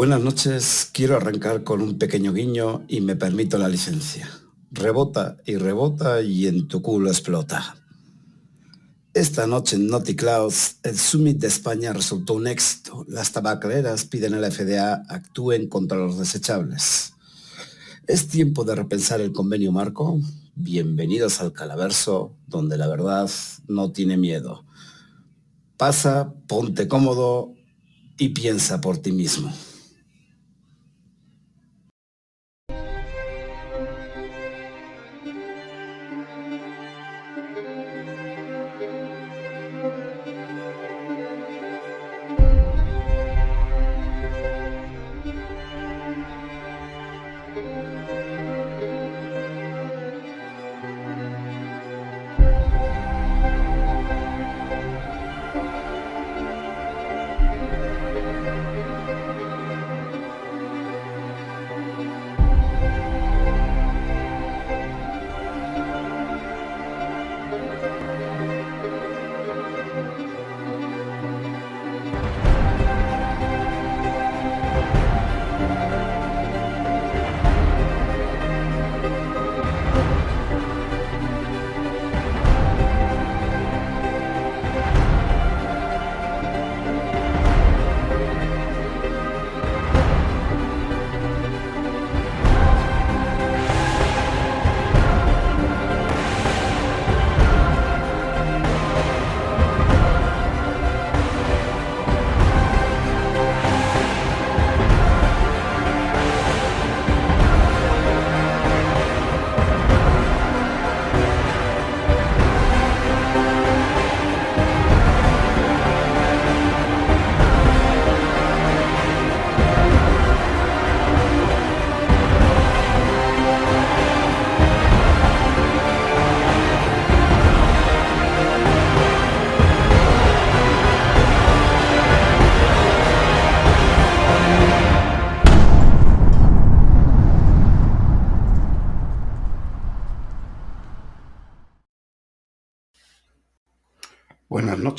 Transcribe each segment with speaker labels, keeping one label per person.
Speaker 1: Buenas noches, quiero arrancar con un pequeño guiño y me permito la licencia. Rebota y rebota y en tu culo explota. Esta noche en Naughty Clouds, el Summit de España resultó un éxito. Las tabacaleras piden a la FDA actúen contra los desechables. ¿Es tiempo de repensar el convenio marco? Bienvenidos al Calaverso, donde la verdad no tiene miedo. Pasa, ponte cómodo y piensa por ti mismo.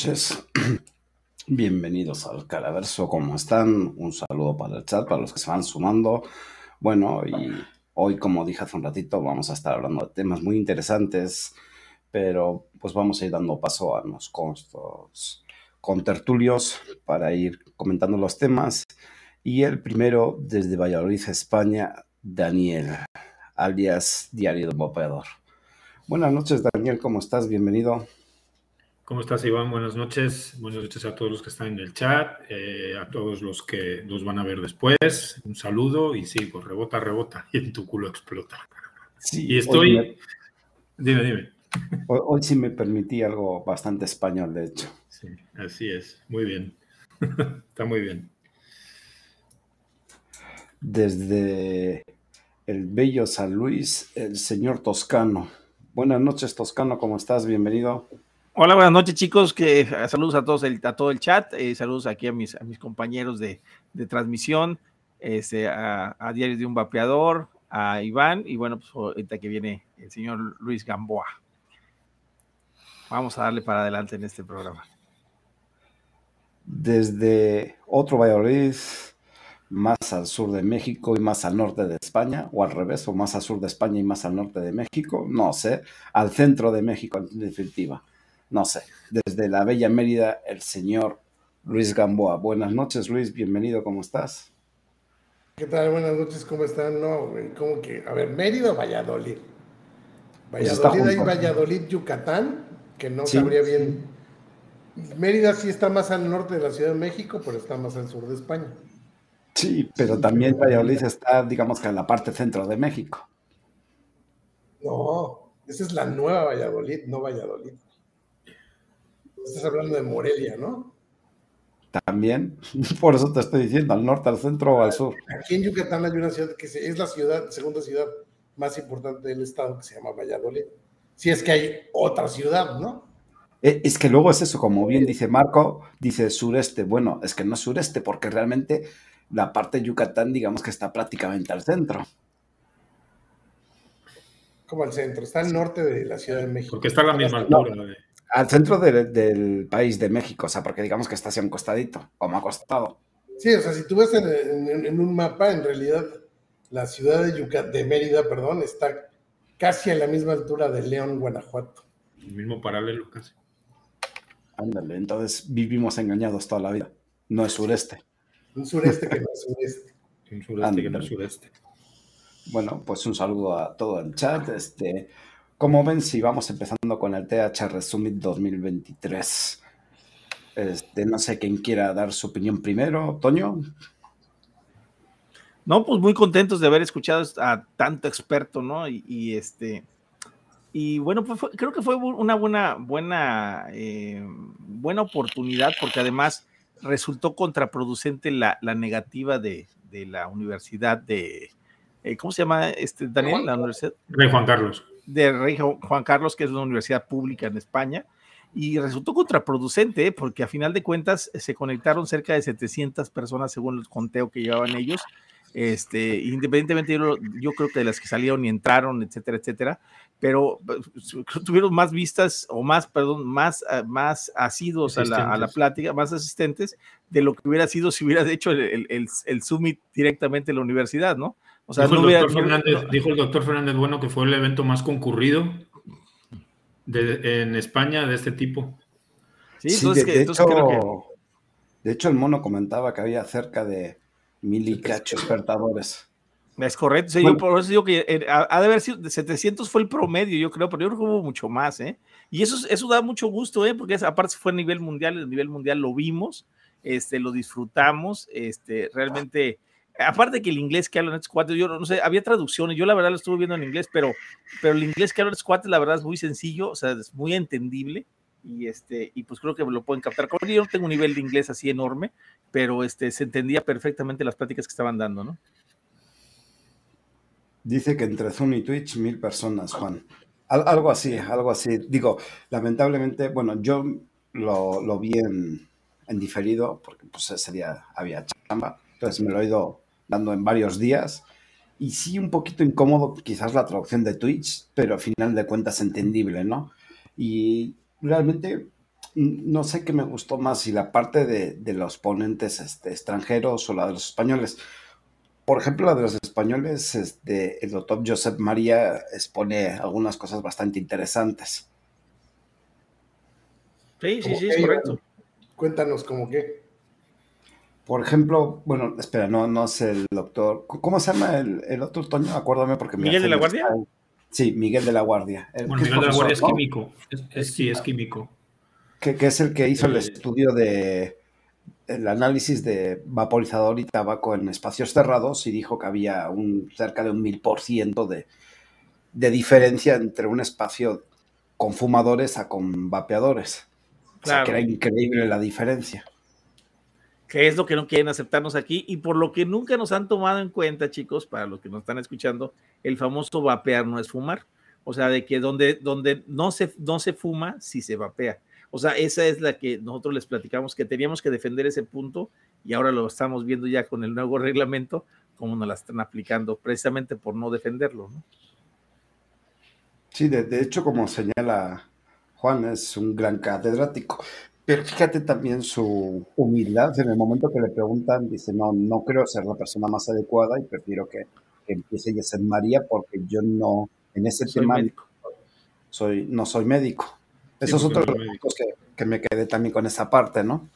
Speaker 1: Noches. Bienvenidos al Calaverso, ¿cómo están? Un saludo para el chat, para los que se van sumando. Bueno, y hoy, como dije hace un ratito, vamos a estar hablando de temas muy interesantes, pero pues vamos a ir dando paso a los constos con tertulios para ir comentando los temas. Y el primero, desde Valladolid, España, Daniel, alias Diario de Bopeador. Buenas noches, Daniel, ¿cómo estás? Bienvenido.
Speaker 2: ¿Cómo estás, Iván? Buenas noches. Buenas noches a todos los que están en el chat, eh, a todos los que nos van a ver después. Un saludo y sí, pues rebota, rebota y en tu culo explota. Sí, y estoy... Dime, dime.
Speaker 1: Hoy, sí me permití algo bastante español, de hecho.
Speaker 2: Sí, así es. Muy bien. Está muy bien.
Speaker 1: Desde el bello San Luis, el señor Toscano. Buenas noches, Toscano, ¿cómo estás? Bienvenido.
Speaker 3: Hola, buenas noches, chicos. Que, eh, saludos a todos, el, a todo el chat. Eh, saludos aquí a mis, a mis compañeros de, transmisión, este, a, Diario de un Vapeador, a Iván y bueno, pues ahorita que viene el señor Luis Gamboa. Vamos a darle para adelante en este programa.
Speaker 1: Desde otro Valladolid, más al sur de México y más al norte de España, o al revés, o más al sur de España y más al norte de México, no sé, al centro de México en definitiva no sé, desde la bella Mérida, el señor Luis Gamboa. Buenas noches, Luis, bienvenido, ¿cómo estás?
Speaker 4: ¿Qué tal? Buenas noches, ¿cómo están? No, ¿cómo que? A ver, Mérida o Valladolid. Pues Valladolid hay Valladolid, Yucatán, que no sabría bien. Mérida sí está más al norte de la Ciudad de México, pero está más al sur de España.
Speaker 1: Sí, pero también Valladolid está, digamos que en la parte centro de México.
Speaker 4: No, esa es la nueva Valladolid, no Valladolid. Estás hablando de Morelia, ¿no?
Speaker 1: También, por eso te estoy diciendo, al norte, al centro o al sur.
Speaker 4: Aquí en Yucatán hay una ciudad que es la ciudad, segunda ciudad más importante del estado, que se llama Valladolid. Si es que hay otra ciudad, ¿no?
Speaker 1: Eh, es que luego es eso, como bien dice Marco, dice sureste. Bueno, es que no es sureste, porque realmente la parte de Yucatán, digamos que está prácticamente al centro.
Speaker 4: Como al centro, está al norte de la Ciudad de México.
Speaker 2: Porque está a la misma altura.
Speaker 1: Al centro del país de México, o sea, porque digamos que está así a un costadito, como ha costado.
Speaker 4: Sí, o sea, si tú ves en, un mapa, en realidad la ciudad de, de Mérida, perdón, está casi a la misma altura de León, Guanajuato.
Speaker 2: El mismo paralelo casi.
Speaker 1: Ándale, entonces vivimos engañados toda la vida. No es sureste.
Speaker 4: Un sureste que no es sureste.
Speaker 2: Un sureste que no es sureste.
Speaker 1: Bueno, pues un saludo a todo el chat. Este, como ven, si vamos empezando con el THR Summit 2023. Este, no sé quién quiera dar su opinión primero, Toño.
Speaker 3: No, pues muy contentos de haber escuchado a tanto experto, ¿no? Y, este, y bueno, pues creo que fue una buena, buena, eh, buena oportunidad, porque además resultó contraproducente la, negativa de, la universidad de, eh, ¿cómo se llama este Daniel? La universidad.
Speaker 2: Rey Juan Carlos.
Speaker 3: De Rey Juan Carlos, que es una universidad pública en España, y resultó contraproducente, ¿eh? porque a final de cuentas se conectaron cerca de 700 personas según el conteo que llevaban ellos, este, independientemente yo, yo, creo que de las que salieron y entraron, etcétera, etcétera, pero pues, tuvieron más vistas o más, perdón, más, ah, más asidos a la, a la, plática, más asistentes de lo que hubiera sido si hubiera hecho el, el, el, summit directamente en la universidad, ¿no?
Speaker 2: O sea, dijo, el Fernández, dijo el doctor Fernández Bueno que fue el evento más concurrido de, en España de este tipo.
Speaker 1: Sí, entonces, de, hecho, que... de hecho el mono comentaba que había cerca de mil y cacho despertadores.
Speaker 3: Es correcto, yo por eso digo que eh, ha de haber sido, 700 fue el promedio, yo creo, pero yo creo que hubo mucho más, ¿eh? Y eso, eso da mucho gusto, ¿eh? Porque aparte fue a nivel mundial, a nivel mundial lo vimos, este, lo disfrutamos, este, realmente, aparte que el inglés que hablan estos cuates, yo no sé, había traducciones, yo la verdad lo estuve viendo en inglés, pero, pero el inglés que hablan estos cuates, la verdad es muy sencillo, o sea, es muy entendible, y este y pues creo que lo pueden captar. Yo no tengo un nivel de inglés así enorme, pero este se entendía perfectamente las pláticas que estaban dando, ¿no?
Speaker 1: Dice que entre Zoom y Twitch mil personas, Juan. algo así, algo así. Digo, lamentablemente, bueno, yo lo, vi en, diferido porque pues ese día había chamba, entonces me lo he ido dando en varios días. Y sí, un poquito incómodo quizás la traducción de Twitch, pero al final de cuentas entendible, ¿no? Y realmente no sé qué me gustó más, si la parte de, los ponentes este, extranjeros o la de los españoles. Por ejemplo, la de los españoles, este, el doctor Josep María expone algunas cosas bastante interesantes.
Speaker 3: Sí, sí, sí, es correcto.
Speaker 4: Cuéntanos, ¿cómo qué?
Speaker 1: Por ejemplo, bueno, espera, no, no sé el doctor. ¿Cómo se llama el, el otro Toño? Acuérdame porque
Speaker 3: ¿Miguel de la Guardia?
Speaker 1: Sí, Miguel de la Guardia.
Speaker 2: bueno, Miguel de la Guardia es químico. sí, es químico.
Speaker 1: Que, es el que hizo el estudio de el análisis de vaporizador y tabaco en espacios cerrados y dijo que había un cerca de un mil por ciento de, diferencia entre un espacio con fumadores a con vapeadores. O sea, que era increíble la diferencia.
Speaker 3: Que es lo que no quieren aceptarnos aquí y por lo que nunca nos han tomado en cuenta, chicos, para los que nos están escuchando, el famoso vapear no es fumar. O sea, de que donde, donde no, se, no se fuma, sí se vapea. O sea, esa es la que nosotros les platicamos, que teníamos que defender ese punto y ahora lo estamos viendo ya con el nuevo reglamento, cómo nos la están aplicando, precisamente por no defenderlo. ¿no?
Speaker 1: Sí, de, hecho, como señala Juan, es un gran catedrático. Pero fíjate también su humildad. En el momento que le preguntan, dice, no, no creo ser la persona más adecuada y prefiero que, empiece a ser María porque yo no, en ese tema, soy, no soy médico. Esos otros que, que, me quedé también con esa parte, ¿no?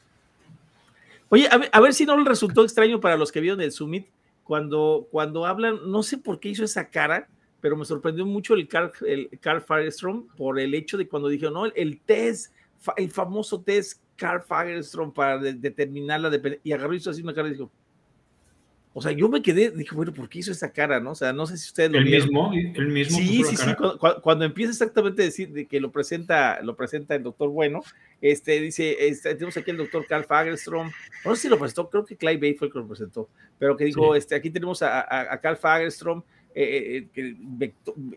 Speaker 3: Oye, a ver, si no le resultó extraño para los que vieron el Summit, cuando, cuando hablan, no sé por qué hizo esa cara, pero me sorprendió mucho el Carl, el Carl Fagerstrom por el hecho de cuando dijo, no, el, test, el famoso test Carl Fagerstrom para determinar la dependencia, y agarró y hizo así una cara y dijo, o sea, yo me quedé, dije, bueno, ¿por qué hizo esa cara, no? O sea, no sé si ustedes lo
Speaker 2: el Mismo, el mismo.
Speaker 3: Sí, sí, sí. Cuando, empieza exactamente a decir de que lo presenta, lo presenta el doctor Bueno, este dice, este, tenemos aquí el doctor Carl Fagerstrom, no sé si lo presentó, creo que Clay Bay fue el que lo presentó, pero que dijo, este, aquí tenemos a, a, a Carl Fagerstrom, eh, eh, que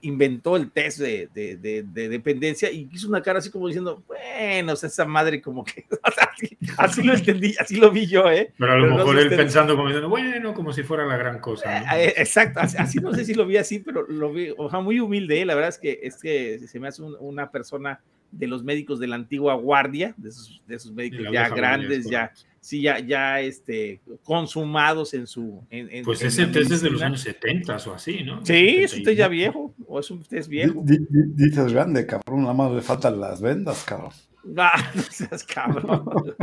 Speaker 3: inventó el test de, de, dependencia y hizo una cara así como diciendo, bueno, esa madre como que, así, lo entendí, así lo vi yo, ¿eh?
Speaker 2: Pero a lo mejor él pensando como diciendo, bueno, como si fuera la gran cosa.
Speaker 3: Eh, exacto, así, no sé si lo vi así, pero lo vi, o sea, muy humilde, la verdad es que, es que se me hace una persona de los médicos de la antigua guardia, de esos, de esos médicos ya grandes, ya, sí, ya, ya este, consumados en su. En,
Speaker 2: pues ese test es de los años 70 o así, ¿no?
Speaker 3: Sí, es un test ya viejo, o es un test viejo.
Speaker 1: Dices grande, cabrón, nada más le faltan las vendas, cabrón.
Speaker 3: Ah, no seas cabrón.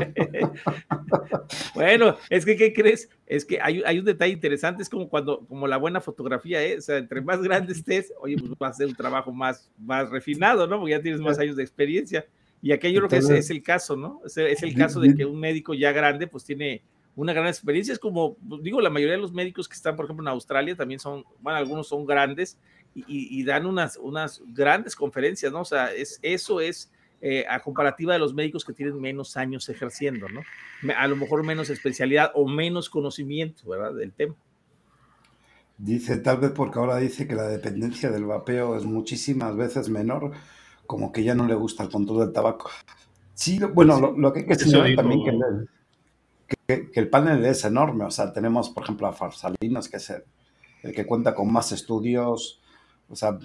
Speaker 3: bueno, es que, ¿qué crees? Es que hay, hay, un detalle interesante, es como cuando, como la buena fotografía, ¿eh? o sea, entre más grande estés, oye, pues vas a hacer un trabajo más, más refinado, ¿no? Porque ya tienes más años de experiencia. Y yo creo que ese es el caso, ¿no? Es, es el caso de que un médico ya grande, pues tiene una gran experiencia. Es como, pues, digo, la mayoría de los médicos que están, por ejemplo, en Australia también son, bueno, algunos son grandes y, y, y dan unas, unas grandes conferencias, ¿no? O sea, es, eso es eh, a comparativa de los médicos que tienen menos años ejerciendo, ¿no? A lo mejor menos especialidad o menos conocimiento, ¿verdad? Del tema.
Speaker 1: Dice, tal vez porque ahora dice que la dependencia del vapeo es muchísimas veces menor, como que ya no le gusta el control del tabaco. Sí, bueno, lo, lo, que hay que señalar también que el, que, que el, panel es enorme, o sea, tenemos, por ejemplo, a Farsalinos, que es el, el que cuenta con más estudios, o sea,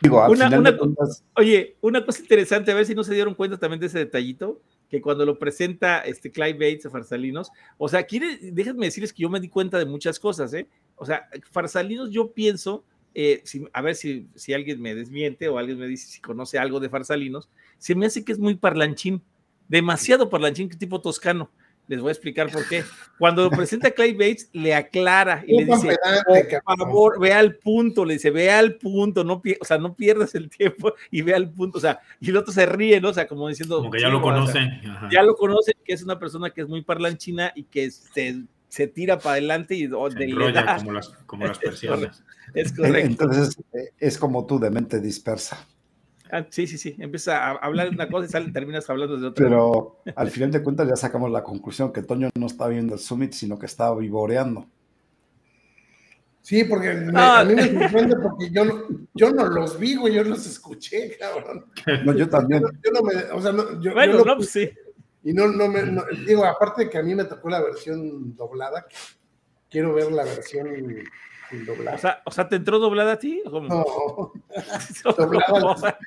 Speaker 3: Digo, al una, final una, de cuentas... Oye, una cosa interesante, a ver si no se dieron cuenta también de ese detallito, que cuando lo presenta este Clive Bates a Farsalinos, o sea, quiere, déjenme decirles que yo me di cuenta de muchas cosas, ¿eh? O sea, Farsalinos yo pienso, eh, si, a ver si, si alguien me desmiente o alguien me dice si conoce algo de Farsalinos, se me hace que es muy parlanchín, demasiado parlanchín, tipo toscano. Les voy a explicar por qué. Cuando lo presenta Clay Bates, le aclara y le dice, por favor, ve al punto, le dice, ve al punto, no o sea, no pierdas el tiempo y ve al punto, o sea, y el otro se ríe, ¿no? O sea, como diciendo...
Speaker 2: Como que ya lo conocen.
Speaker 3: ya lo conocen, que es una persona que es muy parlanchina y que se, se tira para adelante y
Speaker 2: oh, se enrolla como las, como las persianas.
Speaker 3: Es correcto.
Speaker 1: Entonces, eh, es como tú, de mente dispersa.
Speaker 3: Ah, sí, sí, sí. Empieza a hablar de una cosa y sale, terminas hablando de otra.
Speaker 1: Pero al final de cuentas ya sacamos la conclusión que Toño no está viendo el summit, sino que está vivoreando.
Speaker 4: Sí, porque me, a mí me sorprende porque yo no, yo no los vi, güey, yo los escuché, cabrón.
Speaker 1: No, yo también.
Speaker 4: Yo, no me, o sea, no, yo,
Speaker 3: bueno,
Speaker 4: yo
Speaker 3: no, pues sí.
Speaker 4: Y no, no me, digo, aparte de que a mí me tocó la versión doblada, quiero ver la versión
Speaker 3: o sea, o sea, ¿te entró doblada a ti?
Speaker 4: ¿Cómo? No, doblada.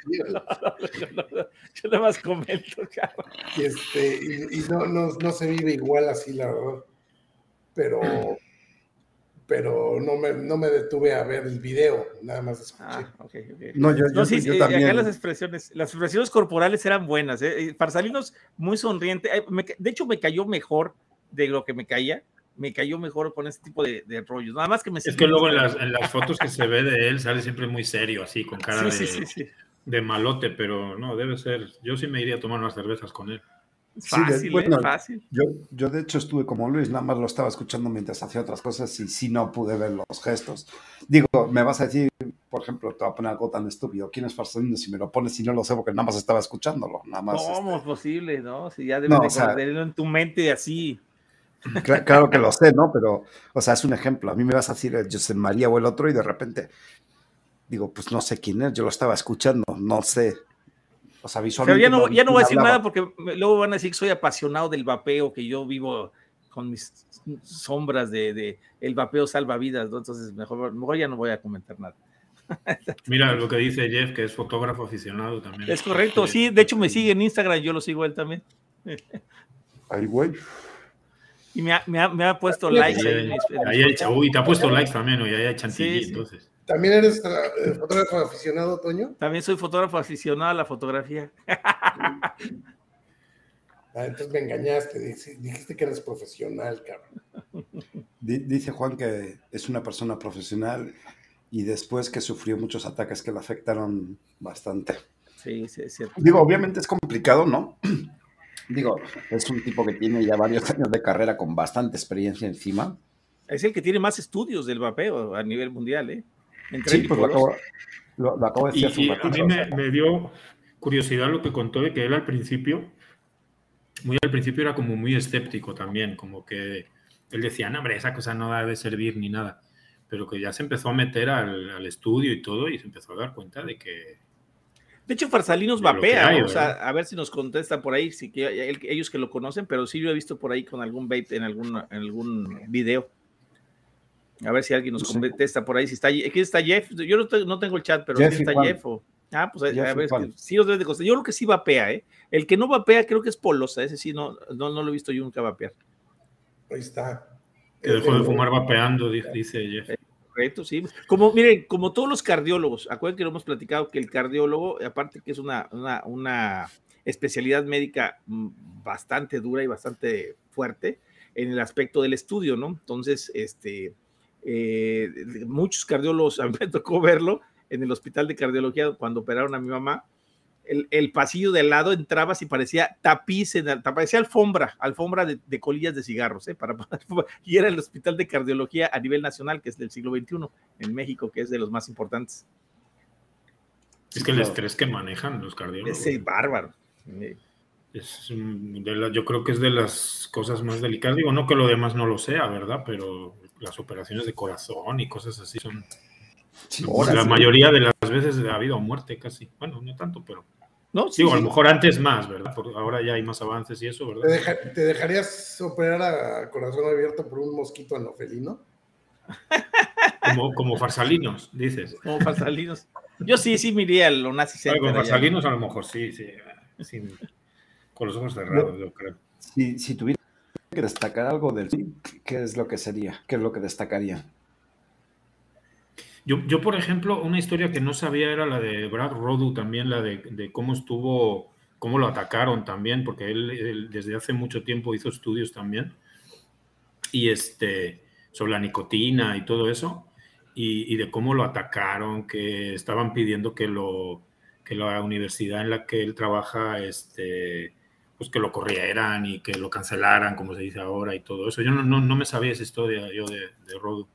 Speaker 3: yo nada más comento, cabrón.
Speaker 4: Este, y, y no, no, no, se vive igual así, la verdad. Pero, pero no me, no me detuve a ver el video, nada más escuché. Ah,
Speaker 3: okay, okay. No, yo, yo, sí, yo también. Acá las expresiones, las expresiones corporales eran buenas. ¿eh? Farsalinos muy sonriente. De hecho, me cayó mejor de lo que me caía me cayó mejor con este tipo de, de rollos. Nada más que me
Speaker 2: Es que luego en las, en las, fotos que se ve de él sale siempre muy serio, así, con cara de, sí, sí, de, malote, pero no, debe ser. Yo sí me iría a tomar unas cervezas con él.
Speaker 3: Fácil, ¿eh? bueno, fácil.
Speaker 1: Yo, yo de hecho estuve como Luis, nada más lo estaba escuchando mientras hacía otras cosas y sí no pude ver los gestos. Digo, me vas a decir, por ejemplo, te voy a poner algo tan estúpido. ¿Quién es Farsalindo? Si me lo pones y no lo sé porque nada más estaba escuchándolo. Nada más,
Speaker 3: ¿Cómo es posible, no? Si ya debes no, de o sea, en tu mente así.
Speaker 1: Claro que lo sé, ¿no? Pero, o sea, es un ejemplo. A mí me vas a decir José María o el otro y de repente digo, pues no sé quién es, yo lo estaba escuchando, no sé. O sea, visualmente.
Speaker 3: Pero ya no, ya no voy a decir nada porque luego van a decir que soy apasionado del vapeo, que yo vivo con mis sombras de, de el vapeo salva vidas, ¿no? Entonces mejor, mejor ya no voy a comentar nada.
Speaker 2: Mira lo que dice Jeff, que es fotógrafo aficionado también.
Speaker 3: Es correcto, sí, de hecho me sigue en Instagram, yo lo sigo él también.
Speaker 1: Ay, güey.
Speaker 3: Y me ha, me ha, me ha puesto likes. Ahí,
Speaker 2: ahí, ahí uy, te ha puesto likes también, y ahí hay chantilly, sí, sí. entonces.
Speaker 4: ¿También eres uh, fotógrafo aficionado, Toño?
Speaker 3: También soy fotógrafo aficionado a la fotografía.
Speaker 4: ah, entonces me engañaste, dijiste que eres profesional, cabrón.
Speaker 1: Dice Juan que es una persona profesional y después que sufrió muchos ataques que le afectaron bastante.
Speaker 3: Sí, sí, es cierto.
Speaker 1: Digo, obviamente es complicado, ¿no? Digo, es un tipo que tiene ya varios años de carrera con bastante experiencia encima.
Speaker 3: Es el que tiene más estudios del vapeo a nivel mundial, ¿eh?
Speaker 1: Sí, pues lo acabo, lo, lo acabo, de decir.
Speaker 2: Y, y a mí me, me, dio curiosidad lo que contó de que él al principio, muy al principio era como muy escéptico también, como que él decía, no, hombre, esa cosa no da de servir ni nada, pero que ya se empezó a meter al, al estudio y todo y se empezó a dar cuenta de que,
Speaker 3: de hecho, Farsalinos vapea, hay, o sea, a ver si nos contestan por ahí, si que, ellos que lo conocen, pero sí yo he visto por ahí con algún vape en algún, en algún video. A ver si alguien nos contesta por ahí, si está ¿Quién está Jeff? Yo no, no tengo el chat, pero Jeff, ¿quién está Juan. Jeff? O... Ah, pues a, ver, sí los debe de costar. Yo creo que sí vapea, ¿eh? El que no vapea creo que es Polosa, ese sí no, no, lo he visto yo nunca vapear.
Speaker 4: Ahí está.
Speaker 2: Que dejó de fumar vapeando, dice Jeff. Eh,
Speaker 3: correcto, sí. Como, miren, como todos los cardiólogos, acuérdense que lo hemos platicado que el cardiólogo, aparte que es una, una, una especialidad médica mm, bastante dura y bastante fuerte en el aspecto del estudio, ¿no? Entonces, este, eh, muchos cardiólogos, a mí me tocó verlo en el hospital de cardiología cuando operaron a mi mamá. El, pasillo de al lado entrabas y parecía tapiz, parecía alfombra, alfombra de, colillas de cigarros, ¿eh? Para, y era el hospital de cardiología a nivel nacional, que es del siglo XXI, en México, que es de los más importantes.
Speaker 2: Es que el estrés que manejan los cardiólogos.
Speaker 3: Es bárbaro.
Speaker 2: Es yo creo que es de las cosas más delicadas. Digo, no que lo demás no lo sea, ¿verdad? Pero las operaciones de corazón y cosas así son. la mayoría de las veces ha habido muerte casi. Bueno, no tanto, pero. No, sí, a lo mejor antes más, ¿verdad? Porque ahora ya hay más avances y eso, ¿verdad?
Speaker 4: ¿Te, dejarías operar a corazón abierto por un mosquito anofelino?
Speaker 2: Como, como farsalinos, dices.
Speaker 3: Como farsalinos. Yo sí, sí me iría a lo nazi
Speaker 2: Como farsalinos a lo mejor sí, sí. con los ojos cerrados, yo creo.
Speaker 5: Si, si tuviera que destacar algo del ¿qué es lo que sería? ¿Qué es lo que destacaría?
Speaker 2: Yo, yo, por ejemplo, una historia que no sabía era la de Brad Rodu, también la de, cómo estuvo, cómo lo atacaron también, porque él, desde hace mucho tiempo hizo estudios también, y este, sobre la nicotina y todo eso, y, y de cómo lo atacaron, que estaban pidiendo que, lo, que la universidad en la que él trabaja, este, pues que lo corrieran y que lo cancelaran, como se dice ahora, y todo eso. Yo no, no, me sabía esa historia yo de, de Rodo.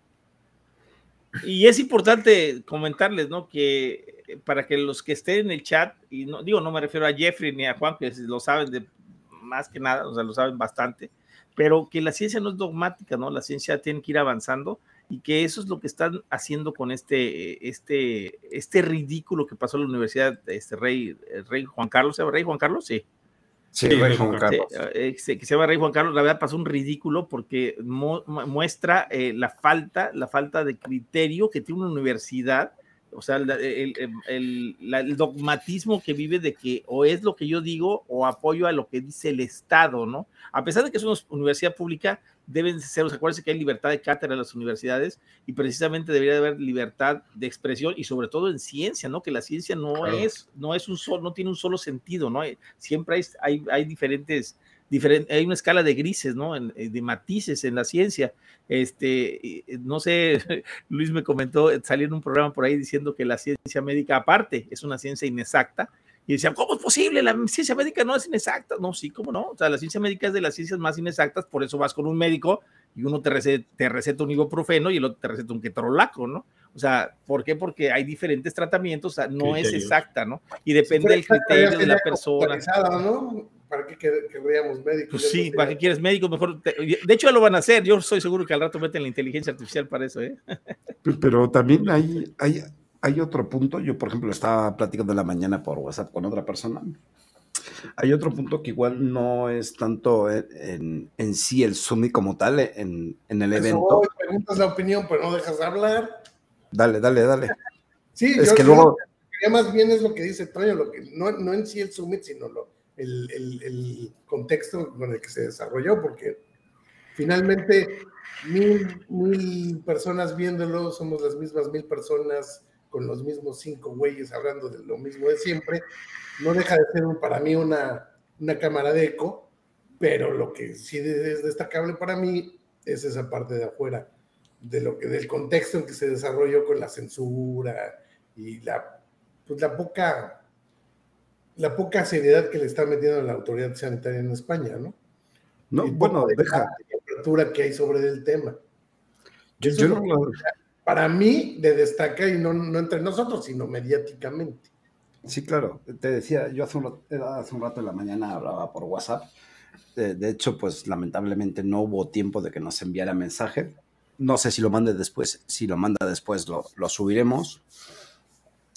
Speaker 3: Y es importante comentarles, ¿no? Que eh, para que los que estén en el chat, y no digo, no me refiero a Jeffrey ni a Juan, que lo saben de más que nada, o sea, lo saben bastante, pero que la ciencia no es dogmática, ¿no? La ciencia tiene que ir avanzando y que eso es lo que están haciendo con este, este, este ridículo que pasó en la Universidad, este Rey, Rey Juan Carlos, ¿Rey Juan Carlos? Sí.
Speaker 5: Sí, Rey Juan Carlos.
Speaker 3: Eh, que se llama Rey Juan Carlos, la verdad pasó un ridículo porque muestra eh, la falta, la falta de criterio que tiene una universidad, o sea, el, dogmatismo que vive de que o es lo que yo digo o apoyo a lo que dice el Estado, ¿no? A pesar de que es una universidad pública, deben ser, acuérdense que hay libertad de cátedra en las universidades y precisamente debería haber libertad de expresión y sobre todo en ciencia, ¿no? Que la ciencia no es, no es un solo, no tiene un solo sentido, ¿no? Siempre hay, hay, diferentes, hay una escala de grises, ¿no? En, de matices en la ciencia. Este, no sé, Luis me comentó, salió en un programa por ahí diciendo que la ciencia médica aparte es una ciencia inexacta, y decían, ¿cómo es posible? La ciencia médica no es inexacta. No, sí, ¿cómo no? O sea, la ciencia médica es de las ciencias más inexactas, por eso vas con un médico y uno te receta, te receta un ibuprofeno y el otro te receta un ketorolaco, ¿no? O sea, ¿por qué? Porque hay diferentes tratamientos, o sea, no es exacta, ¿no? Y depende del criterio de la persona.
Speaker 4: ¿no? ¿Para qué querríamos médicos?
Speaker 3: Pues sí, ¿para qué quieres médico? Mejor. de hecho, ya lo van a hacer. Yo estoy seguro que al rato meten la inteligencia artificial para eso, ¿eh?
Speaker 5: Pero también hay, hay, hay otro punto, yo por ejemplo estaba platicando en la mañana por WhatsApp con otra persona. Hay otro punto que igual no es tanto en, en sí el Summit como tal, en, en el evento. Hoy
Speaker 4: preguntas la opinión, pero no dejas de hablar.
Speaker 5: Dale, dale, dale.
Speaker 4: Sí, es que luego. más bien es lo que dice Toño, lo que, no, no en sí el Summit, sino lo, el, el, el contexto con el que se desarrolló, porque finalmente mil, mil personas viéndolo, somos las mismas mil personas con los mismos cinco güeyes hablando de lo mismo de siempre, no deja de ser para mí una, una cámara de eco, pero lo que sí es destacable para mí es esa parte de afuera, de lo que, del contexto en que se desarrolló con la censura y la, pues la poca, la poca seriedad que le está metiendo la autoridad sanitaria en España, ¿no?
Speaker 5: No, bueno, deja. La
Speaker 4: temperatura que hay sobre el tema. Yo, yo no, para mí de destaca y no, no entre nosotros, sino mediáticamente.
Speaker 5: Sí, claro. Te decía, yo hace un, hace un rato en la mañana hablaba por WhatsApp. De, hecho, pues lamentablemente no hubo tiempo de que nos enviara mensaje. No sé si lo mande después. Si lo manda después, lo, lo subiremos.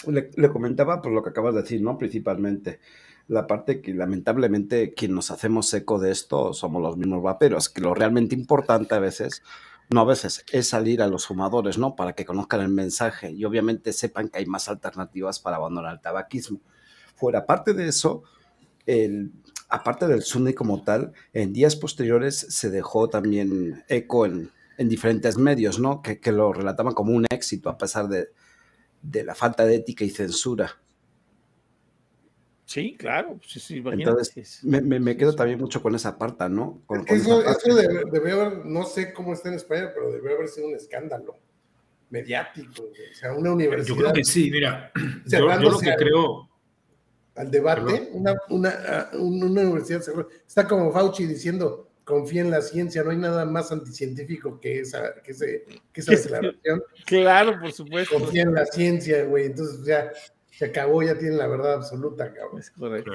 Speaker 5: Le, le, comentaba por lo que acabas de decir, ¿no? Principalmente la parte que lamentablemente quien nos hacemos eco de esto somos los mismos vaperos, que lo realmente importante a veces
Speaker 1: no a veces, es salir a los fumadores, ¿no? Para que conozcan el mensaje y obviamente sepan que hay más alternativas para abandonar el tabaquismo. Fuera, aparte de eso, el, aparte del Sunday como tal, en días posteriores se dejó también eco en, en diferentes medios, ¿no? Que, que, lo relataban como un éxito a pesar de, de la falta de ética y censura.
Speaker 3: Sí, claro. Sí, sí,
Speaker 1: Entonces, me, me, quedo también mucho con esa parte, ¿no? Con,
Speaker 4: con eso, eso debe, debe, haber, no sé cómo está en España, pero debe haber sido un escándalo mediático. O sea, una universidad.
Speaker 2: Yo creo que sí, mira. Yo, yo lo que creo.
Speaker 4: Al debate, una, una, una, universidad está como Fauci diciendo, confía en la ciencia, no hay nada más anticientífico que esa, que ese, que esa declaración.
Speaker 3: Claro, por supuesto.
Speaker 4: Confía en la ciencia, güey. Entonces ya se acabó, ya tienen la verdad absoluta, cabrón. Es correcto.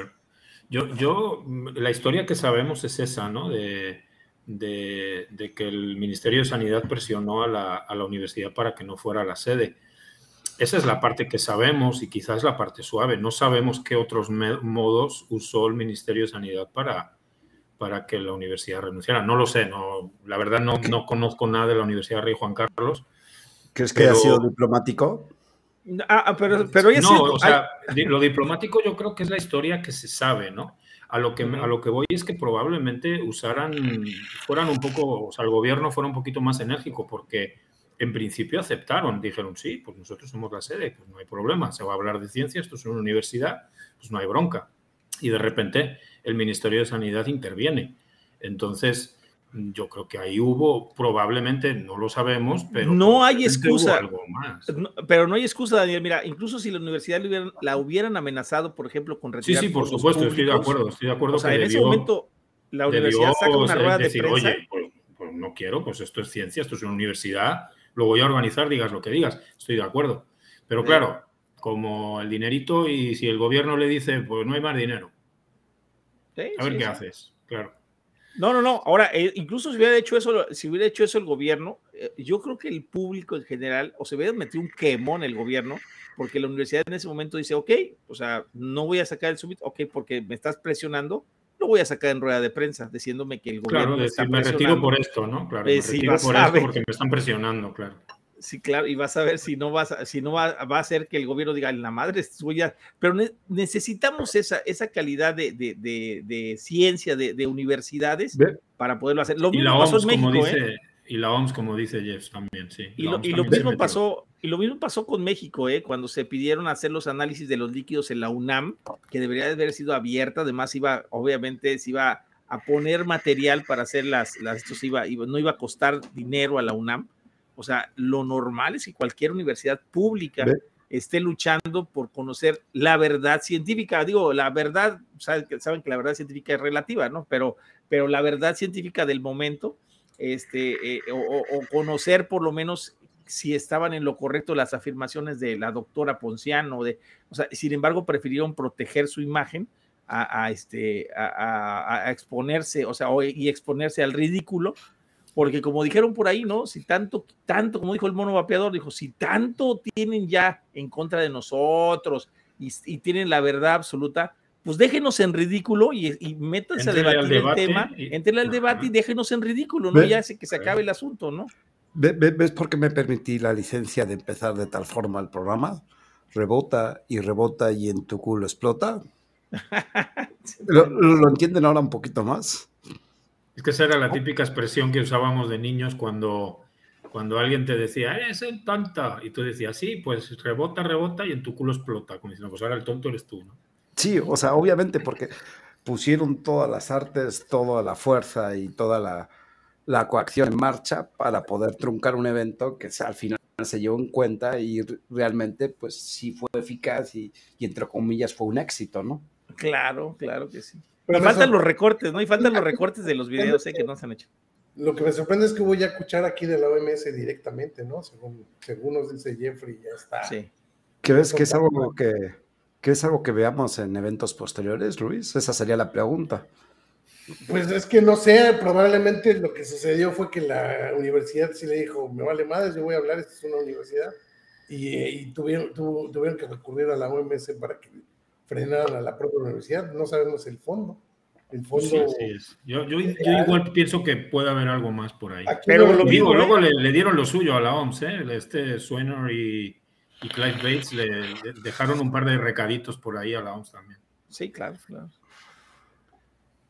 Speaker 2: Yo, yo, la historia que sabemos es esa, ¿no? De, de, de que el Ministerio de Sanidad presionó a la, a la, universidad para que no fuera la sede. Esa es la parte que sabemos y quizás la parte suave. No sabemos qué otros modos usó el Ministerio de Sanidad para, para que la universidad renunciara. No lo sé, no, la verdad no, no conozco nada de la Universidad Rey Juan Carlos.
Speaker 1: ¿Crees que ha sido diplomático?
Speaker 3: Ah, ah, pero, pero
Speaker 2: no, o sea, lo diplomático yo creo que es la historia que se sabe, ¿no? A lo que, a lo que voy es que probablemente usaran, fueran un poco, o sea, el gobierno fuera un poquito más enérgico, porque en principio aceptaron, dijeron, sí, pues nosotros somos la sede, pues no hay problema, se va a hablar de ciencia, esto es una universidad, pues no hay bronca. Y de repente el Ministerio de Sanidad interviene. Entonces, yo creo que ahí hubo, probablemente, no lo sabemos, pero...
Speaker 3: No hay excusa. pero no hay excusa, Daniel. Mira, incluso si la universidad la hubieran amenazado, por ejemplo, con
Speaker 2: retirar... Sí, sí, por supuesto, estoy de acuerdo, estoy de acuerdo.
Speaker 3: O sea, en ese momento la universidad saca una rueda de prensa...
Speaker 2: Oye, pues, pues, no quiero, pues esto es ciencia, esto es una universidad, lo voy a organizar, digas lo que digas, estoy de acuerdo. Pero claro, como el dinerito y si el gobierno le dice, pues no hay más dinero. a ver qué haces, claro.
Speaker 3: No, no, no. Ahora, eh, incluso si hubiera hecho eso, si hubiera hecho eso el gobierno, eh, yo creo que el público en general, o se hubiera metido un quemón el gobierno, porque la universidad en ese momento dice, ok, o sea, no voy a sacar el summit, ok, porque me estás presionando, lo voy a sacar en rueda de prensa, diciéndome que el gobierno.
Speaker 2: Claro, está me retiro por esto, ¿no? Claro, me eh, retiro por esto porque me están presionando, claro.
Speaker 3: Sí, claro, y vas a ver si no vas si no va, va, a hacer que el gobierno diga la madre es suya, pero necesitamos esa, esa calidad de, de, de, ciencia, de, universidades para poderlo hacer. Lo mismo pasó en México, ¿eh?
Speaker 2: Y la OMS, como dice Jeff, también, sí.
Speaker 3: Y lo, y lo mismo pasó, y lo mismo pasó con México, ¿eh? cuando se pidieron hacer los análisis de los líquidos en la UNAM, que debería haber sido abierta, además iba, obviamente, se iba a poner material para hacer las, las esto iba, no iba a costar dinero a la UNAM o sea, lo normal es que cualquier universidad pública esté luchando por conocer la verdad científica. Digo, la verdad, saben que la verdad científica es relativa, ¿no? Pero, pero la verdad científica del momento, este, eh, o, conocer por lo menos si estaban en lo correcto las afirmaciones de la doctora Ponciano, de, o sea, sin embargo, prefirieron proteger su imagen a, este, a, exponerse, o sea, y exponerse al ridículo porque como dijeron por ahí, ¿no? Si tanto, tanto, como dijo el mono vapeador, dijo, si tanto tienen ya en contra de nosotros y, tienen la verdad absoluta, pues déjenos en ridículo y, y métanse a debatir el tema, y... al debate y déjenos en ridículo, ¿no? Ya hace que se acabe el asunto, ¿no?
Speaker 1: ¿Ves por qué me permití la licencia de empezar de tal forma el programa? Rebota y rebota y en tu culo explota. ¿Lo, ¿Lo entienden ahora un poquito más?
Speaker 2: Es que esa era la típica expresión que usábamos de niños cuando, cuando alguien te decía, eres el tonto. Y tú decías, sí, pues rebota, rebota y en tu culo explota. Como diciendo, pues ahora el tonto eres tú, ¿no?
Speaker 1: Sí, o sea, obviamente porque pusieron todas las artes, toda la fuerza y toda la, la coacción en marcha para poder truncar un evento que al final se llevó en cuenta y realmente pues sí fue eficaz y, y entre comillas fue un éxito, ¿no?
Speaker 3: Claro, claro que sí. Pero faltan los recortes, ¿no? Y faltan los recortes de los videos, ¿eh? Que no se han hecho.
Speaker 4: Lo que me sorprende es que voy a escuchar aquí de la OMS directamente, ¿no? Según, según nos dice Jeffrey, ya está. Sí.
Speaker 1: ¿Crees que es algo que, que es algo que veamos en eventos posteriores, Luis? Esa sería la pregunta.
Speaker 4: Pues es que no sé, probablemente lo que sucedió fue que la universidad sí le dijo, me vale madre, yo voy a hablar, esta es una universidad, y, tuvieron, tuvieron que recurrir a la OMS para que frenaran a la propia universidad, no sabemos el fondo. En fondo.
Speaker 2: Yo, yo, igual pienso que puede haber algo más por ahí. Pero lo digo, ¿eh? luego le, dieron lo suyo a la OMS, ¿eh? Este Swenner y, y Clive Bates le, dejaron un par de recaditos por ahí a la OMS también.
Speaker 3: Sí, claro, claro.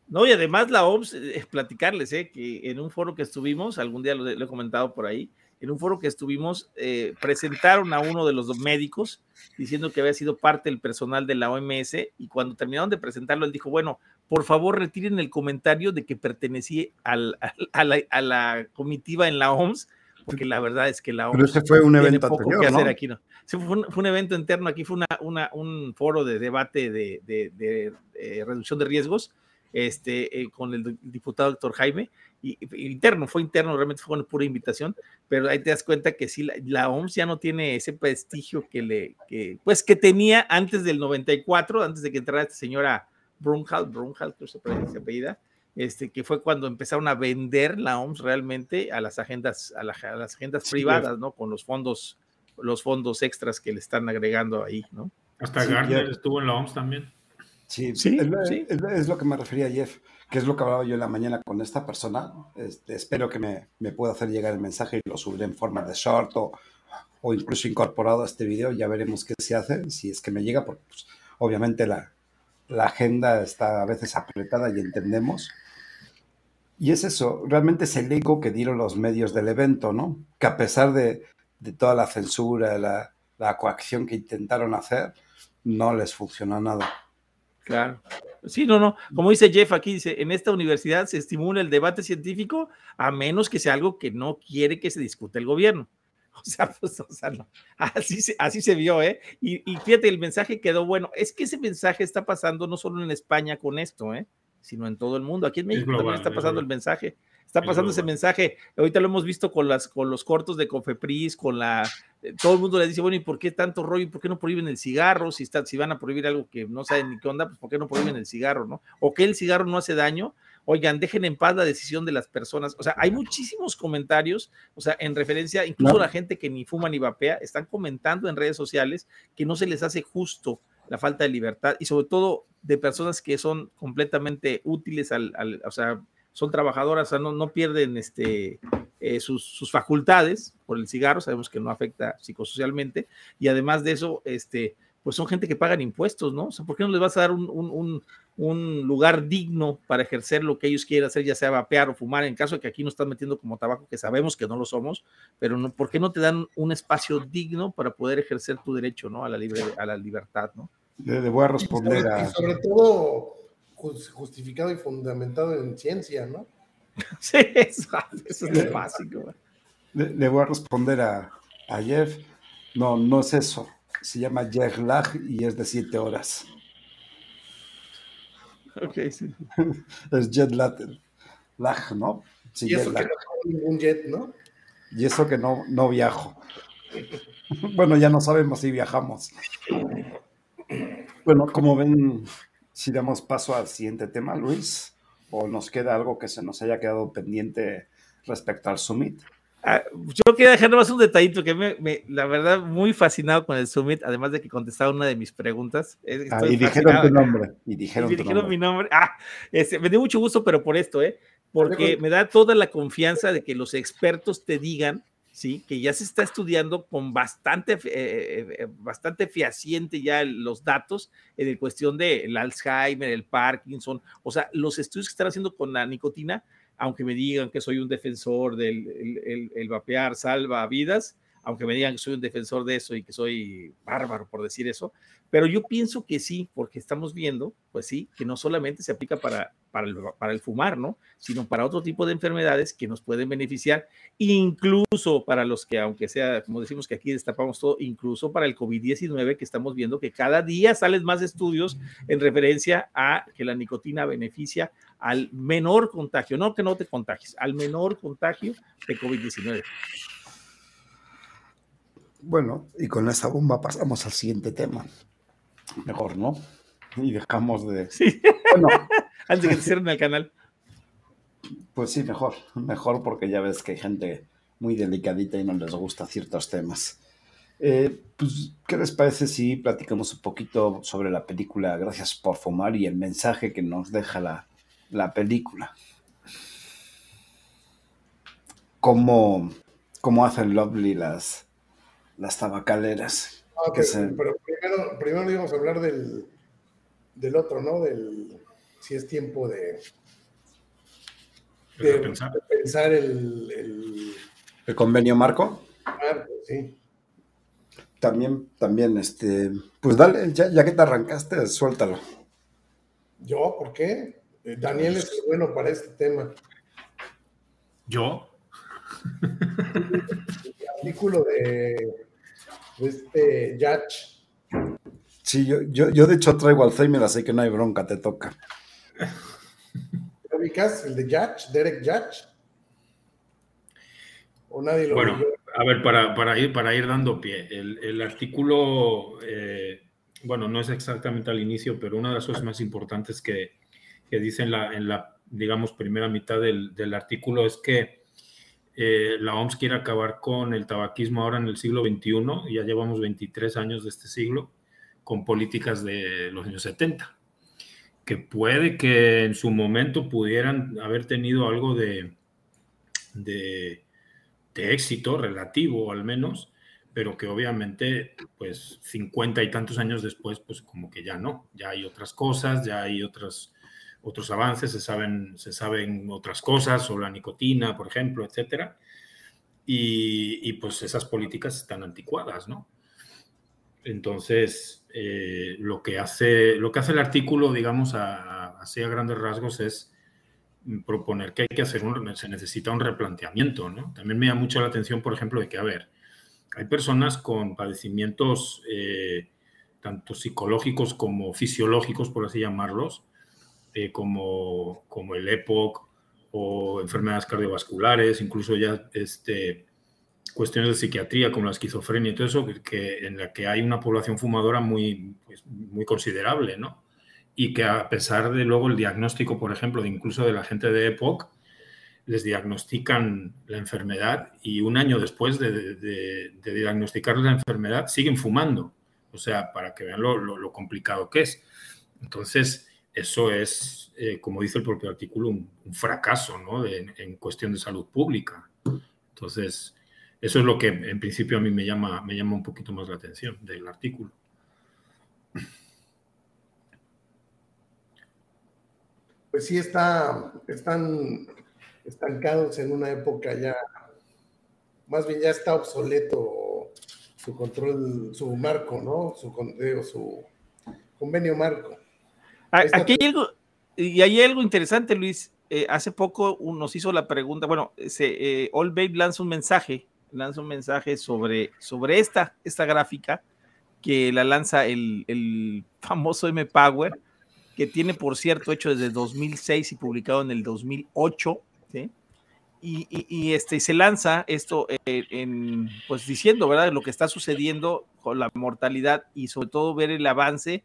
Speaker 3: No, y además la OMS, es platicarles, ¿eh? que en un foro que estuvimos, algún día lo, he comentado por ahí, en un foro que estuvimos, eh, presentaron a uno de los médicos diciendo que había sido parte del personal de la OMS y cuando terminaron de presentarlo, él dijo, bueno, por favor retiren el comentario de que pertenecía al, a, la, comitiva en la OMS, porque la verdad es que la OMS...
Speaker 1: Pero ese fue un evento anterior, que hacer
Speaker 3: aquí, ¿no? fue, un, evento interno, aquí fue una, un foro de debate de, de, eh, reducción de riesgos este, eh, con el diputado doctor Jaime, y, interno, fue interno, realmente fue una pura invitación, pero ahí te das cuenta que sí, la, OMS ya no tiene ese prestigio que le, que, pues que tenía antes del 94, antes de que entrara esta señora Brunhal, Brunhal, que se apellida, este, que fue cuando empezaron a vender la OMS realmente a las agendas, a, las agendas privadas, ¿no? Con los fondos, los fondos extras que le están agregando ahí, ¿no?
Speaker 2: Hasta Gardner estuvo en la OMS también.
Speaker 1: Sí, sí, es, lo que me refería Jeff, que es lo que hablaba yo en la mañana con esta persona. Este, espero que me, me, pueda hacer llegar el mensaje y lo subiré en forma de short o, o, incluso incorporado a este video. Ya veremos qué se hace, si es que me llega, porque pues, obviamente la, la agenda está a veces apretada y entendemos. Y es eso, realmente es el eco que dieron los medios del evento, ¿no? Que a pesar de, de toda la censura, la, la coacción que intentaron hacer, no les funcionó nada.
Speaker 3: Claro. Sí, no, no. Como dice Jeff aquí, dice, en esta universidad se estimula el debate científico a menos que sea algo que no quiere que se discute el gobierno. O sea, pues, o sea, no. así, se, así se vio, ¿eh? Y, y, fíjate, el mensaje quedó bueno. Es que ese mensaje está pasando no solo en España con esto, ¿eh? Sino en todo el mundo. Aquí en México también está pasando el mensaje. Está pasando ese mensaje. Ahorita lo hemos visto con, las, con los cortos de Cofepris, con la. Eh, todo el mundo le dice, bueno, ¿y por qué tanto rollo? ¿Y por qué no prohíben el cigarro? Si, está, si van a prohibir algo que no saben ni qué onda, pues ¿por qué no prohíben el cigarro, no? O que el cigarro no hace daño. Oigan, dejen en paz la decisión de las personas. O sea, hay muchísimos comentarios, o sea, en referencia, incluso la gente que ni fuma ni vapea, están comentando en redes sociales que no se les hace justo la falta de libertad y sobre todo de personas que son completamente útiles al, al o sea, son trabajadoras, o sea, no, pierden este, eh, sus, facultades por el cigarro, sabemos que no afecta psicosocialmente, y además de eso, este, pues son gente que pagan impuestos, ¿no? O sea, ¿por qué no les vas a dar un, lugar digno para ejercer lo que ellos quieren hacer, ya sea vapear o fumar, en caso de que aquí no están metiendo como tabaco, que sabemos que no lo somos, pero no, ¿por qué no te dan un espacio digno para poder ejercer tu derecho, ¿no? A la, libre, a la libertad, ¿no?
Speaker 1: Le, voy a responder a...
Speaker 4: sobre todo justificado y fundamentado en ciencia, ¿no?
Speaker 3: Sí, eso, es básico.
Speaker 1: Le, voy a responder a, a, Jeff. No, no es eso. Se llama jet lag y es de siete horas.
Speaker 3: Ok, sí.
Speaker 1: es jet lag, lag ¿no?
Speaker 4: y eso que no tengo ningún jet, ¿no?
Speaker 1: Y eso que no, no viajo. bueno, ya no sabemos si viajamos. Bueno, como ven, si damos paso al siguiente tema, Luis, o nos queda algo que se nos haya quedado pendiente respecto al Summit.
Speaker 3: Ah, yo quería dejar más un detallito que me, la verdad, muy fascinado con el Summit, además de que contestaba una de mis preguntas.
Speaker 1: Ah, y dijeron tu nombre. Y dijeron,
Speaker 3: mi nombre. Ah, este, me dio mucho gusto, pero por esto, ¿eh? Porque me da toda la confianza de que los expertos te digan ¿sí? que ya se está estudiando con bastante, eh, eh, eh, bastante fehaciente ya los datos en cuestión del Alzheimer, el Parkinson, o sea, los estudios que están haciendo con la nicotina, aunque me digan que soy un defensor del el, el vapear salva vidas, aunque me digan que soy un defensor de eso y que soy bárbaro por decir eso, pero yo pienso que sí, porque estamos viendo, pues sí, que no solamente se aplica para, para, el, el fumar, ¿no? Sino para otro tipo de enfermedades que nos pueden beneficiar, incluso para los que, aunque sea, como decimos que aquí destapamos todo, incluso para el COVID-19, que estamos viendo que cada día salen más estudios en referencia a que la nicotina beneficia al menor contagio, no que no te contagies, al menor contagio de COVID-19.
Speaker 1: Bueno, y con esa bomba pasamos al siguiente tema. Mejor, ¿no? Y dejamos de.
Speaker 3: Sí. Bueno, Antes de que te cierren el canal.
Speaker 1: Pues sí, mejor. Mejor porque ya ves que hay gente muy delicadita y no les gusta ciertos temas. Eh, pues, ¿qué les parece si platicamos un poquito sobre la película Gracias por fumar y el mensaje que nos deja la,
Speaker 5: la película. Cómo, cómo hacen Lovely las, las tabacaleras.
Speaker 4: Ah, pero primero, primero íbamos a hablar del, del otro, ¿no? Del si es tiempo de, de, pensar, el,
Speaker 5: el, convenio marco.
Speaker 4: Marco, sí.
Speaker 5: También, también, este, pues dale, ya, ya que te arrancaste, suéltalo.
Speaker 4: ¿Yo? ¿Por qué? Eh, Daniel es bueno para este tema.
Speaker 2: ¿Yo?
Speaker 4: El artículo de, este Yach.
Speaker 5: Sí, yo, yo, yo de hecho traigo Alzheimer, así que no hay bronca, te toca.
Speaker 4: ¿Te ubicas el de Yach, Derek Yach?
Speaker 2: ¿O nadie lo Bueno, a ver, para, ir, para ir dando pie, el, artículo, eh, bueno, no es exactamente al inicio, pero una de las cosas más importantes que, que dice en la, en la, digamos, primera mitad del, del artículo es que eh, la OMS quiere acabar con el tabaquismo ahora en el siglo XXI, ya llevamos 23 años de este siglo, con políticas de los años 70, que puede que en su momento pudieran haber tenido algo de, de, éxito relativo al menos, pero que obviamente, pues 50 y tantos años después, pues como que ya no, ya hay otras cosas, ya hay otras otros avances, se saben, se saben otras cosas sobre la nicotina, por ejemplo, etcétera. Y, pues esas políticas están anticuadas, ¿no? Entonces, eh, lo, que hace, lo que hace el artículo, digamos, así a grandes rasgos, es proponer que hay que hacer un, se necesita un replanteamiento, ¿no? También me llama mucho la atención, por ejemplo, de que, a ver, hay personas con padecimientos eh, tanto psicológicos como fisiológicos, por así llamarlos, eh, como, como el EPOC o enfermedades cardiovasculares, incluso ya este, cuestiones de psiquiatría como la esquizofrenia y todo eso, que, en la que hay una población fumadora muy, pues, muy considerable, ¿no? Y que a pesar de luego el diagnóstico, por ejemplo, de incluso de la gente de EPOC, les diagnostican la enfermedad y un año después de, de, de diagnosticarles la enfermedad siguen fumando. O sea, para que vean lo, lo complicado que es. Entonces, eso es, eh, como dice el propio artículo, un, fracaso ¿no? en cuestión de salud pública. Entonces, eso es lo que en principio a mí me llama, me llama un poquito más la atención del artículo.
Speaker 4: Pues sí, está, están estancados en una época ya, más bien ya está obsoleto su control, su marco, ¿no? Su, su convenio marco.
Speaker 3: Aquí hay algo, y hay algo interesante, Luis. Eh, hace poco nos hizo la pregunta, bueno, se, eh, All Babe lanza un mensaje, lanza un mensaje sobre, sobre esta, esta gráfica que la lanza el, el famoso M Power, que tiene, por cierto, hecho desde 2006 y publicado en el 2008, ¿sí? Y, y, este, se lanza esto eh, en, pues diciendo, ¿verdad?, lo que está sucediendo con la mortalidad y sobre todo ver el avance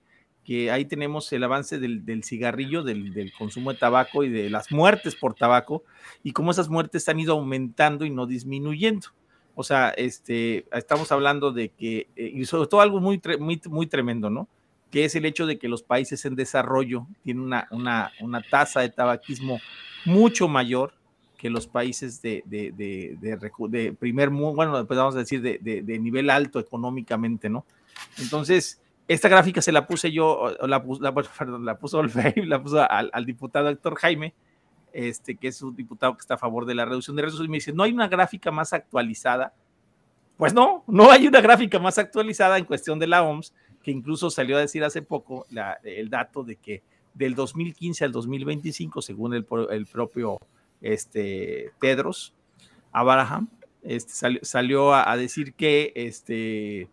Speaker 3: que ahí tenemos el avance del, cigarrillo, del, consumo de tabaco y de las muertes por tabaco, y cómo esas muertes han ido aumentando y no disminuyendo. O sea, este, estamos hablando de que, eh, y sobre todo algo muy, muy, muy tremendo, ¿no? Que es el hecho de que los países en desarrollo tienen una, una, una tasa de tabaquismo mucho mayor que los países de, de, de, de primer, bueno, pues vamos a decir, de, nivel alto económicamente, ¿no? Entonces, esta gráfica se la puse yo, la, la, perdón, la puso la puso al, diputado Héctor Jaime, este, que es un diputado que está a favor de la reducción de riesgos, y me dice, ¿no hay una gráfica más actualizada? Pues no, no hay una gráfica más actualizada en cuestión de la OMS, que incluso salió a decir hace poco el dato de que del 2015 al 2025, según el, propio este, Tedros Abraham, este, salió, salió a, a, decir que este,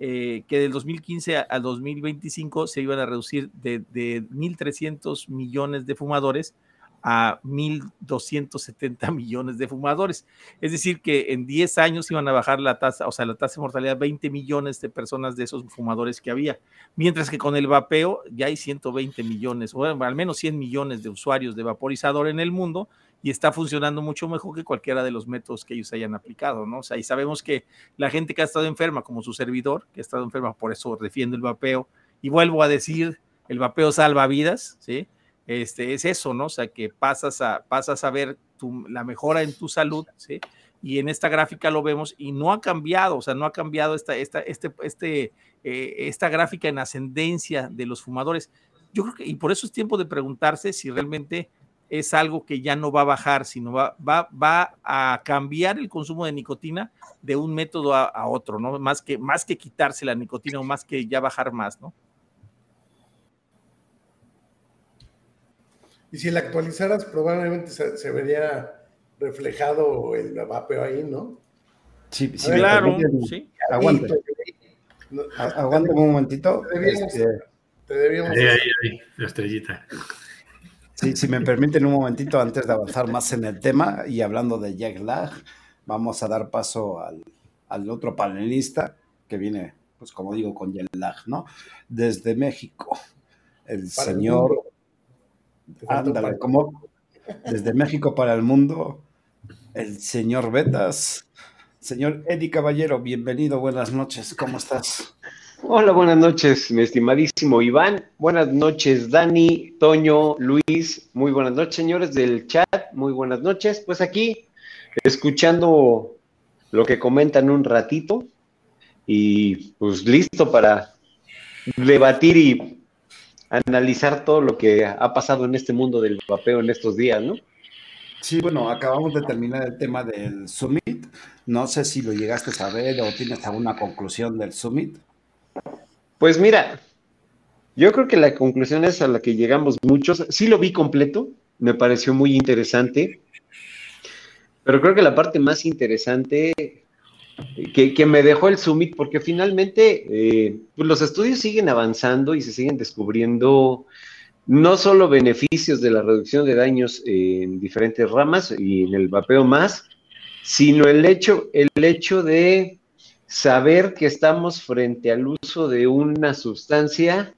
Speaker 3: eh, que del 2015 al 2025 se iban a reducir de, de 1.300 millones de fumadores a 1.270 millones de fumadores. Es decir, que en 10 años iban a bajar la tasa, o sea, la tasa de mortalidad 20 millones de personas de esos fumadores que había. Mientras que con el vapeo ya hay 120 millones, o al menos 100 millones de usuarios de vaporizador en el mundo y está funcionando mucho mejor que cualquiera de los métodos que ellos hayan aplicado, ¿no? O sea, y sabemos que la gente que ha estado enferma, como su servidor, que ha estado enferma, por eso defiende el vapeo, y vuelvo a decir, el vapeo salva vidas, ¿sí? este, es eso, ¿no? O sea, que pasas a, pasas a ver la mejora en tu salud, ¿sí? Y en esta gráfica lo vemos y no ha cambiado, o sea, no ha cambiado esta, esta, este, este, eh, esta gráfica en ascendencia de los fumadores. Yo creo que, y por eso es tiempo de preguntarse si realmente es algo que ya no va a bajar, sino va, va, va a cambiar el consumo de nicotina de un método a, a, otro, ¿no? Más que, más que quitarse la nicotina o más que ya bajar más, ¿no?
Speaker 4: Y si la actualizaras, probablemente se, vería reflejado el vapeo ahí, ¿no?
Speaker 5: Sí, sí claro, sí. Aguante. Aguante un momentito. Te debíamos,
Speaker 2: este, Ahí, ahí, ahí, la estrellita.
Speaker 5: Sí, si me permiten un momentito antes de avanzar más en el tema y hablando de jet lag, vamos a dar paso al, al otro panelista que viene, pues como digo, con jet lag, ¿no? Desde México, el señor Ándale, como desde México para el mundo, el señor Betas. Señor Eddie Caballero, bienvenido, buenas noches, ¿cómo estás?
Speaker 6: Hola, buenas noches, mi estimadísimo Iván. Buenas noches, Dani, Toño, Luis. Muy buenas noches, señores del chat. Muy buenas noches. Pues aquí, escuchando lo que comentan un ratito y pues listo para debatir y analizar todo lo que ha pasado en este mundo del vapeo en estos días, ¿no?
Speaker 5: Sí, bueno, acabamos de terminar el tema del Summit. No sé si lo llegaste a saber o tienes alguna conclusión del Summit.
Speaker 6: Pues mira, yo creo que la conclusión es a la que llegamos muchos. Sí lo vi completo, me pareció muy interesante, pero creo que la parte más interesante que, me dejó el Summit, porque finalmente eh, pues los estudios siguen avanzando y se siguen descubriendo no solo beneficios de la reducción de daños en diferentes ramas y en el vapeo más, sino el hecho, el hecho de saber que estamos frente al uso de una sustancia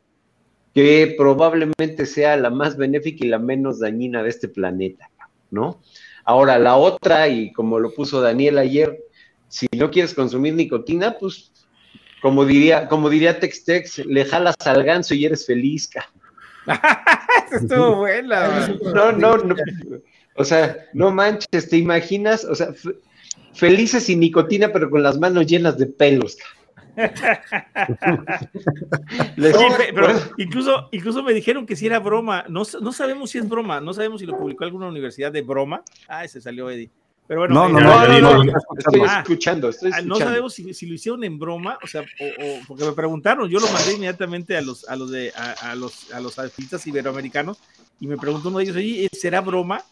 Speaker 6: que probablemente sea la más benéfica y la menos dañina de este planeta, ¿no? Ahora, la otra, y como lo puso Daniel ayer, si no quieres consumir nicotina, pues como diría, como diría Tex-Tex, le jalas al ganso y eres feliz,
Speaker 3: Estuvo buena.
Speaker 6: no, no, no. O sea, no manches, ¿te imaginas? O sea, felices sin nicotina, pero con las manos llenas de pelos.
Speaker 3: pero incluso, incluso me dijeron que si era broma. No, no sabemos si es broma. No sabemos si lo publicó alguna universidad de broma. Ah, ese salió Eddie. Pero bueno, no, no, no, estoy escuchando, estoy escuchando. No sabemos si, si, lo hicieron en broma, o sea, o, porque me preguntaron, yo lo mandé inmediatamente a los, a los de, a, a los, a los artistas iberoamericanos y me preguntó uno de ellos, oye, ¿será broma?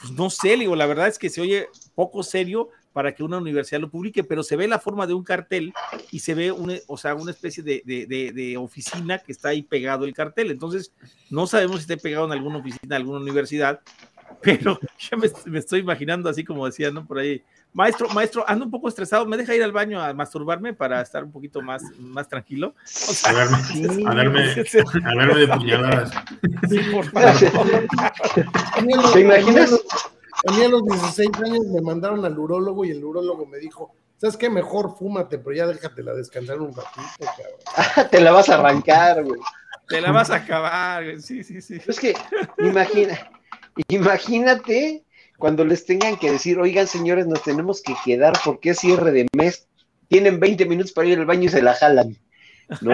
Speaker 3: Pues no sé, digo, la verdad es que se oye poco serio para que una universidad lo publique, pero se ve la forma de un cartel y se ve una, o sea, una especie de, de, de, de, oficina que está ahí pegado el cartel. Entonces, no sabemos si está pegado en alguna oficina, alguna universidad, pero ya me, estoy imaginando así como decía, ¿no? Por ahí, maestro, maestro, ando un poco estresado, ¿me deja ir al baño a masturbarme para estar un poquito más, más tranquilo?
Speaker 2: a, verme, a, verme, de puñaladas. Sí, por favor.
Speaker 4: ¿Te imaginas? A mí a los 16 años me mandaron al urólogo y el urólogo me dijo, ¿sabes qué? Mejor fúmate, pero ya déjatela descansar un ratito,
Speaker 6: cabrón. Te la vas a arrancar, güey.
Speaker 3: Te la vas a acabar, sí, sí, sí.
Speaker 6: Es que, imagina, Imagínate cuando les tengan que decir, oigan señores, nos tenemos que quedar porque es cierre de mes, tienen 20 minutos para ir al baño y se la jalan. ¿No?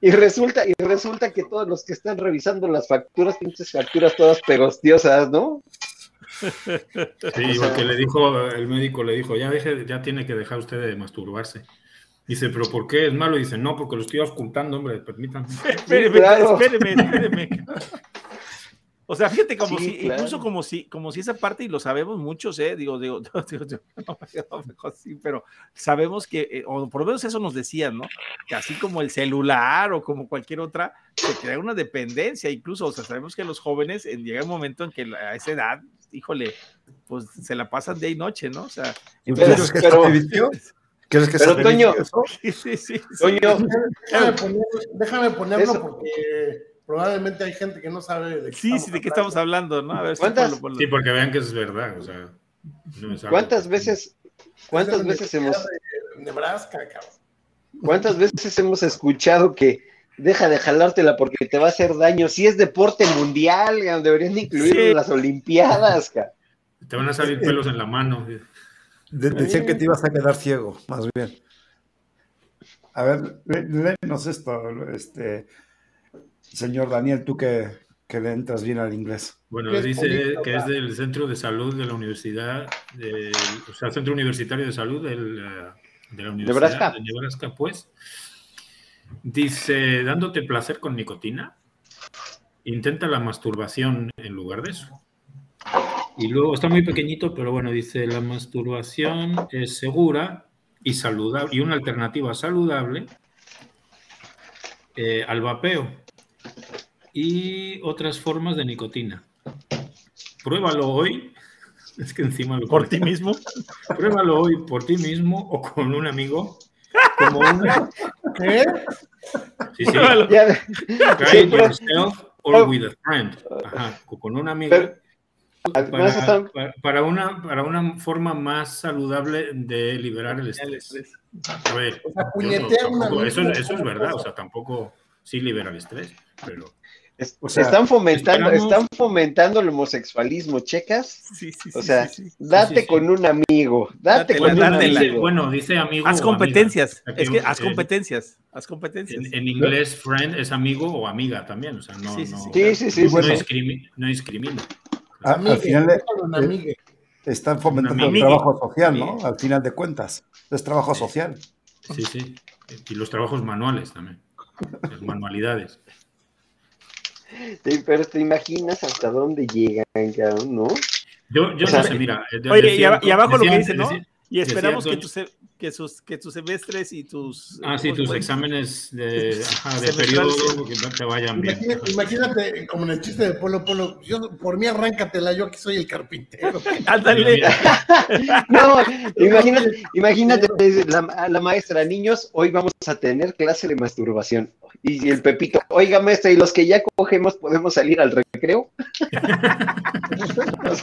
Speaker 6: y, resulta, y resulta que todos los que están revisando las facturas, pinches facturas todas pegostiosas, ¿no?
Speaker 2: Sí, igual que le dijo, el médico le dijo, ya deje, ya tiene que dejar usted de masturbarse. Dice, pero ¿por qué es malo? Dice, no, porque lo estoy ocultando, hombre, permítanme.
Speaker 3: Espéreme, espéreme, espéreme. O sea, fíjate como si, incluso como si, como si esa parte, y lo sabemos muchos, eh, digo, digo, sí, pero sabemos que, eh, o por lo menos eso nos decían, ¿no? Que así como el celular o como cualquier otra, se crea una dependencia, incluso, o sea, sabemos que los jóvenes en, llega un momento en que a esa edad, híjole, pues se la pasan día y noche, ¿no? O sea,
Speaker 6: pero, pero, ¿Quieres que pero Toño, sí, sí, sí, Toño,
Speaker 4: déjame, déjame ponerlo porque probablemente hay gente que no sabe
Speaker 3: de qué Sí, sí, de qué estamos hablando, ¿no? A ver,
Speaker 2: ¿Cuántas? Sí, porque vean que es verdad, o sea.
Speaker 6: ¿Cuántas veces, cuántas veces hemos...
Speaker 4: Nebraska, cabrón.
Speaker 6: ¿Cuántas veces hemos escuchado que deja de jalártela porque te va a hacer daño. Si es deporte mundial, deberían incluir las Olimpiadas.
Speaker 2: Te van a salir pelos en la mano.
Speaker 5: decían que te ibas a quedar ciego, más bien. A ver, léenos esto, este, señor Daniel, tú que, que le entras bien al inglés.
Speaker 2: Bueno, dice que es del Centro de Salud de la Universidad, o sea, Centro Universitario de Salud del, de la Universidad de Nebraska, pues. Dice, dándote placer con nicotina, intenta la masturbación en lugar de eso. Y luego está muy pequeñito, pero bueno, dice, la masturbación es segura y saludable y una alternativa saludable eh, al vapeo y otras formas de nicotina. Pruébalo hoy. Es que encima lo
Speaker 3: por ti mismo.
Speaker 2: Pruébalo hoy por ti mismo o con un amigo. Como una... ¿Qué? Sí, sí. Try it yourself or with a friend. Ajá, con un amigo. Para, una, para una forma más saludable de liberar el estrés. A ver, eso, eso, es verdad, o sea, tampoco sí libera el estrés, pero...
Speaker 6: están fomentando, están fomentando el homosexualismo, ¿checas? Sí, sí, sí. O sea, date con un amigo, date con un amigo.
Speaker 2: Bueno, dice amigo.
Speaker 3: Haz competencias, es que haz competencias, haz competencias.
Speaker 2: En, inglés, friend es amigo o amiga también, o sea, no,
Speaker 6: sí, sí, sí,
Speaker 2: no, discrimina
Speaker 5: al final están fomentando el trabajo social, ¿no? Al final de cuentas, es trabajo social.
Speaker 2: Sí, sí. Y los trabajos manuales también, las manualidades.
Speaker 6: Pero te imaginas hasta dónde llegan, ¿no?
Speaker 2: Yo, yo no sé, mira.
Speaker 3: Oye, y, abajo lo que dice, ¿no? y esperamos que, tus, que, sus, que tus semestres y tus...
Speaker 2: Ah, sí, tus exámenes de, ajá, de periodo que te vayan bien.
Speaker 4: Imagínate, como en el chiste de Polo Polo, yo, por mí arráncatela, yo aquí soy el carpintero.
Speaker 3: Ándale.
Speaker 6: no, imagínate, imagínate la, la maestra, niños, hoy vamos a tener clase de masturbación. Y el Pepito, oiga maestra, ¿y los que ya cogemos podemos salir al recreo?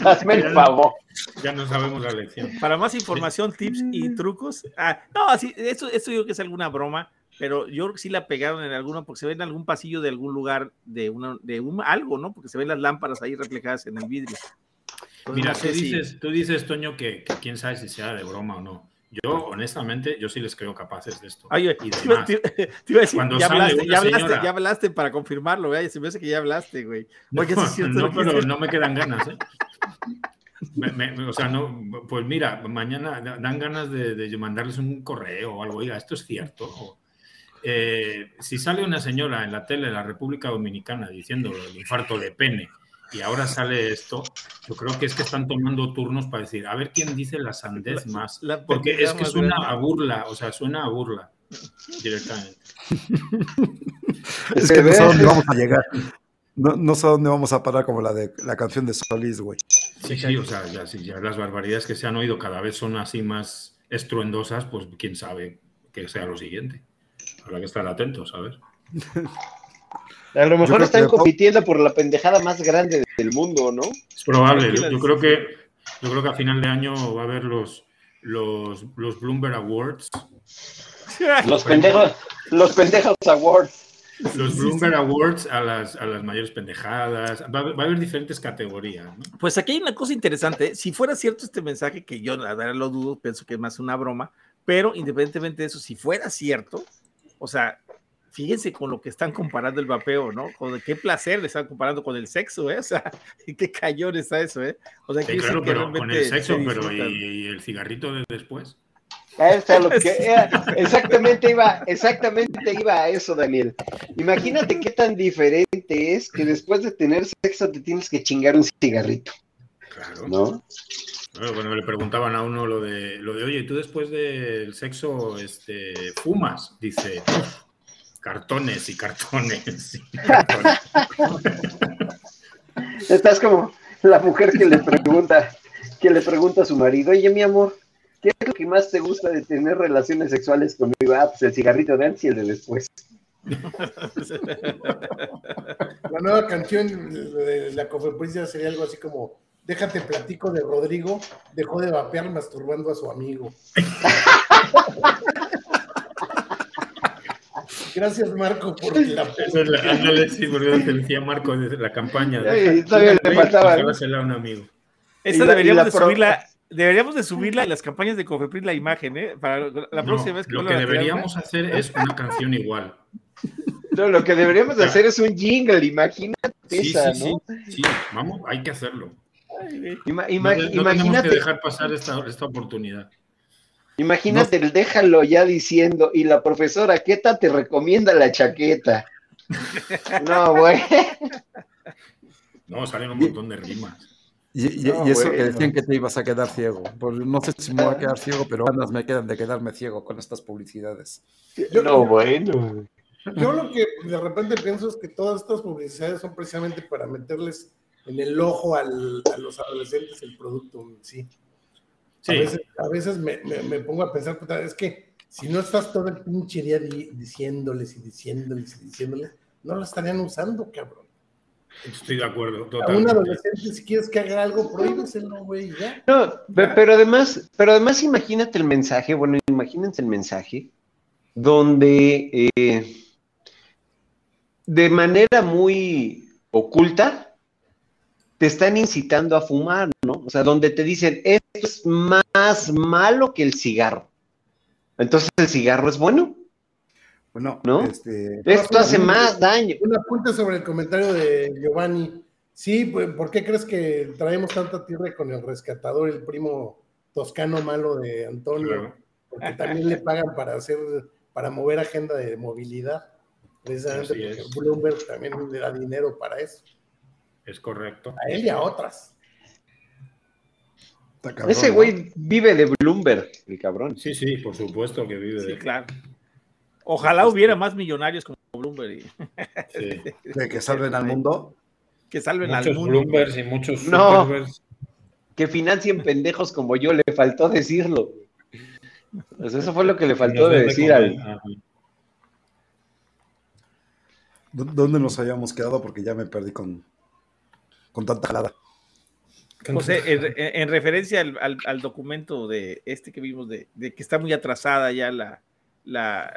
Speaker 6: hazme el favor.
Speaker 2: Ya no sabemos la lección.
Speaker 3: Para más información, tips y trucos. Ah, no, así, esto, esto yo creo que es alguna broma, pero yo creo que sí la pegaron en alguno, porque se ve en algún pasillo de algún lugar de, una, de un, algo, ¿no? Porque se ven las lámparas ahí reflejadas en el vidrio.
Speaker 2: Mira, tú, dices, tú dices, Toño, que quién sabe si sea de broma o no. Yo, honestamente, yo sí les creo capaces de esto.
Speaker 3: Oye, y demás. Te, iba a decir, Cuando ya, hablaste, ya, hablaste, ya hablaste para confirmarlo, güey. Se me hace que ya hablaste, güey.
Speaker 2: No, no pero no me quedan ganas, ¿eh? O sea, no, pues mira, mañana dan ganas de, de, mandarles un correo o algo. Oiga, esto es cierto. Eh, si sale una señora en la tele de la República Dominicana diciendo el infarto de pene y ahora sale esto, yo creo que es que están tomando turnos para decir, a ver quién dice la sandez más. porque es que suena a burla, o sea, suena a burla directamente.
Speaker 5: es que no sé dónde vamos a llegar. No, sé dónde vamos a parar como la de la canción de Solís, güey.
Speaker 2: Sí, sí, o sea, ya, ya las barbaridades que se han oído cada vez son así más estruendosas, pues quién sabe que sea lo siguiente. Habrá que estar atentos, ¿sabes?
Speaker 6: A lo mejor están compitiendo por la pendejada más grande del mundo, ¿no?
Speaker 2: Es probable. Yo, creo que yo creo que a final de año va a haber los los, los Bloomberg Awards.
Speaker 6: Los pendejos, los pendejos Awards.
Speaker 2: Los Bloomberg Awards a las, a las mayores pendejadas. Va, a haber diferentes categorías.
Speaker 3: Pues aquí hay una cosa interesante. Si fuera cierto este mensaje, que yo a lo dudo, pienso que es más una broma, pero independientemente de eso, si fuera cierto, o sea, fíjense con lo que están comparando el vapeo, ¿no? Con qué placer le están comparando con el sexo, ¿eh? O sea, qué cayón está eso, ¿eh? O sea,
Speaker 2: que claro, pero con el sexo, pero ¿y, el cigarrito de después?
Speaker 6: Lo que, exactamente iba, exactamente iba a eso, Daniel. Imagínate qué tan diferente es que después de tener sexo te tienes que chingar un cigarrito. Claro. ¿No?
Speaker 2: Bueno, cuando le preguntaban a uno lo de, lo de, oye, tú después del sexo este, fumas, dice, cartones y cartones.
Speaker 6: Estás como la mujer que le pregunta, que le pregunta a su marido, oye mi amor, ¿qué es lo que más te gusta de tener relaciones sexuales conmigo? Ah, pues el cigarrito de antes y el de después.
Speaker 4: La nueva canción de la conferencia sería algo así como Déjate platico de Rodrigo, dejó de vapear masturbando a su amigo. Gracias, Marco, por
Speaker 2: la Ándale, sí, porque decía Marco desde la campaña.
Speaker 6: todavía le faltaba.
Speaker 2: un amigo.
Speaker 3: Esta deberíamos de subirla. Deberíamos de subirla en las campañas de Cofepris la imagen, ¿eh? Para la próxima vez
Speaker 2: que Lo que deberíamos hacer es una canción igual.
Speaker 6: No, lo que deberíamos de hacer es un jingle, imagínate
Speaker 2: sí, esa, sí, ¿no? Sí, sí, vamos, hay que hacerlo. imagínate. Tenemos que dejar pasar esta, esta oportunidad.
Speaker 6: Imagínate el déjalo ya diciendo, y la profesora Queta te recomienda la chaqueta. No, güey.
Speaker 2: No, salen un montón de rimas.
Speaker 1: Y, eso que decían que te ibas a quedar ciego. Pues no sé si me voy a quedar ciego, pero ganas me quedan de quedarme ciego con estas publicidades.
Speaker 6: no, bueno.
Speaker 4: Yo lo que de repente pienso es que todas estas publicidades son precisamente para meterles en el ojo a los adolescentes el producto en sí. A veces, me, pongo a pensar, es que si no estás todo el pinche día diciéndoles y diciéndoles y diciéndoles, no lo estarían usando, cabrón.
Speaker 2: Estoy de acuerdo.
Speaker 4: A un adolescente, si quieres que haga algo, prohíbeselo, güey, ya.
Speaker 6: No, pero además, pero además imagínate el mensaje, bueno, imagínense el mensaje donde eh, de manera muy oculta te están incitando a fumar, ¿no? O sea, donde te dicen, esto es más malo que el cigarro. Entonces, ¿el cigarro es bueno?
Speaker 1: Bueno,
Speaker 6: ¿no? Este, esto hace más daño.
Speaker 4: Un apunte sobre el comentario de Giovanni. Sí, pues, ¿por qué crees que traemos tanta tierra con el rescatador, el primo toscano malo de Antonio? Porque también le pagan para hacer, para mover agenda de movilidad. Precisamente porque Bloomberg también le da dinero para eso.
Speaker 2: Es correcto.
Speaker 4: A él y a otras.
Speaker 6: Ese güey vive de Bloomberg, el cabrón.
Speaker 2: Sí, sí, por supuesto que vive de.
Speaker 3: Claro. Ojalá hubiera más millonarios como Bloomberg.
Speaker 1: De que salven al mundo.
Speaker 3: Que salven al mundo.
Speaker 2: Bloomberg y muchos
Speaker 6: no, Que financien pendejos como yo, le faltó decirlo. Pues eso fue lo que le faltó de decir al.
Speaker 1: ¿Dónde nos habíamos quedado? Porque ya me perdí con, con tanta jalada.
Speaker 3: José, en, referencia al, documento de este que vimos, de, que está muy atrasada ya la, la,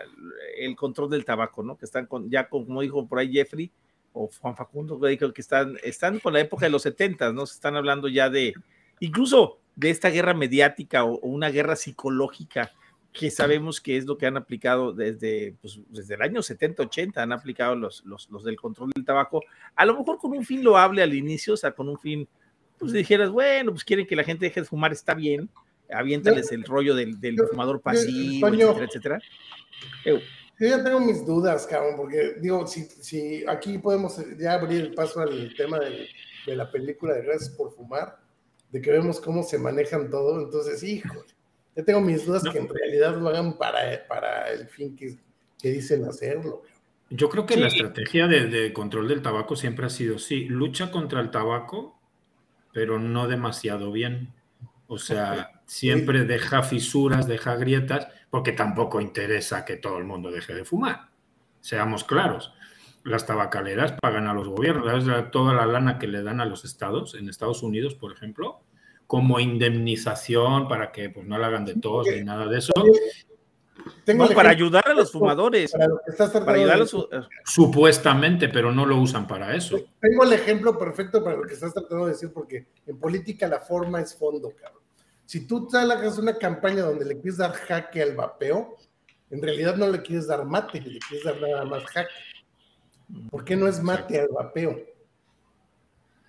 Speaker 3: el control del tabaco, ¿no? Que están con, ya como dijo por ahí Jeffrey o Juan Facundo, que están, están con la época de los 70, ¿no? Se están hablando ya de, incluso de esta guerra mediática o una guerra psicológica que sabemos que es lo que han aplicado desde, pues, desde el año 70-80, han aplicado los, los, los, del control del tabaco, a lo mejor con un fin loable al inicio, o sea, con un fin, pues dijeras, bueno, pues quieren que la gente deje de fumar, está bien, aviéntales el rollo del, del fumador pasivo, etcétera, etcétera.
Speaker 4: Yo ya tengo mis dudas, cabrón, porque digo, si, si aquí podemos ya abrir el paso al tema de, de la película de Gracias por Fumar, de que vemos cómo se manejan todo, entonces, híjole yo tengo mis dudas que en realidad lo hagan para, para el fin que, dicen hacerlo.
Speaker 2: Yo creo que la estrategia de, control del tabaco siempre ha sido, sí, lucha contra el tabaco, pero no demasiado bien. O sea, siempre deja fisuras, deja grietas, porque tampoco interesa que todo el mundo deje de fumar. Seamos claros. Las tabacaleras pagan a los gobiernos, toda la lana que le dan a los estados, en Estados Unidos, por ejemplo, como indemnización para que pues, no la hagan de tos ni nada de eso.
Speaker 3: Tengo para ayudar a los fumadores. Para,
Speaker 2: Supuestamente, pero no lo usan para eso.
Speaker 4: Tengo el ejemplo perfecto para lo que estás tratando de decir, porque en política la forma es fondo, cabrón. Si tú haces una campaña donde le quieres dar jaque al vapeo, en realidad no le quieres dar mate, le quieres dar nada más jaque. ¿Por qué no es mate al vapeo?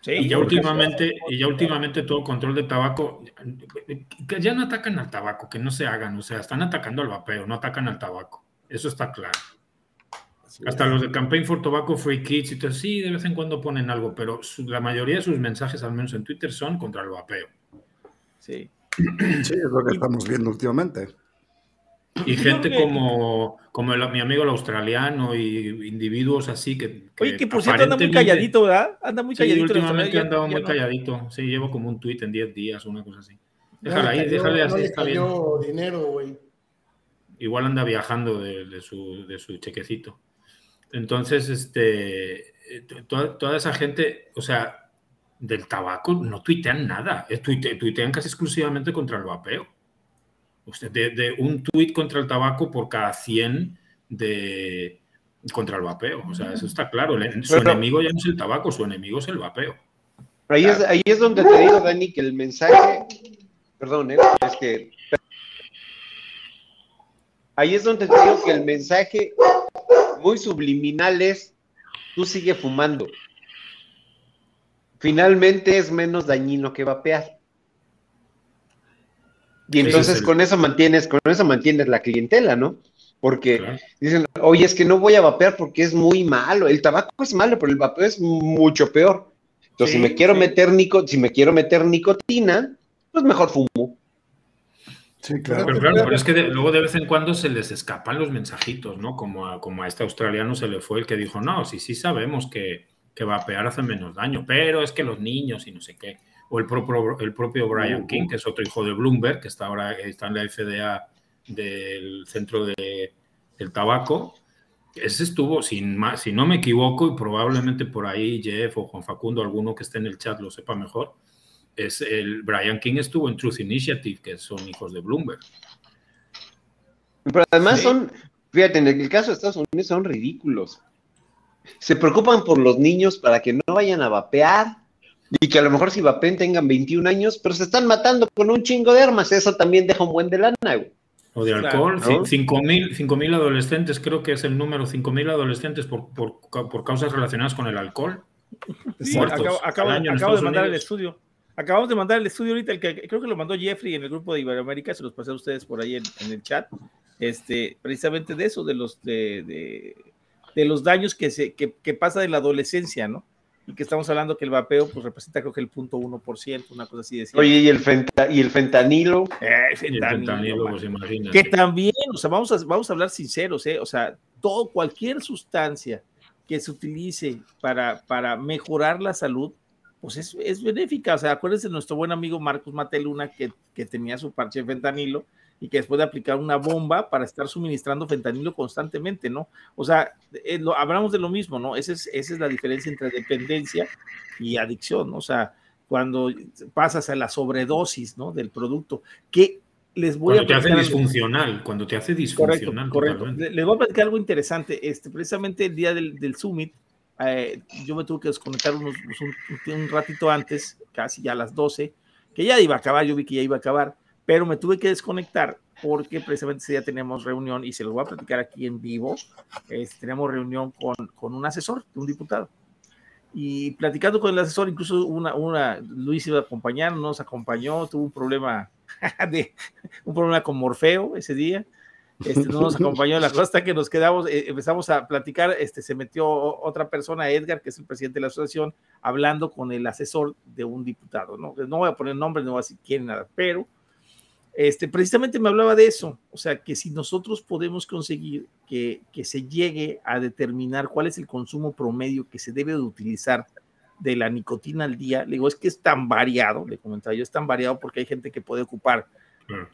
Speaker 2: Y ya últimamente, y ya últimamente todo control de tabaco, que ya no atacan al tabaco, que no se hagan, o sea, están atacando al vapeo, no atacan al tabaco. Eso está claro. Hasta los de Campaign for Tobacco Free Kids y todo, sí, de vez en cuando ponen algo, pero la mayoría de sus mensajes, al menos en Twitter, son contra el vapeo.
Speaker 3: Sí.
Speaker 1: Sí, es lo que estamos viendo últimamente.
Speaker 2: Y gente como, como mi amigo el australiano y individuos así que.
Speaker 3: Oye, que por cierto anda muy calladito, ¿verdad? Anda muy calladito.
Speaker 2: Sí, últimamente andado muy calladito. Sí, llevo como un tweet en 10 días, una cosa así. Déjala ahí, déjale así, está bien.
Speaker 4: dinero, güey.
Speaker 2: Igual anda viajando de, su, de su chequecito. Entonces, este, toda, toda, esa gente, o sea, del tabaco no tuitean nada, tuitean casi exclusivamente contra el vapeo. Usted, de, un tuit contra el tabaco por cada 100 de, contra el vapeo. O sea, eso está claro. Su enemigo ya no es el tabaco, su enemigo es el vapeo.
Speaker 6: Ahí es, ahí es donde te digo, Dani, que el mensaje, perdón, ¿eh? es que ahí es donde te digo que el mensaje muy subliminal es, tú sigue fumando. Finalmente es menos dañino que vapear. Y entonces con eso mantienes, con eso mantienes la clientela, ¿no? Porque dicen, oye, es que no voy a vapear porque es muy malo. El tabaco es malo, pero el vapeo es mucho peor. Entonces, si me quiero meter si me quiero meter nicotina, pues mejor fumo.
Speaker 2: Sí, claro. Pero, claro, pero es que luego de vez en cuando se les escapan los mensajitos, ¿no? Como a, como a este australiano se le fue el que dijo, no, sí, sí sabemos que, que vapear hace menos daño, pero es que los niños y no sé qué. O el propio, el propio Brian King, que es otro hijo de Bloomberg, que está ahora está en la FDA del centro de, del tabaco, ese estuvo, sin más, si no me equivoco, y probablemente por ahí Jeff o Juan Facundo, alguno que esté en el chat lo sepa mejor, es el Brian King estuvo en Truth Initiative, que son hijos de Bloomberg.
Speaker 6: Pero además son, fíjate, en el caso de Estados Unidos son ridículos. Se preocupan por los niños para que no vayan a vapear y que a lo mejor si vapen tengan 21 años, pero se están matando con un chingo de armas. Eso también deja un buen de lana, güey.
Speaker 2: O de alcohol, 5.000 adolescentes, creo que es el número, 5.000 adolescentes por, por, por, causas relacionadas con el alcohol.
Speaker 3: acabo, de mandar el estudio. Acabamos de mandar el estudio ahorita, el que creo que lo mandó Jeffrey en el grupo de Iberoamérica, se los pasé a ustedes por ahí en, el chat, este, precisamente de eso, de los, de, de, los daños que, se, que, que pasa de la adolescencia, ¿no? Y que estamos hablando que el vapeo pues representa creo que el punto 1%, una cosa así de
Speaker 6: Oye, ¿y el, y el fentanilo?
Speaker 3: Eh, fentanilo, pues, que también, o sea, vamos a, vamos a hablar sinceros, ¿eh? o sea, todo, cualquier sustancia que se utilice para, para mejorar la salud, pues es, es benéfica, o sea, acuérdense de nuestro buen amigo Marcos Mateluna que, que tenía su parche de fentanilo, y que después de aplicar una bomba para estar suministrando fentanilo constantemente, ¿no? O sea, eh, hablamos de lo mismo, ¿no? Esa es, esa es la diferencia entre dependencia y adicción, ¿no? O sea, cuando pasas a la sobredosis, ¿no? Del producto, que les voy
Speaker 2: cuando a... Cuando te hace disfuncional, cuando te hace disfuncional.
Speaker 3: Correcto, Les voy a platicar algo interesante. Este, precisamente el día del, del Summit, eh, yo me tuve que desconectar unos, un, un ratito antes, casi ya a las 12, que ya iba a acabar, yo vi que ya iba a acabar pero me tuve que desconectar porque precisamente ese día teníamos reunión y se lo voy a platicar aquí en vivo. Teníamos reunión con, con, un asesor, un diputado. Y platicando con el asesor, incluso una, una Luis iba a acompañar, nos acompañó, tuvo un problema, de, un problema con Morfeo ese día. Este, no nos acompañó la cosa que nos quedamos, eh, empezamos a platicar, este, se metió otra persona, Edgar, que es el presidente de la asociación, hablando con el asesor de un diputado, ¿no? No voy a poner nombres, no voy a decir quién, nada, pero este, precisamente me hablaba de eso, o sea, que si nosotros podemos conseguir que, que, se llegue a determinar cuál es el consumo promedio que se debe de utilizar de la nicotina al día, le digo, es que es tan variado, le comentaba yo, es tan variado porque hay gente que puede ocupar,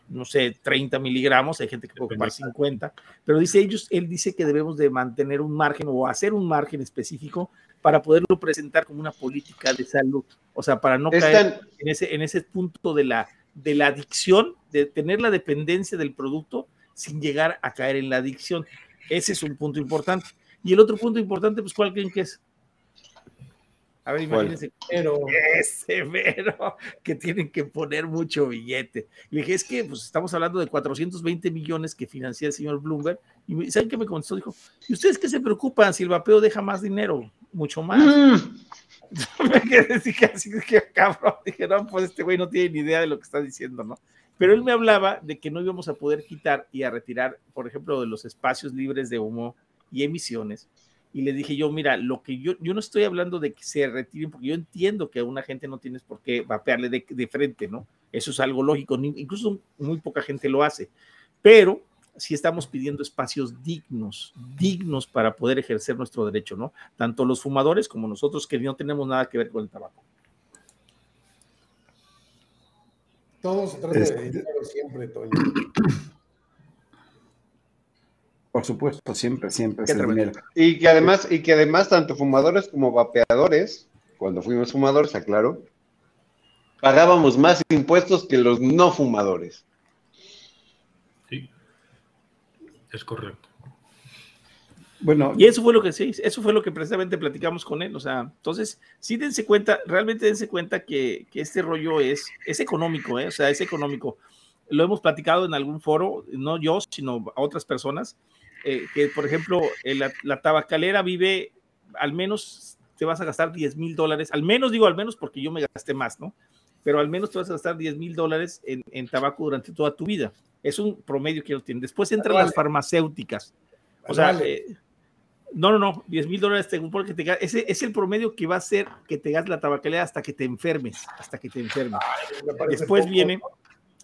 Speaker 3: no sé, 30 miligramos, hay gente que puede ocupar 50, pero dice ellos, él dice que debemos de mantener un margen o hacer un margen específico para poderlo presentar como una política de salud, o sea, para no caer en ese, en ese punto de la de la adicción, de tener la dependencia del producto sin llegar a caer en la adicción. Ese es un punto importante. Y el otro punto importante, pues, ¿cuál creen que es? A ver, imagínense, pero ese pero que tienen que poner mucho billete. Y le dije, es que pues estamos hablando de 420 millones que financia el señor Bloomberg. Y ¿saben qué me contestó? Dijo, ¿y ustedes qué se preocupan si el vapeo deja más dinero? Mucho más. Mm. me quedé así, que cabrón, dije, no, pues este güey no tiene ni idea de lo que está diciendo, ¿no? Pero él me hablaba de que no íbamos a poder quitar y a retirar, por ejemplo, de los espacios libres de humo y emisiones. Y le dije yo, mira, lo que yo, yo no estoy hablando de que se retiren, porque yo entiendo que a una gente no tienes por qué vapearle de, de frente, ¿no? Eso es algo lógico, incluso muy poca gente lo hace. Pero si estamos pidiendo espacios dignos, dignos para poder ejercer nuestro derecho, ¿no? Tanto los fumadores como nosotros que no tenemos nada que ver con el tabaco.
Speaker 4: Todo se trata de este, dinero siempre, Toño.
Speaker 1: Por supuesto, siempre, siempre es.
Speaker 6: Y que además, y que además, tanto fumadores como vapeadores, cuando fuimos fumadores, aclaro, pagábamos más impuestos que los no fumadores.
Speaker 2: Es correcto.
Speaker 3: Bueno, y eso fue lo que sí, eso fue lo que precisamente platicamos con él. O sea, entonces, sí dense cuenta, realmente dense cuenta que, que este rollo es, es económico, ¿eh? o sea, es económico. Lo hemos platicado en algún foro, no yo, sino a otras personas, eh, que por ejemplo, la, la, tabacalera vive, al menos te vas a gastar 10 mil dólares, al menos digo al menos porque yo me gasté más, ¿no? Pero al menos te vas a gastar 10 mil dólares en, en, tabaco durante toda tu vida. Es un promedio que lo tienen. Después entran las farmacéuticas. O sea, eh, no, no, no, 10 mil dólares porque te ese es el promedio que va a ser que te gastes la tabacalera hasta que te enfermes, hasta que te enfermes. Después viene,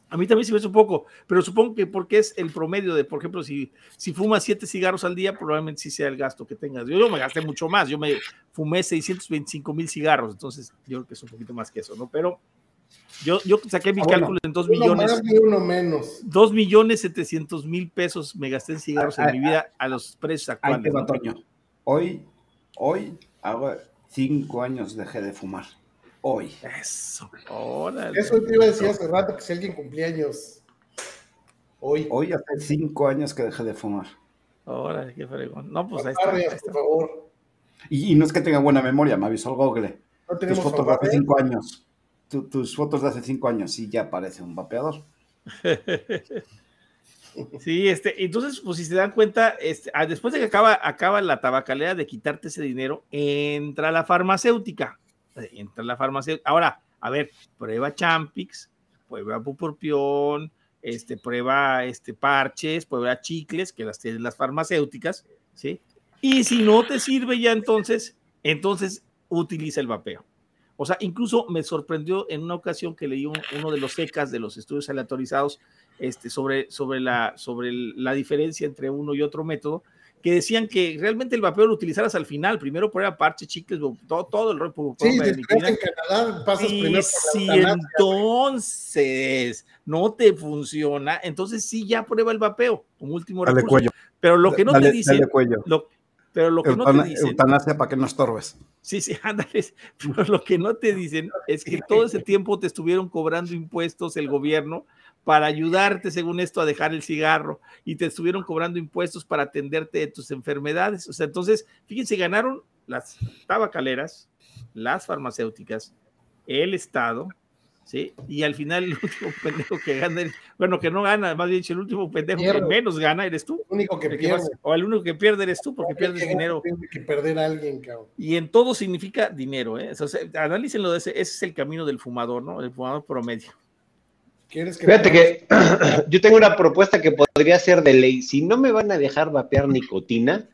Speaker 3: a mí también se me hace un poco, pero supongo que porque es el promedio de, por ejemplo, si, si fumas 7 cigarros al día, probablemente sí sea el gasto que tengas. Yo, yo me gasté mucho más, yo me fumé 625 mil cigarros, entonces yo creo que es un poquito más que eso, ¿no? Pero yo, yo saqué mi ah, cálculo en 2 millones.
Speaker 4: Más y uno menos.
Speaker 3: 2 millones 700 mil pesos me gasté en cigarros en mi vida a los precios actuales.
Speaker 1: Hoy, hoy hago 5 años dejé de fumar. Hoy.
Speaker 3: Eso.
Speaker 4: Eso te iba a decir hace rato que si alguien cumplía años. Hoy.
Speaker 1: Hoy hace 5 años que dejé de fumar.
Speaker 3: Órale, qué fregón. No, pues ahí está,
Speaker 4: por favor.
Speaker 1: Y, no es que tenga buena memoria, me avisó el Google. No tenemos fotos de hace 5 años tus fotos de hace cinco años sí ya parece un vapeador.
Speaker 3: Sí, este, entonces, pues si se dan cuenta, este, ah, después de que acaba, acaba la tabacalera de quitarte ese dinero, entra la farmacéutica. Entra la farmacéutica. Ahora, a ver, prueba Champix, prueba Pupurpión, este, prueba este, parches, prueba chicles, que las tienen las farmacéuticas, ¿sí? Y si no te sirve ya entonces, entonces utiliza el vapeo. O sea, incluso me sorprendió en una ocasión que leí uno de los secas de los estudios aleatorizados este, sobre, sobre, la, sobre la diferencia entre uno y otro método, que decían que realmente el vapeo lo utilizaras al final, primero prueba parche, chicles, todo, todo el rollo.
Speaker 4: Sí, en Canadá pasas
Speaker 3: y primero si entonces no te funciona, entonces sí ya prueba el vapeo como último recurso. Pero lo que no te dicen, lo, pero lo que no te dicen.
Speaker 1: Eutanasia para que no estorbes.
Speaker 3: Sí, sí, ándale. Pero lo que no te dicen es que todo ese tiempo te estuvieron cobrando impuestos el gobierno para ayudarte, según esto, a dejar el cigarro y te estuvieron cobrando impuestos para atenderte de tus enfermedades. O sea, entonces, fíjense, ganaron las tabacaleras, las farmacéuticas, el Estado, ¿sí? Y al final el último pendejo que gana, bueno, que no gana, más bien el último pendejo que menos gana eres tú.
Speaker 4: El único que pierde.
Speaker 3: o el único que pierde eres tú porque pierdes dinero.
Speaker 4: Tiene que perder a alguien, cabrón.
Speaker 3: Y en todo significa dinero, ¿eh? O sea, analícenlo de ese, ese es el camino del fumador, ¿no? El fumador promedio.
Speaker 6: ¿Quieres que Fíjate que yo tengo una propuesta que podría ser de ley. Si no me van a dejar vapear nicotina,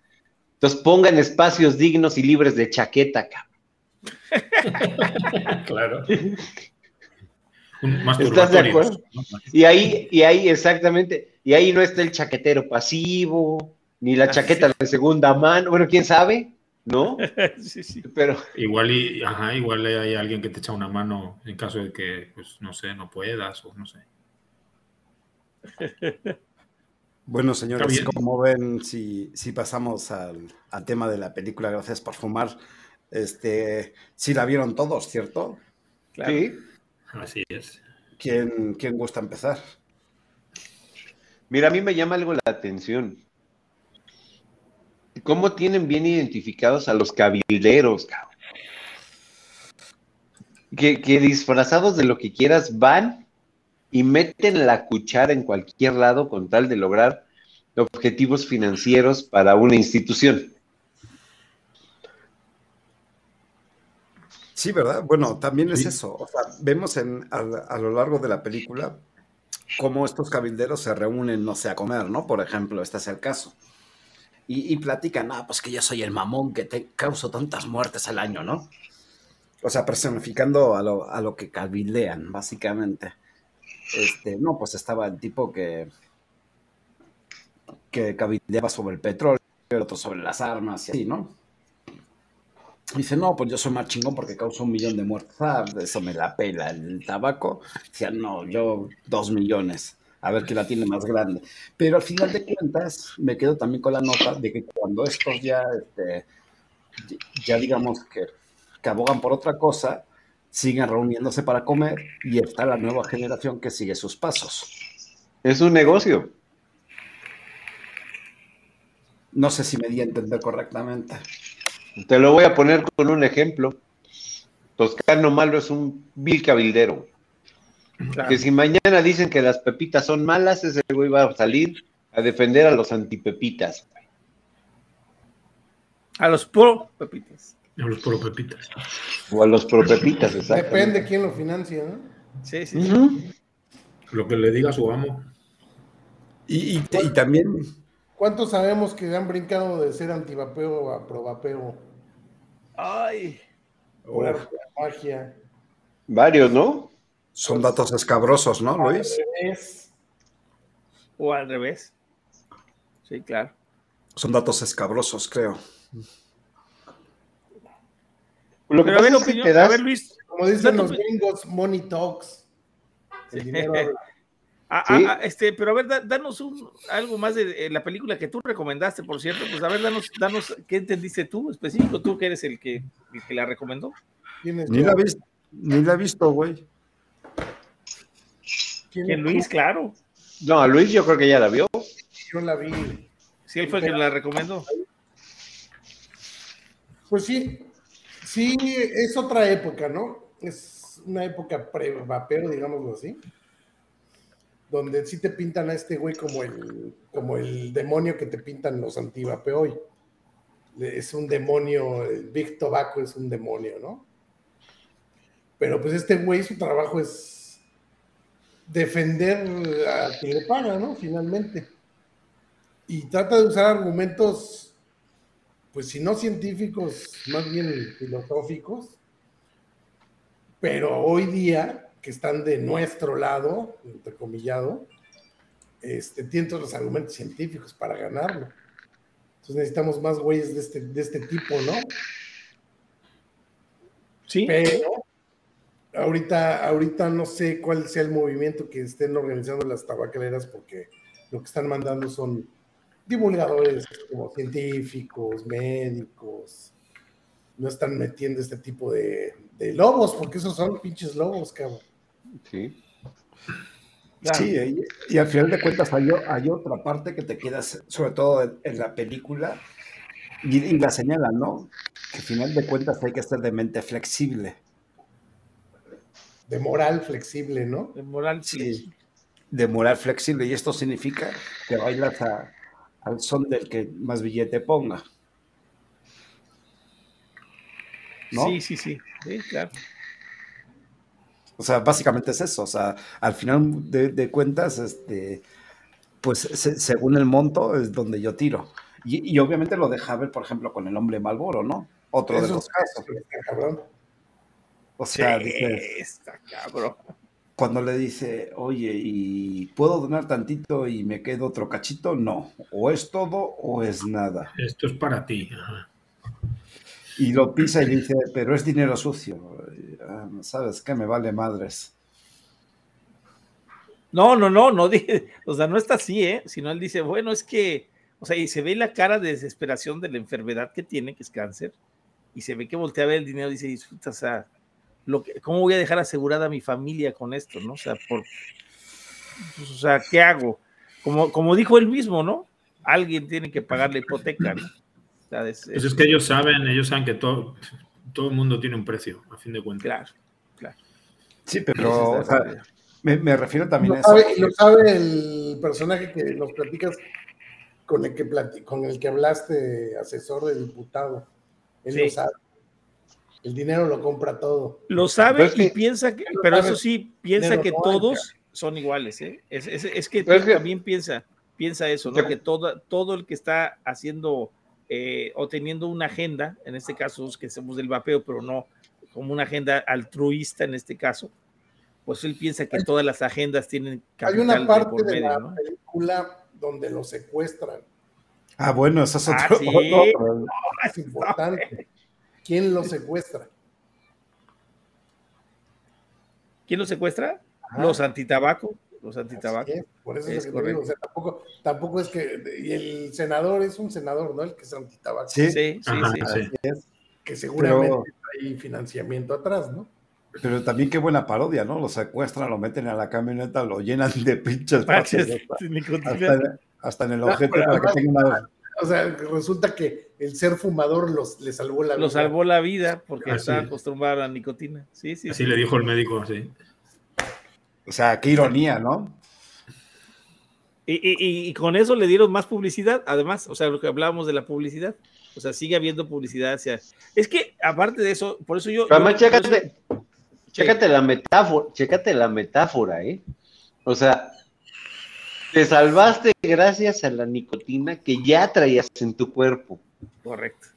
Speaker 6: entonces pongan espacios dignos y libres de chaqueta, cabrón.
Speaker 2: claro.
Speaker 6: ¿Estás de acuerdo? Y ahí, y ahí, exactamente, y ahí no está el chaquetero pasivo, ni la chaqueta de segunda mano, bueno, quién sabe, ¿no?
Speaker 3: sí, sí.
Speaker 6: Pero...
Speaker 2: Igual, y, ajá, igual hay alguien que te echa una mano en caso de que, pues, no sé, no puedas o no sé.
Speaker 1: Bueno, señores, como ven, si, si pasamos al, al, tema de la película Gracias por Fumar, este, sí la vieron todos, ¿cierto?
Speaker 6: Claro. Sí.
Speaker 2: Así es.
Speaker 1: ¿Quién, ¿Quién gusta empezar?
Speaker 6: Mira, a mí me llama algo la atención. ¿Cómo tienen bien identificados a los cabilderos, cabrón? Que, que, disfrazados de lo que quieras van y meten la cuchara en cualquier lado con tal de lograr objetivos financieros para una institución.
Speaker 1: Sí, ¿verdad? Bueno, también es eso. O sea, vemos en, a, lo largo de la película cómo estos cabilderos se reúnen, no sé, a comer, ¿no? Por ejemplo, este es el caso. Y, platican, ah, pues que yo soy el mamón que te causo tantas muertes al año, ¿no? O sea, personificando a lo, a lo que cabildean, básicamente. Este, no, pues estaba el tipo que, que cabildeaba sobre el petróleo, otro sobre las armas y así, ¿no? Dice, no, pues yo soy más chingón porque causo un millón de muertes. Ah, eso me la pela el tabaco. Decía, no, yo dos millones. A ver quién la tiene más grande. Pero al final de cuentas, me quedo también con la nota de que cuando estos ya, este, ya digamos que, que abogan por otra cosa, siguen reuniéndose para comer y está la nueva generación que sigue sus pasos.
Speaker 6: Es un negocio.
Speaker 1: No sé si me di a entender correctamente.
Speaker 6: Te lo voy a poner con un ejemplo. Toscano Malo es un vil cabildero. Que si mañana dicen que las pepitas son malas, ese güey va a salir a defender a los antipepitas.
Speaker 3: A los pro pepitas.
Speaker 2: A los pro pepitas.
Speaker 6: O a los pro pepitas, exacto.
Speaker 4: Depende quién lo financia, ¿no?
Speaker 3: Sí, sí. sí.
Speaker 2: Lo que le diga su amo.
Speaker 1: Y, y, también.
Speaker 4: ¿Cuántos sabemos que han brincado de ser antivapeo a provapeo?
Speaker 3: Ay.
Speaker 4: Por magia.
Speaker 6: Varios, ¿no?
Speaker 1: Son datos escabrosos, ¿no, Luis?
Speaker 3: O al revés. Sí, claro.
Speaker 1: Son datos escabrosos, creo.
Speaker 6: Lo que Pero a ver, opinión,
Speaker 3: a ver, Luis.
Speaker 4: Como dicen los gringos, money talks. El dinero.
Speaker 3: Ah, ah, ah, este, pero a ver, danos un, algo más de, la película que tú recomendaste, por cierto. Pues a ver, danos, danos, ¿qué entendiste tú específico? Tú que eres el que, el que la recomendó.
Speaker 1: Ni la, visto, ni la he visto, güey.
Speaker 3: ¿Quién, Luis? Claro.
Speaker 6: No, Luis yo creo que ya la vio.
Speaker 4: Yo la vi.
Speaker 3: Sí, él fue el que la recomendó.
Speaker 4: Pues sí, sí, es otra época, ¿no? Es una época pre-vapero, digámoslo así. Donde sí te pintan a este güey como el, como el demonio que te pintan los antivapeo hoy. Es un demonio, el Big Tobacco es un demonio, ¿no? Pero pues este güey, su trabajo es defender a quien le paga, ¿no? Finalmente. Y trata de usar argumentos, pues si no científicos, más bien filosóficos, pero hoy día, que están de nuestro lado, entrecomillado, este, tienen todos los argumentos científicos para ganarlo. Entonces necesitamos más güeyes de este, de este tipo, ¿no?
Speaker 3: Sí.
Speaker 4: Pero ahorita, ahorita no sé cuál sea el movimiento que estén organizando las tabacaleras porque lo que están mandando son divulgadores como científicos, médicos, no están metiendo este tipo de, lobos, porque esos son pinches lobos, cabrón.
Speaker 6: Sí.
Speaker 1: Sí, y, al final de cuentas hay, hay, otra parte que te quedas, sobre todo en, la película, y, la señala, ¿no? Que al final de cuentas hay que estar de mente flexible.
Speaker 4: De moral flexible, ¿no?
Speaker 3: De moral, sí.
Speaker 1: De moral flexible, y esto significa que bailas a, al son del que más billete ponga.
Speaker 3: ¿No? Sí, sí, sí, claro.
Speaker 1: O sea, básicamente es eso. O sea, al final de, cuentas, este, pues según el monto es donde yo tiro. Y, obviamente lo deja ver, por ejemplo, con el hombre Malboro, ¿no? Otro de los casos. O sea, sí,
Speaker 3: está cabrón
Speaker 1: cuando le dice, oye, ¿y puedo donar tantito y me quedo otro cachito? No, o es todo o es nada.
Speaker 2: Esto es para ti.
Speaker 1: Y lo pisa y le dice, pero es dinero sucio. Ah, ¿Sabes qué? Me vale madres.
Speaker 3: No, no, no, no, o sea, no está así, ¿eh? Sino él dice, bueno, es que, o sea, y se ve la cara de desesperación de la enfermedad que tiene, que es cáncer, y se ve que voltea a ver el dinero y dice, disfruta, o sea, ¿cómo voy a dejar asegurada a mi familia con esto, no? O sea, por, pues, o sea, ¿qué hago? Como, como dijo él mismo, ¿no? Alguien tiene que pagar la hipoteca, ¿no?
Speaker 2: es, pues es, que ellos saben, ellos saben que todo, todo el mundo tiene un precio, a fin de cuentas.
Speaker 3: Claro, claro.
Speaker 1: Sí, pero me, refiero también
Speaker 4: a eso. Sabe, lo sabe el personaje que nos platicas con el que, con el que hablaste, asesor de diputado. Él lo sabe. El dinero lo compra todo.
Speaker 3: Lo sabe y piensa que, pero eso sí, piensa que todos son iguales, ¿eh? Es, que también piensa, piensa eso, ¿no? Que todo, todo el que está haciendo eh, o teniendo una agenda, en este caso que somos del vapeo, pero no como una agenda altruista en este caso, pues él piensa que todas las agendas tienen
Speaker 4: Hay una parte de, la película donde lo secuestran.
Speaker 1: Ah, bueno, eso es
Speaker 3: ah,
Speaker 1: otro.
Speaker 4: es importante. ¿Quién lo secuestra?
Speaker 3: ¿Quién lo secuestra? Los antitabaco. Los antitabaco.
Speaker 4: por eso es, que digo, o sea, tampoco, tampoco es que. Y el senador es un senador, ¿no? El que es antitabaco.
Speaker 3: Sí, sí, sí.
Speaker 4: Que seguramente hay financiamiento atrás, ¿no?
Speaker 1: Pero también qué buena parodia, ¿no? Lo secuestran, lo meten a la camioneta, lo llenan de pinches
Speaker 3: hasta,
Speaker 1: hasta, en el objeto para que tenga una,
Speaker 4: o sea, resulta que el ser fumador los, le salvó la vida.
Speaker 3: Lo salvó la vida porque estaba acostumbrado a la nicotina. Sí, sí.
Speaker 2: Así le dijo el médico, así.
Speaker 1: O sea, qué ironía, ¿no?
Speaker 3: Y, con eso le dieron más publicidad, además, o sea, lo que hablábamos de la publicidad. O sea, sigue habiendo publicidad. es que, aparte de eso, por eso yo.
Speaker 6: además, chécate, chécate la metáfora, chécate la metáfora, ¿eh? O sea, te salvaste gracias a la nicotina que ya traías en tu cuerpo.
Speaker 3: Correcto.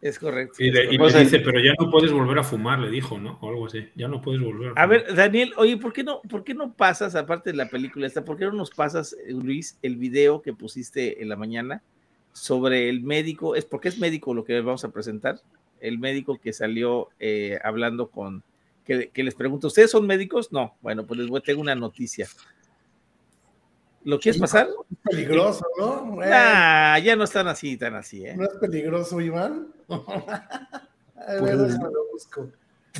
Speaker 3: Es correcto.
Speaker 2: Y, le, dice, pero ya no puedes volver a fumar, le dijo, ¿no? O algo así. Ya no puedes volver a
Speaker 3: fumar. A ver, Daniel, oye, ¿por qué no, por qué no pasas, aparte de la película esta, por qué no nos pasas, Luis, el video que pusiste en la mañana sobre el médico? Es porque es médico lo que vamos a presentar. El médico que salió eh, hablando con, que, les pregunto, ¿ustedes son médicos? No. Bueno, pues les voy, tengo una noticia. ¿Lo quieres pasar?
Speaker 4: Es peligroso, ¿no?
Speaker 3: Ah, ya no están así, tan así, ¿eh?
Speaker 4: ¿No es peligroso, Iván? a ver, pues, lo busco.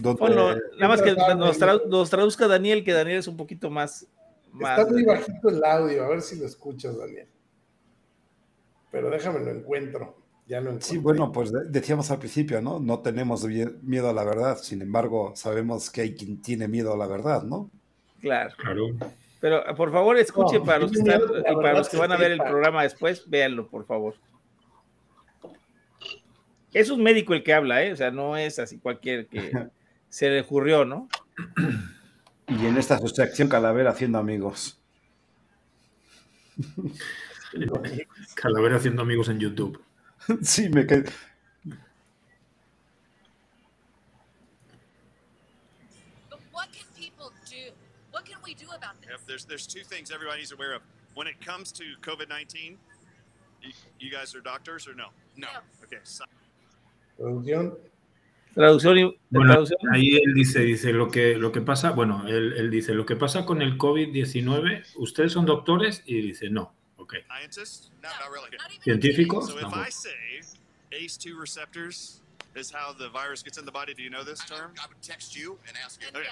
Speaker 3: nada más que nos, traduzca Daniel, que Daniel es un poquito más,
Speaker 4: Está muy bajito el audio, a ver si lo escuchas, Daniel. Pero déjame lo encuentro. Ya lo encuentro.
Speaker 1: Sí, bueno, pues decíamos al principio, ¿no? No tenemos miedo a la verdad, sin embargo, sabemos que hay quien tiene miedo a la verdad, ¿no?
Speaker 3: Claro. Claro. Pero por favor, escuchen para, los que, para los que van a ver el programa después, véanlo, por favor. Es un médico el que habla, ¿eh? O sea, no es así cualquier que se le ocurrió, ¿no?
Speaker 1: Y en esta sustracción Calavera haciendo amigos.
Speaker 2: Calavera haciendo amigos en YouTube.
Speaker 1: Sí, me quedé.
Speaker 7: There's there's two things everybody's aware of. When it comes to COVID-19, you, you, guys are doctors or no? No. Okay. So
Speaker 4: Traducción.
Speaker 3: Traducción,
Speaker 2: bueno, traducción. Ahí él dice, dice lo que, lo que pasa, bueno, él, él dice lo que pasa con el COVID-19, ustedes son doctores y dice no, ok.
Speaker 7: Scientists? No, not really.
Speaker 2: ¿Científicos?
Speaker 7: So if I say ACE2 receptors is how the virus gets in the body, do you know this term? I would text you and ask you. Okay.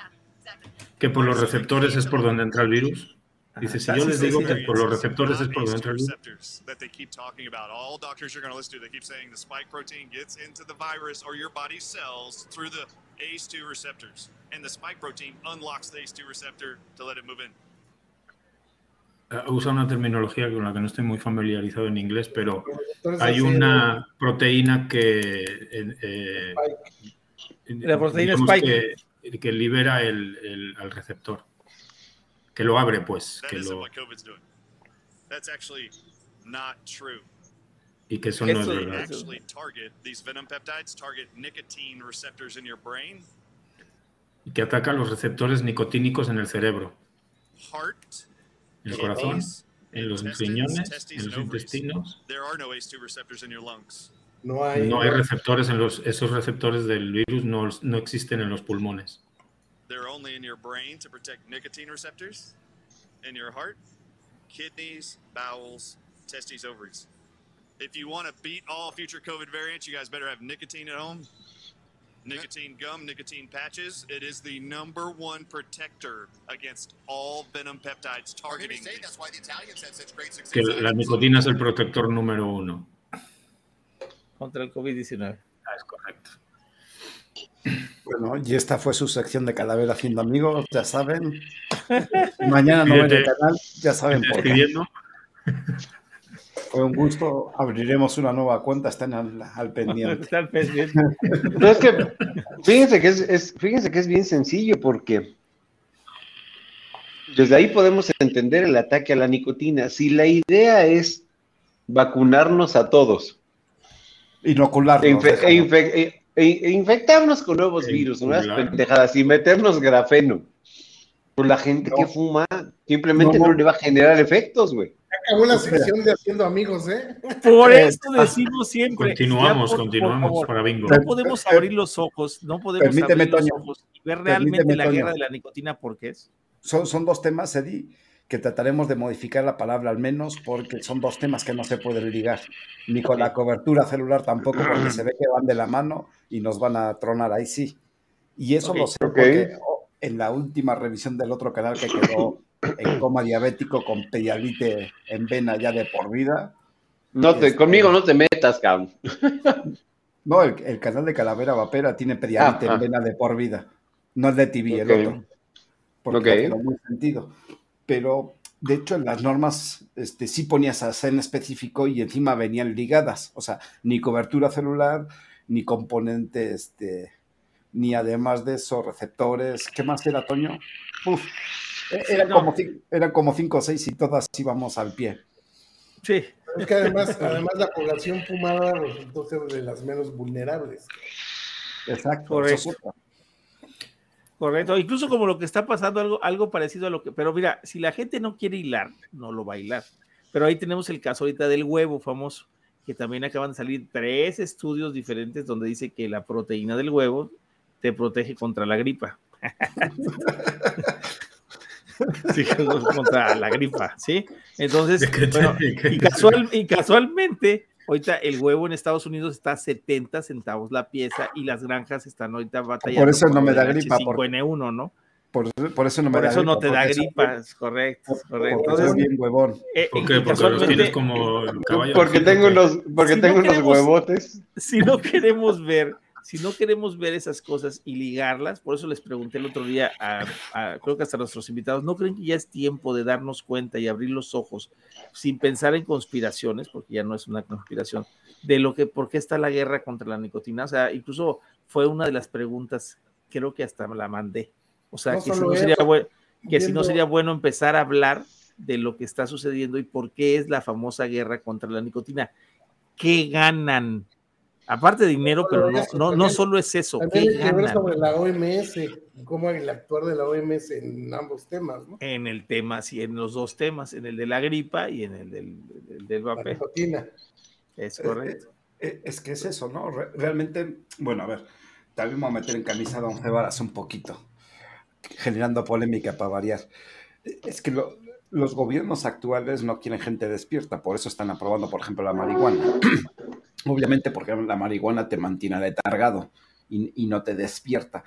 Speaker 2: Que por los receptores es por donde entra el virus. Dice, si yo les digo que por los receptores es por donde entra el virus.
Speaker 7: That they keep talking about. All doctors you're going to listen to, they keep saying the spike protein gets into the virus or your body cells through the ACE2 receptors. And the spike protein unlocks the ACE2 receptor to let it move in.
Speaker 2: Uh, usa una terminología con la que no estoy muy familiarizado en inglés, pero hay una proteína que... Eh, eh,
Speaker 3: la proteína spike.
Speaker 2: Que, libera el, el, al receptor. Que lo abre, pues. Que lo... Y que eso no es verdad. Y que ataca los receptores nicotínicos en el cerebro. En el corazón, en los riñones, en los intestinos.
Speaker 4: No hay,
Speaker 2: no hay receptores en los, esos receptores del virus no, no existen en los pulmones.
Speaker 7: They're only in your brain to protect nicotine receptors in your heart, kidneys, bowels, testes, ovaries. If you want to beat all future COVID variants, you guys better have nicotine at home. Nicotine gum, nicotine patches. It is the number one protector against all venom peptides targeting. Say, that's why the Italians had such great success.
Speaker 2: Que la nicotina es el protector número uno.
Speaker 3: Contra el COVID-19.
Speaker 2: Ah, es correcto.
Speaker 1: Bueno, y esta fue su sección de Calavera haciendo amigos, ya saben. Mañana no ven el canal, ya saben por qué. Fue un gusto, abriremos una nueva cuenta, están al, pendiente.
Speaker 3: Están pendiente.
Speaker 6: No, es que, fíjense que es, fíjense que es bien sencillo porque desde ahí podemos entender el ataque a la nicotina. Si la idea es vacunarnos a todos,
Speaker 1: Inocularnos.
Speaker 6: E, e, e, infectarnos con nuevos virus, nuevas pendejadas y meternos grafeno. Pues la gente que fuma simplemente no, le va a generar efectos, güey.
Speaker 4: Acabó la sección de haciendo amigos, ¿eh?
Speaker 3: Por eso decimos siempre.
Speaker 2: Continuamos, continuamos para bingo.
Speaker 3: No podemos abrir los ojos, no podemos abrir los ojos y ver realmente la guerra de la nicotina porque es.
Speaker 1: Son, son dos temas, Eddie, que trataremos de modificar la palabra al menos porque son dos temas que no se pueden ligar, ni con la cobertura celular tampoco porque se ve que van de la mano y nos van a tronar ahí sí. Y eso lo sé porque oh, en la última revisión del otro canal que quedó en coma diabético con pedialite en vena ya de por vida,
Speaker 6: No te, este, conmigo no te metas, cabrón.
Speaker 1: No, el, canal de Calavera Vapera tiene pedialite ah, en ah. vena de por vida. No es de TV, el otro. Porque no muy sentido. Pero, de hecho, en las normas este, sí ponías a en específico y encima venían ligadas. O sea, ni cobertura celular, ni componente, este, ni además de eso, receptores. ¿Qué más era, Toño? Uf, e-, eran, como, eran como cinco o seis y todas íbamos al pie.
Speaker 3: Sí.
Speaker 4: Es que además, además la población fumada resultó ser de las menos vulnerables.
Speaker 1: Exacto.
Speaker 3: Correcto. Correcto. Incluso como lo que está pasando, algo, algo parecido a lo que. Pero mira, si la gente no quiere hilar, no lo va a hilar. Pero ahí tenemos el caso ahorita del huevo famoso, que también acaban de salir tres estudios diferentes donde dice que la proteína del huevo te protege contra la gripa. sí, contra la gripa, ¿sí? Entonces, bueno, y, casualmente, ahorita el huevo en Estados Unidos está a 70 centavos la pieza y las granjas están ahorita batallando.
Speaker 1: Por eso no me da gripa.
Speaker 3: Por n1, ¿no?
Speaker 1: Por, por, eso no me
Speaker 3: por eso no te da gripa, correcto, correcto.
Speaker 1: Entonces, bien huevón.
Speaker 2: Eh, ¿Por qué? Porque los tienes como caballo.
Speaker 6: Porque tengo unos, porque tengo unos huevotes.
Speaker 3: Si no queremos ver si no queremos ver esas cosas y ligarlas, por eso les pregunté el otro día, a, creo que hasta nuestros invitados, ¿no creen que ya es tiempo de darnos cuenta y abrir los ojos sin pensar en conspiraciones, porque ya no es una conspiración, de lo que, por qué está la guerra contra la nicotina? O sea, incluso fue una de las preguntas, creo que hasta la mandé. O sea, que, si no, sería bueno, que si no sería bueno empezar a hablar de lo que está sucediendo y por qué es la famosa guerra contra la nicotina. ¿Qué ganan? Aparte de dinero, pero no, no, no solo es eso.
Speaker 4: También hay que ver sobre la OMS, cómo el actuar de la OMS en ambos temas, ¿no?
Speaker 3: En el tema, sí, en los dos temas, en el de la gripa y en el del, del, vapor. Es correcto.
Speaker 1: Eh, eh, es que es eso, ¿no? Realmente, bueno, a ver, también vamos a meter en camisa a Don Cebaras un poquito, generando polémica para variar. Es que los gobiernos actuales no quieren gente despierta, por eso están aprobando, por ejemplo, la marihuana. Obviamente porque la marihuana te mantiene letargado y, no te despierta.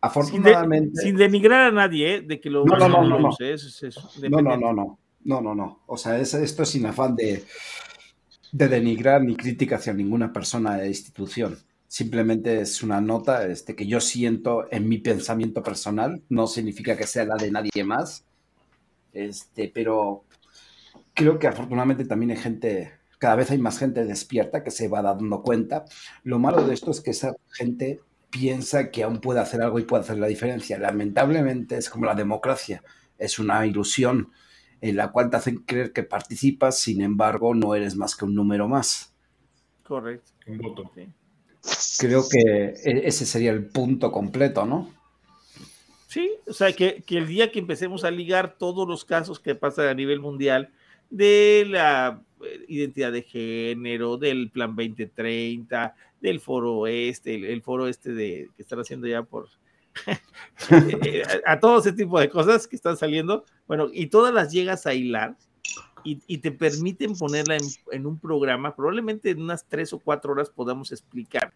Speaker 1: Afortunadamente.
Speaker 3: Sin, denigrar a nadie, ¿eh? de que lo
Speaker 1: no, no, no, no, no. no, no, no, no, no, no, no. O sea, esto es sin afán de, de denigrar ni crítica hacia ninguna persona de institución. Simplemente es una nota este, que yo siento en mi pensamiento personal. No significa que sea la de nadie más. Este, pero creo que afortunadamente también hay gente cada vez hay más gente despierta que se va dando cuenta. Lo malo de esto es que esa gente piensa que aún puede hacer algo y puede hacer la diferencia. Lamentablemente es como la democracia, es una ilusión en la cual te hacen creer que participas, sin embargo no eres más que un número más.
Speaker 3: Correcto.
Speaker 2: Un voto.
Speaker 1: Creo que e-, ese sería el punto completo, ¿no?
Speaker 3: Sí, o sea, que, que el día que empecemos a ligar todos los casos que pasan a nivel mundial de la identidad de género, del plan 2030, del foro este, el, foro este de que están haciendo ya por eh, a, todo ese tipo de cosas que están saliendo, bueno, y todas las llegas a hilar y, te permiten ponerla en, un programa, probablemente en unas tres o cuatro horas podamos explicar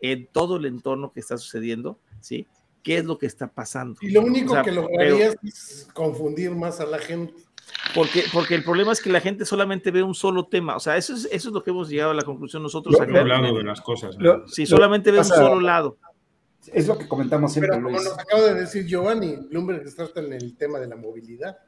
Speaker 3: en todo el entorno que está sucediendo, ¿sí? ¿Qué es lo que está pasando?
Speaker 4: Y lo único que lograría es confundir más a la gente.
Speaker 3: Porque, porque el problema es que la gente solamente ve un solo tema. O sea, eso es, eso es lo que hemos llegado a la conclusión nosotros.
Speaker 2: Lo, acá, de las cosas.
Speaker 3: si solamente ve un solo lado.
Speaker 1: Es lo que comentamos siempre.
Speaker 4: Pero como nos acaba de decir Giovanni, Bloomberg está en el tema de la movilidad.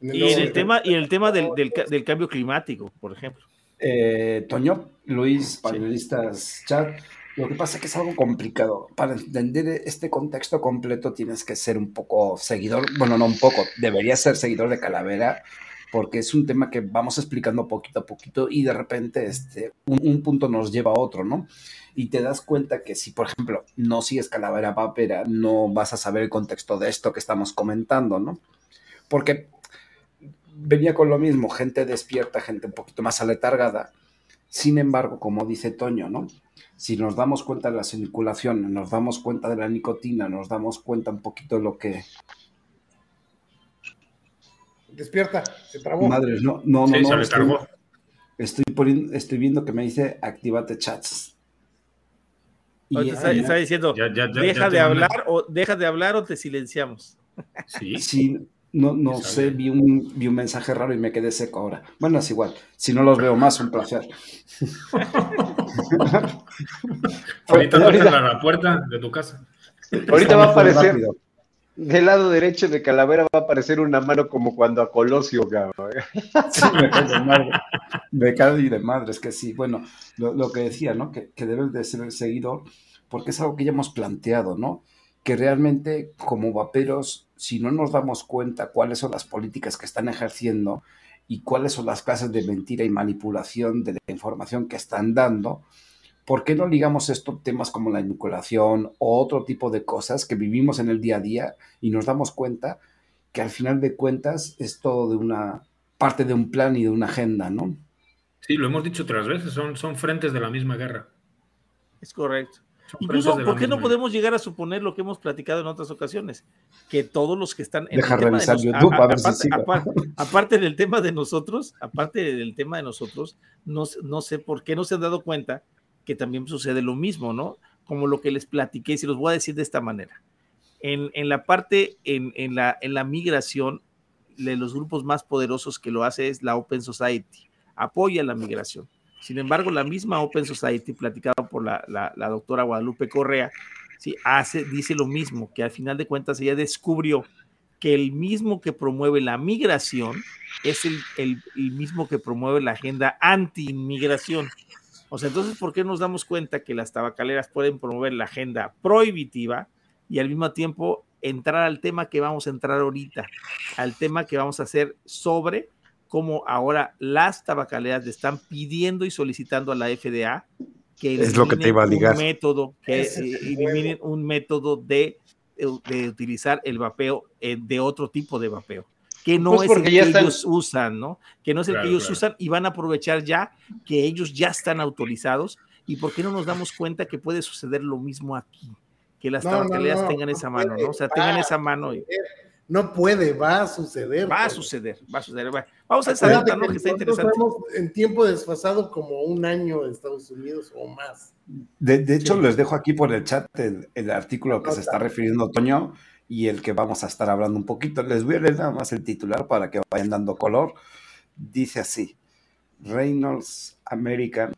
Speaker 3: y, en el tema, y el tema del, del, cambio climático, por ejemplo.
Speaker 1: Eh, Toño, Luis, panelistas, chat. Lo que pasa es que es algo complicado. Para entender este contexto completo tienes que ser un poco seguidor, bueno, no un poco, deberías ser seguidor de Calavera porque es un tema que vamos explicando poquito a poquito y de repente este, un, punto nos lleva a otro, ¿no? Y te das cuenta que si, por ejemplo, no sigues Calavera Papera, no vas a saber el contexto de esto que estamos comentando, ¿no? Porque venía con lo mismo, gente despierta, gente un poquito más aletargada. Sin embargo, como dice Toño, ¿no? Si nos damos cuenta de la circulación, nos damos cuenta de la nicotina, nos damos cuenta un poquito de lo que
Speaker 4: Despierta, se trabó.
Speaker 1: Madres, no, no, no. no estoy, estoy, poniendo, estoy viendo que me dice activate chats.
Speaker 3: Y está, diciendo, deja de hablar o deja de hablar o te silenciamos.
Speaker 1: Sí. sí. No, no sé, vi un, vi un mensaje raro y me quedé seco ahora. Bueno, es igual. Si no los veo más, un placer.
Speaker 2: ahorita a la puerta de tu casa.
Speaker 6: Ahorita va a aparecer. Del lado derecho de Calavera va a aparecer una mano como cuando a Colosio, cabrón.
Speaker 1: Sí, me cae de madre. Me cae de madre, es que sí. Bueno, lo, que decía, ¿no? Que, que debes de ser el seguidor, porque es algo que ya hemos planteado, ¿no? Que realmente, como vaperos, si no nos damos cuenta cuáles son las políticas que están ejerciendo y cuáles son las clases de mentira y manipulación de la información que están dando, ¿por qué no ligamos estos temas como la vinculación o otro tipo de cosas que vivimos en el día a día y nos damos cuenta que al final de cuentas es todo de una parte de un plan y de una agenda, ¿no?
Speaker 2: Sí, lo hemos dicho otras veces, son, son frentes de la misma guerra.
Speaker 3: Es correcto. Incluso, ¿por qué no podemos llegar a suponer lo que hemos platicado en otras ocasiones? Que todos los que están en
Speaker 1: Deja el tema revisar YouTube, a, ver si
Speaker 3: aparte, aparte, del tema de nosotros, aparte del tema de nosotros, no, no sé por qué no se han dado cuenta que también sucede lo mismo, ¿no? Como lo que les platiqué, y se los voy a decir de esta manera. En, en la parte, en, en, la, en la migración, de los grupos más poderosos que lo hace es la Open Society, apoya la migración. Sin embargo, la misma Open Society, platicada por la, la, doctora Guadalupe Correa, sí, hace, dice lo mismo, que al final de cuentas ella descubrió que el mismo que promueve la migración es el, el, el mismo que promueve la agenda anti-inmigración. O sea, entonces, ¿por qué nos damos cuenta que las tabacaleras pueden promover la agenda prohibitiva y al mismo tiempo entrar al tema que vamos a entrar ahorita, al tema que vamos a hacer sobre cómo ahora las tabacaleras le están pidiendo y solicitando a la FDA que
Speaker 1: es lo que te iba a ligar.
Speaker 3: un método, que eliminen un método de, de utilizar el vapeo eh, de otro tipo de vapeo que no pues es el que ellos usan, ¿no? Que no es el que ellos usan y van a aprovechar ya que ellos ya están autorizados. ¿Y por qué no nos damos cuenta que puede suceder lo mismo aquí? Que las no, tengan esa mano, ¿no? O sea, tengan esa mano. Y...
Speaker 4: No puede, va a suceder.
Speaker 3: Va a suceder, va a suceder. Vamos a esa data, ¿no? Que está interesante. Estamos
Speaker 4: en tiempo desfasado como un año en Estados Unidos o más.
Speaker 1: De, hecho, les dejo aquí por el chat el, artículo que se está refiriendo Toño y el que vamos a estar hablando un poquito. Les voy a leer nada más el titular para que vayan dando color. Dice así, Reynolds American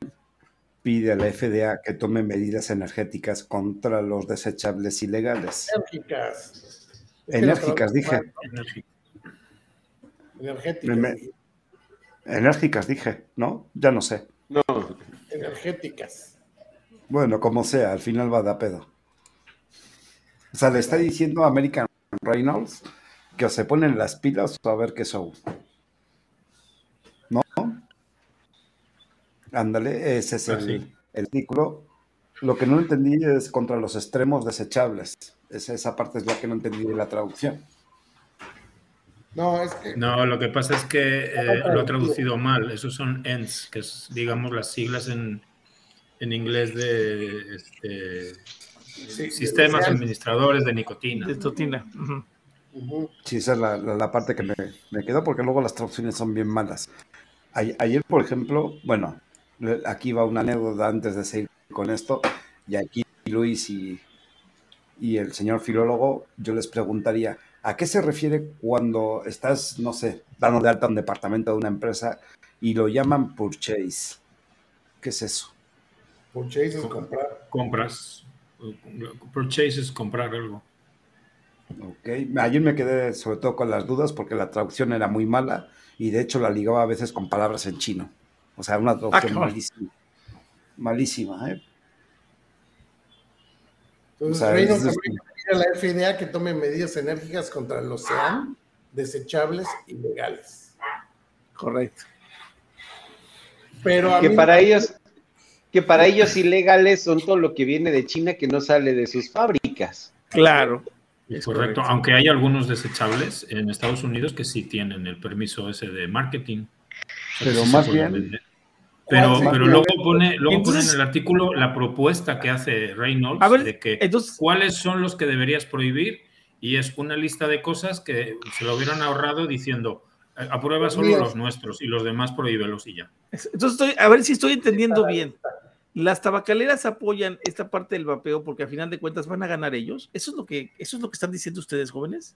Speaker 1: pide a la FDA que tome medidas energéticas contra los desechables ilegales.
Speaker 4: Enérgicas,
Speaker 1: dije.
Speaker 4: Energéticas.
Speaker 1: enérgicas, dije, ¿no? Ya no sé.
Speaker 6: No.
Speaker 4: Energéticas.
Speaker 1: Bueno, como sea, al final va a pedo. O sea, le está diciendo a American Reynolds que se ponen las pilas a ver qué show. ¿No? Ándale, ese es el, artículo. Lo que no entendí es contra los extremos desechables. Esa, esa parte es la que no entendí de la traducción.
Speaker 4: No, es que...
Speaker 2: No, lo que pasa es que eh, lo he traducido mal. Esos son ENDS, que es, digamos, las siglas en, en inglés de este, sistemas administradores de nicotina.
Speaker 3: De nicotina.
Speaker 1: Sí, esa es la, parte que me, me, quedó porque luego las traducciones son bien malas. Ayer, por ejemplo, bueno, aquí va una anécdota antes de seguir con esto, y aquí Luis y, y el señor filólogo, yo les preguntaría, ¿a qué se refiere cuando estás, no sé, dando de alta un departamento de una empresa y lo llaman purchase? ¿Qué es eso?
Speaker 4: Purchase es comprar.
Speaker 2: Compras. Purchase es comprar algo.
Speaker 1: Ok, ayer me quedé sobre todo con las dudas porque la traducción era muy mala y de hecho la ligaba a veces con palabras en chino. O sea, una traducción ah, malísima. Malísima, ¿eh?
Speaker 4: Entonces, Reino a la FDA que tome medidas enérgicas contra los SEAN desechables y legales.
Speaker 3: Correcto.
Speaker 6: Pero que para ellos que para ellos ilegales son todo lo que viene de China que no sale de sus fábricas.
Speaker 3: Claro.
Speaker 2: Es correcto. aunque hay algunos desechables en Estados Unidos que sí tienen el permiso ese de marketing.
Speaker 1: Pero más bien...
Speaker 2: Pero, pero luego pone, luego pone en el artículo la propuesta que hace Reynolds de que cuáles son los que deberías prohibir y es una lista de cosas que se lo hubieran ahorrado diciendo aprueba solo los nuestros y los demás prohíbelos y ya.
Speaker 3: Entonces estoy, a ver si estoy entendiendo bien. Las tabacaleras apoyan esta parte del vapeo porque a final de cuentas van a ganar ellos. ¿Eso es lo que, eso es lo que están diciendo ustedes, jóvenes?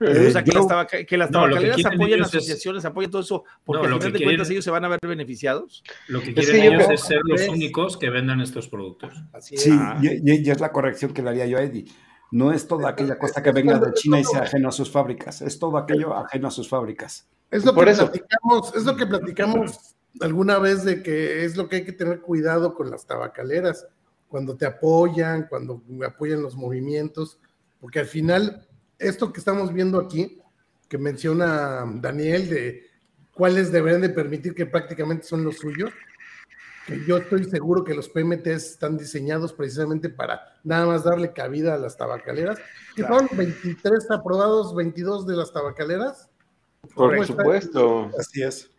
Speaker 3: Eh, o sea, que, las, que las tabacaleras apoyan asociaciones, apoyan todo eso, porque al final de cuentas ellos se van a ver beneficiados.
Speaker 2: Lo que quieren ellos es ser los únicos que vendan estos productos.
Speaker 1: Así es. Sí, y, es la corrección que le haría yo a Eddie. No es toda aquella cosa que venga de China y sea ajeno a sus fábricas, es todo aquello ajeno a sus fábricas.
Speaker 4: Es lo, que Platicamos, es lo que platicamos alguna vez de que es lo que hay que tener cuidado con las tabacaleras, cuando te apoyan, cuando apoyan los movimientos, porque al final esto que estamos viendo aquí, que menciona Daniel, de cuáles deberían de permitir que prácticamente son los suyos, que yo estoy seguro que los PMTs están diseñados precisamente para nada más darle cabida a las tabacaleras, que son 23 aprobados, 22 de las tabacaleras.
Speaker 6: Por supuesto.
Speaker 1: Así es.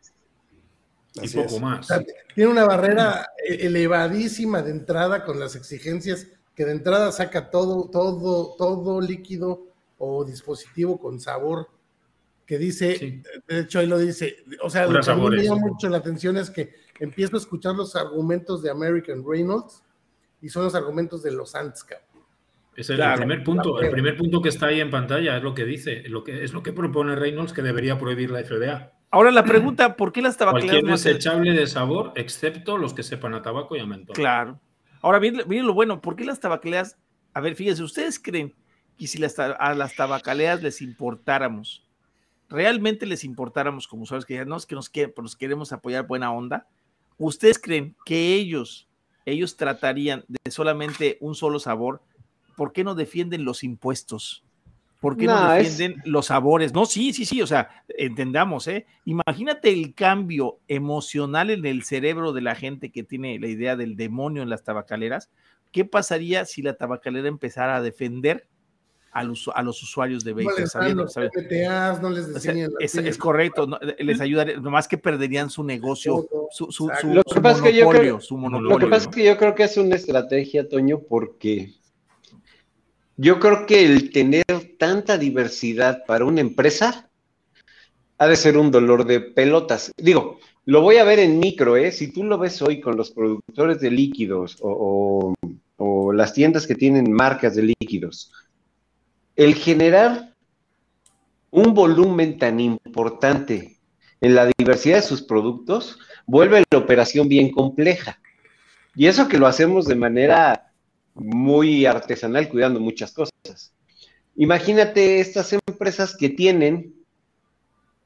Speaker 2: y poco más.
Speaker 4: tiene una barrera elevadísima de entrada con las exigencias que de entrada saca todo, todo, todo líquido o dispositivo con sabor que dice, de hecho ahí lo dice, o sea, lo que me llama mucho la atención es que empiezo a escuchar los argumentos de American Reynolds y son los argumentos de los Ants.
Speaker 2: Es el, primer punto, el primer punto que está ahí en pantalla es lo que dice, lo que es lo que propone Reynolds que debería prohibir la FDA.
Speaker 3: Ahora la pregunta, ¿por qué las tabacaleras
Speaker 2: Cualquier desechable de sabor, excepto los que sepan a tabaco y a mentol.
Speaker 3: Claro. Ahora, miren, lo bueno, ¿por qué las tabacaleras? A ver, fíjense, ¿ustedes creen y si las, a las tabacaleras les importáramos, realmente les importáramos como sabes que ya no es que nos, nos queremos apoyar buena onda, ¿ustedes creen que ellos, ellos tratarían de solamente un solo sabor? ¿Por qué no defienden los impuestos? ¿Por qué no, defienden los sabores? No, sí, sí, sí, o sea, entendamos, ¿eh? Imagínate el cambio emocional en el cerebro de la gente que tiene la idea del demonio en las tabacaleras. ¿Qué pasaría si la tabacalera empezara a defender a los, a los usuarios de vapor.
Speaker 4: Sabiendo, no les
Speaker 3: es, es, correcto, les ayudaría, nomás que perderían su negocio, su, su, su,
Speaker 6: lo que pasa monopolio, que yo Lo que pasa es que yo creo que es una estrategia, Toño, porque yo creo que el tener tanta diversidad para una empresa ha de ser un dolor de pelotas. Digo, lo voy a ver en micro, ¿eh? Si tú lo ves hoy con los productores de líquidos o, o, o las tiendas que tienen marcas de líquidos, el generar un volumen tan importante en la diversidad de sus productos vuelve la operación bien compleja. Y eso que lo hacemos de manera muy artesanal, cuidando muchas cosas. Imagínate estas empresas que tienen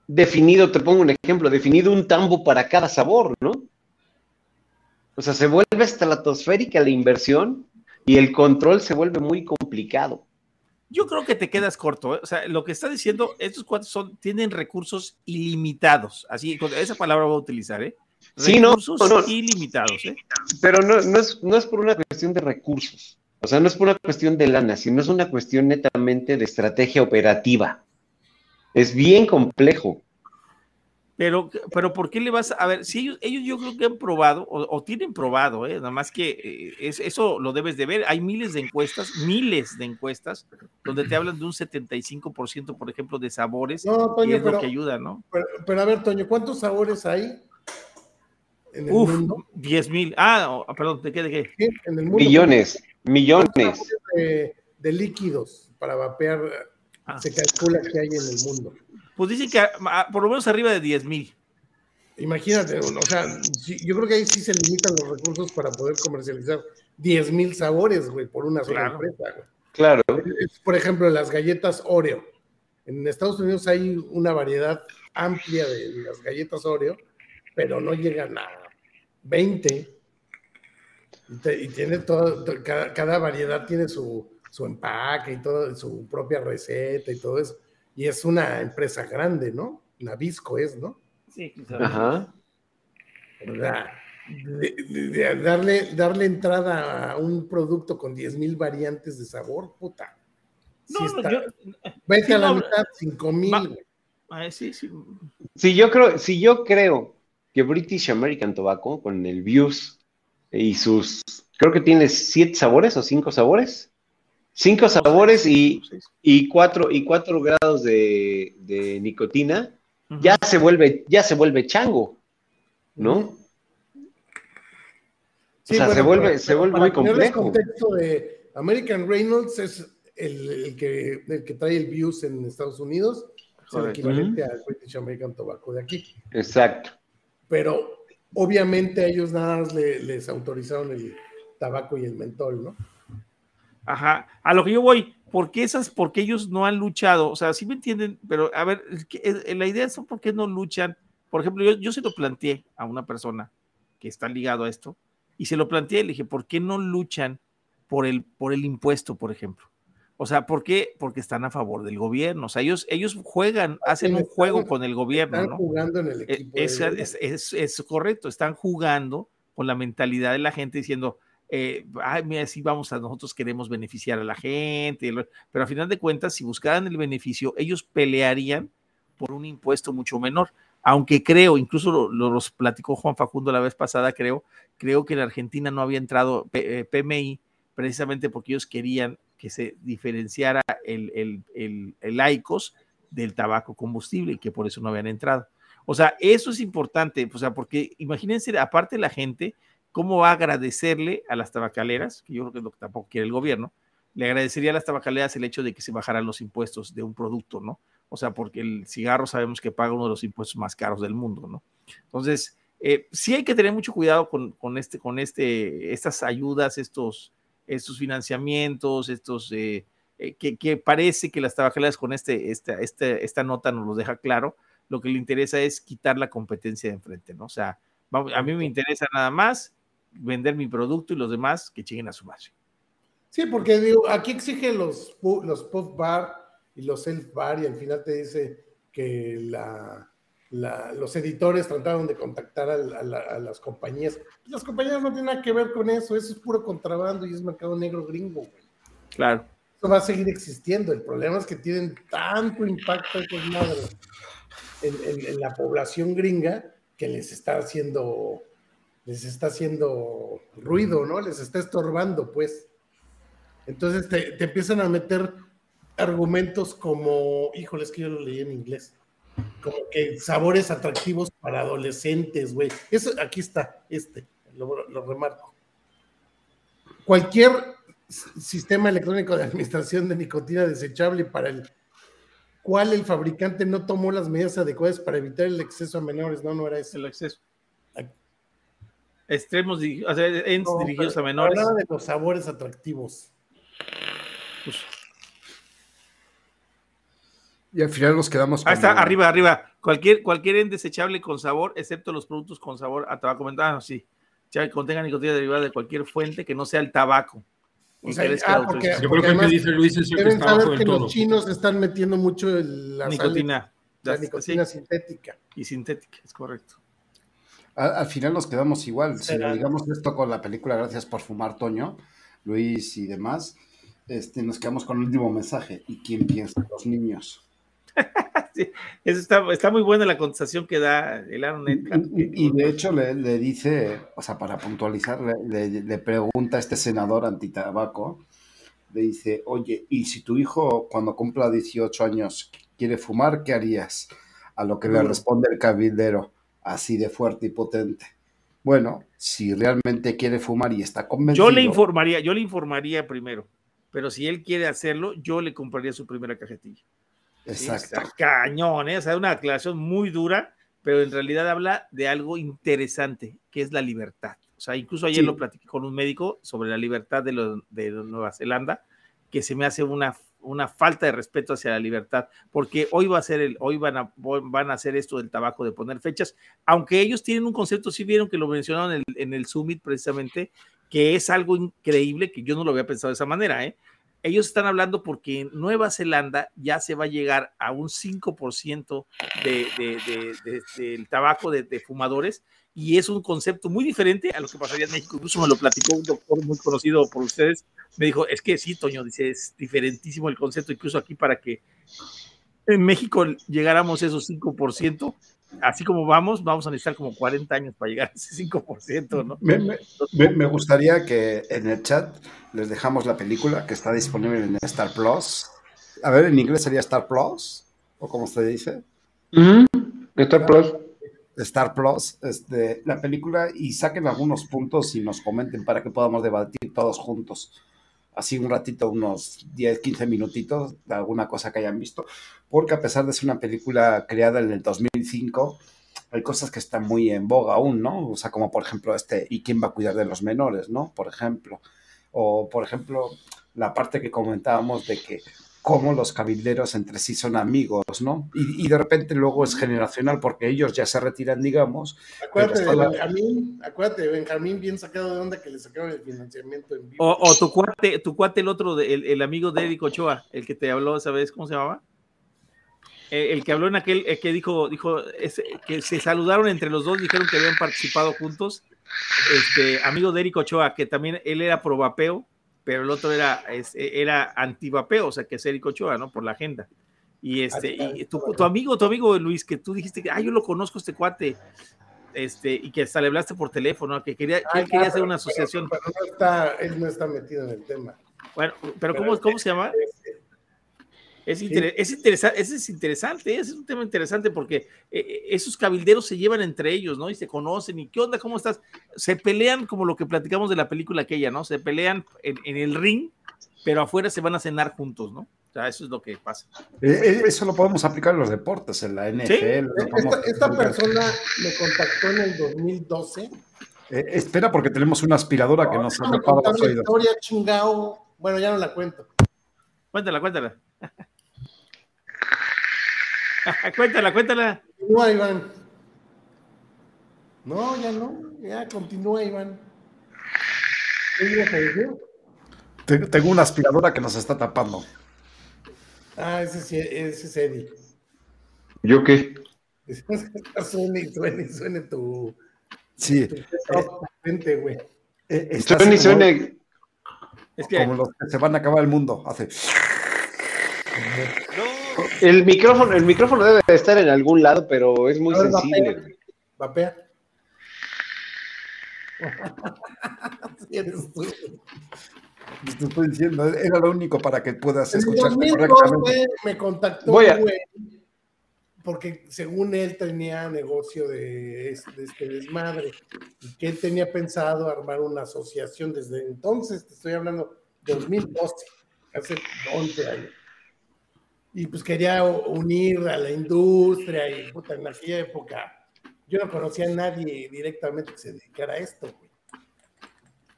Speaker 6: definido, te pongo un ejemplo, definido un tambo para cada sabor, ¿no? O sea, se vuelve estratosférica la inversión y el control se vuelve muy complicado.
Speaker 3: Yo creo que te quedas corto. ¿eh? O sea, lo que está diciendo, estos cuatro son, tienen recursos ilimitados. Así, esa palabra voy a utilizar, ¿eh?
Speaker 6: Recursos
Speaker 3: sí, no, ilimitados, ¿eh?
Speaker 6: Pero no, no, es, no es por una cuestión de recursos. O sea, no es por una cuestión de lana, sino es una cuestión netamente de estrategia operativa. Es bien complejo.
Speaker 3: Pero, pero ¿por qué le vas a, ver? Si ellos, ellos yo creo que han probado, o, tienen probado, ¿eh? nada más que eh, es, eso lo debes de ver. Hay miles de encuestas, miles de encuestas, donde te hablan de un 75%, por ejemplo, de sabores, no, Toño, y es lo que ayuda, ¿no?
Speaker 4: Pero, a ver, Toño, ¿cuántos sabores hay?
Speaker 3: En el Uf, mundo? 10 mil. Ah, perdón, ¿de qué? ¿De qué?
Speaker 6: En el mundo, millones, millones.
Speaker 4: De, de, líquidos para vapear ah. se calcula que hay en el mundo.
Speaker 3: Pues dicen que por lo menos arriba de 10 mil.
Speaker 4: Imagínate, o sea, yo creo que ahí sí se limitan los recursos para poder comercializar 10 mil sabores, güey, por una sola empresa, güey.
Speaker 6: Claro.
Speaker 4: por ejemplo, las galletas Oreo. En Estados Unidos hay una variedad amplia de las galletas Oreo, pero no llegan a 20. Y, tiene todo, cada, variedad tiene su, su empaque y todo, su propia receta y todo eso y es una empresa grande, ¿no? Nabisco es, ¿no?
Speaker 3: Sí, Ajá.
Speaker 4: darle, darle entrada a un producto con 10 mil variantes de sabor, puta. No, sí yo, Vete a la mitad, 5 mil.
Speaker 3: Sí, sí.
Speaker 6: Si yo creo, si yo creo que British American Tobacco, con el Views y sus, creo que tiene siete sabores o cinco sabores, Cinco sabores y, y, cuatro, y cuatro grados de, nicotina, ya se vuelve, ya se vuelve chango, ¿no? o sea, se vuelve, se vuelve muy complejo.
Speaker 4: El contexto de American Reynolds es el, que, el que trae el views en Estados Unidos es el equivalente al British American Tobacco de aquí.
Speaker 6: Exacto.
Speaker 4: Pero obviamente a ellos nada más les autorizaron el tabaco y el mentol, ¿no?
Speaker 3: Ajá, a lo que yo voy, ¿por qué esas, porque ellos no han luchado? O sea, sí me entienden, pero a ver, la idea es por qué no luchan. Por ejemplo, yo, yo se lo planteé a una persona que está ligado a esto, y se lo planteé, le dije, ¿por qué no luchan por el, por el impuesto, por ejemplo? O sea, ¿por qué? Porque están a favor del gobierno. O sea, ellos, ellos juegan, hacen un juego con el gobierno. Están
Speaker 4: jugando en el e, equipo. Es,
Speaker 3: es, correcto, están jugando con la mentalidad de la gente diciendo, eh, ay, mira, sí vamos a, nosotros queremos beneficiar a la gente, pero a final de cuentas, si buscaran el beneficio, ellos pelearían por un impuesto mucho menor. Aunque creo, incluso lo, platicó Juan Facundo la vez pasada, creo, creo que en Argentina no había entrado PMI eh, precisamente porque ellos querían que se diferenciara el, el, el, el ICOS del tabaco combustible y que por eso no habían entrado. O sea, eso es importante, o sea, porque imagínense, aparte la gente, cómo va a agradecerle a las tabacaleras, que yo creo que es lo que tampoco quiere el gobierno, le agradecería a las tabacaleras el hecho de que se bajaran los impuestos de un producto, ¿no? O sea, porque el cigarro sabemos que paga uno de los impuestos más caros del mundo, ¿no? Entonces, eh, sí hay que tener mucho cuidado con, con, este, con este, estas ayudas, estos, estos financiamientos, estos eh, eh, que, parece que las tabacaleras con este, esta, este, esta nota nos lo deja claro, lo que le interesa es quitar la competencia de enfrente, ¿no? O sea, a mí me interesa nada más vender mi producto y los demás que chinguen a su madre.
Speaker 4: Sí, porque digo, aquí exigen los, los bar y los self bar y al final te dice que la, los editores trataron de contactar a, las compañías. Las compañías no tienen nada que ver con eso, eso es puro contrabando y es mercado negro gringo, güey.
Speaker 3: Claro.
Speaker 4: Eso va a seguir existiendo. El problema es que tienen tanto impacto en, en, la población gringa que les está haciendo, les está haciendo ruido, ¿no? Les está estorbando, pues. Entonces te, te empiezan a meter argumentos como, híjole, es que yo lo leí en inglés como que sabores atractivos para adolescentes, güey. Eso aquí está, este, lo, remarco. Cualquier sistema electrónico de administración de nicotina desechable para el cual el fabricante no tomó las medidas adecuadas para evitar el exceso a menores, no, no era eso.
Speaker 3: El exceso. Extremos, o sea, dirigidos a menores.
Speaker 4: Hablaba de los sabores atractivos.
Speaker 1: Pues, y al final nos quedamos
Speaker 3: con. está, arriba, arriba. Cualquier, cualquier desechable con sabor, excepto los productos con sabor a tabaco. Ah, sí. Ya que contenga nicotina derivada de cualquier fuente que no sea el tabaco.
Speaker 4: O sea, ah, porque, Yo creo que lo que dice Luis es que saber que los chinos están metiendo mucho la
Speaker 3: nicotina,
Speaker 4: la nicotina sintética.
Speaker 3: Y sintética, es correcto.
Speaker 1: Al, final nos quedamos igual. Si lo digamos esto con la película Gracias por fumar, Toño, Luis y demás, este, nos quedamos con el último mensaje. ¿Y quién piensa? Los niños.
Speaker 3: eso está, muy buena la contestación que da el Aaron
Speaker 1: Y, de hecho le, dice, o sea, para puntualizar, le, pregunta a este senador antitabaco, le dice, oye, ¿y si tu hijo cuando cumpla 18 años quiere fumar, qué harías? A lo que le responde el cabildero, así de fuerte y potente. Bueno, si realmente quiere fumar y está convencido.
Speaker 3: Yo le informaría, yo le informaría primero, pero si él quiere hacerlo, yo le compraría su primera cajetilla.
Speaker 1: Exacto.
Speaker 3: cañón, ¿eh? O sea, una aclaración muy dura, pero en realidad habla de algo interesante, que es la libertad. O sea, incluso ayer lo platiqué con un médico sobre la libertad de, de Nueva Zelanda, que se me hace una, una falta de respeto hacia la libertad, porque hoy va a ser el, hoy van a, van a hacer esto del tabaco de poner fechas, aunque ellos tienen un concepto, si vieron que lo mencionaron en el, en el Summit precisamente, que es algo increíble, que yo no lo había pensado de esa manera, ¿eh? ellos están hablando porque en Nueva Zelanda ya se va a llegar a un 5% del tabaco de, fumadores y es un concepto muy diferente a lo que pasaría en México. Incluso me lo platicó un doctor muy conocido por ustedes. Me dijo, es que sí, Toño, dice, es diferentísimo el concepto, incluso aquí para que en México llegáramos a esos 5%, así como vamos, vamos a necesitar como 40 años para llegar a ese 5%, ¿no?
Speaker 1: Me, gustaría que en el chat les dejamos la película que está disponible en Star Plus. A ver, en inglés sería Star Plus, o como se dice.
Speaker 6: Star Plus.
Speaker 1: Star Plus, este, la película, y saquen algunos puntos y nos comenten para que podamos debatir todos juntos. Así un ratito, unos 10, 15 minutitos de alguna cosa que hayan visto, porque a pesar de ser una película creada en el 2005, hay cosas que están muy en boga aún, ¿no? O sea, como por ejemplo este, ¿y quién va a cuidar de los menores, ¿no? Por ejemplo. O por ejemplo, la parte que comentábamos de que cómo los cabilderos entre sí son amigos, ¿no? Y, de repente luego es generacional porque ellos ya se retiran, digamos.
Speaker 4: Acuérdate de Benjamín, acuérdate de Benjamín bien sacado de onda que le sacaron el financiamiento en vivo.
Speaker 3: O, tu cuate, tu cuate el otro, el, amigo de Eric Ochoa, el que te habló, ¿sabes cómo se llamaba? Eh, el, que habló en aquel, que dijo, dijo que se saludaron entre los dos, dijeron que habían participado juntos. Este amigo de Eric Ochoa, que también él era pro vapeo pero el otro era, era antivapeo, o sea, que es Eric Ochoa, ¿no? Por la agenda. Y este, y tu, amigo, tu amigo Luis, que tú dijiste que, ah, yo lo conozco este cuate, este, y que hasta le hablaste por teléfono, que quería, que él quería hacer una asociación.
Speaker 4: Pero, no está, él no está metido en el tema.
Speaker 3: Bueno, pero, ¿cómo, ¿cómo se llama? Es, es, interesante, es interesante, es un tema interesante porque eh, eh, esos cabilderos se llevan entre ellos, ¿no? Y se conocen, y qué onda, cómo estás. Se pelean como lo que platicamos de la película aquella, ¿no? Se pelean en, el ring, pero afuera se van a cenar juntos, ¿no? O sea, eso es lo que pasa.
Speaker 1: Eh, eso lo podemos aplicar en los deportes, en la NFL.
Speaker 4: Esta, persona me contactó en el 2012.
Speaker 1: espera, porque tenemos una aspiradora que nos ha
Speaker 4: tapado los oídos. historia chingao. Bueno, ya no la cuento.
Speaker 3: Cuéntala, cuéntala. cuéntala, cuéntala.
Speaker 4: Continúa, Iván. No, ya no. Ya continúa, Iván.
Speaker 1: Tengo una aspiradora que nos está tapando.
Speaker 4: Ah, ese, ese es Eddie.
Speaker 6: ¿Yo qué?
Speaker 4: suene y suene y suene tu.
Speaker 1: Sí.
Speaker 4: Tu güey.
Speaker 6: Eh, suene y suene.
Speaker 1: Es que... Como los que se van a acabar el mundo. Hace.
Speaker 6: El micrófono, el micrófono debe estar en algún lado, pero es muy sensible.
Speaker 4: Vapea. eres tú.
Speaker 1: Te estoy diciendo, era lo único para que puedas escuchar
Speaker 4: correctamente. Me contactó, güey, porque según él tenía negocio de este, este, desmadre y que él tenía pensado armar una asociación desde entonces, te estoy hablando de 2012, hace 11 años y pues quería unir a la industria y puta, en aquella época yo no conocía a nadie directamente que se dedicara a esto.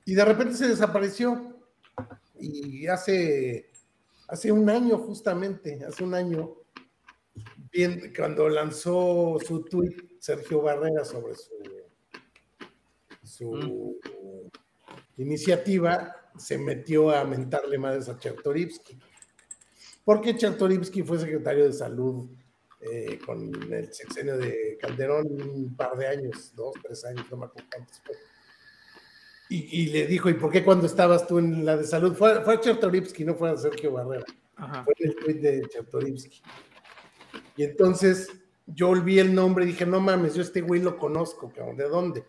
Speaker 4: Y de repente se desapareció. Y hace, hace un año justamente, hace un año, bien, cuando lanzó su tweet Sergio Barrera sobre su, su mm. iniciativa, se metió a mentarle madres a Chertorivsky porque Chertorivsky fue secretario de salud eh, con el sexenio de Calderón un par de años, dos, tres años, no me acuerdo cuántos fue. Y, le dijo, ¿y por qué cuando estabas tú en la de salud? Fue, fue Chertorivsky, no fue a Sergio Barrera. Fue el tweet de Chertorivsky. Y entonces yo olvidé el nombre y dije, no mames, yo este güey lo conozco, cabrón, ¿de dónde?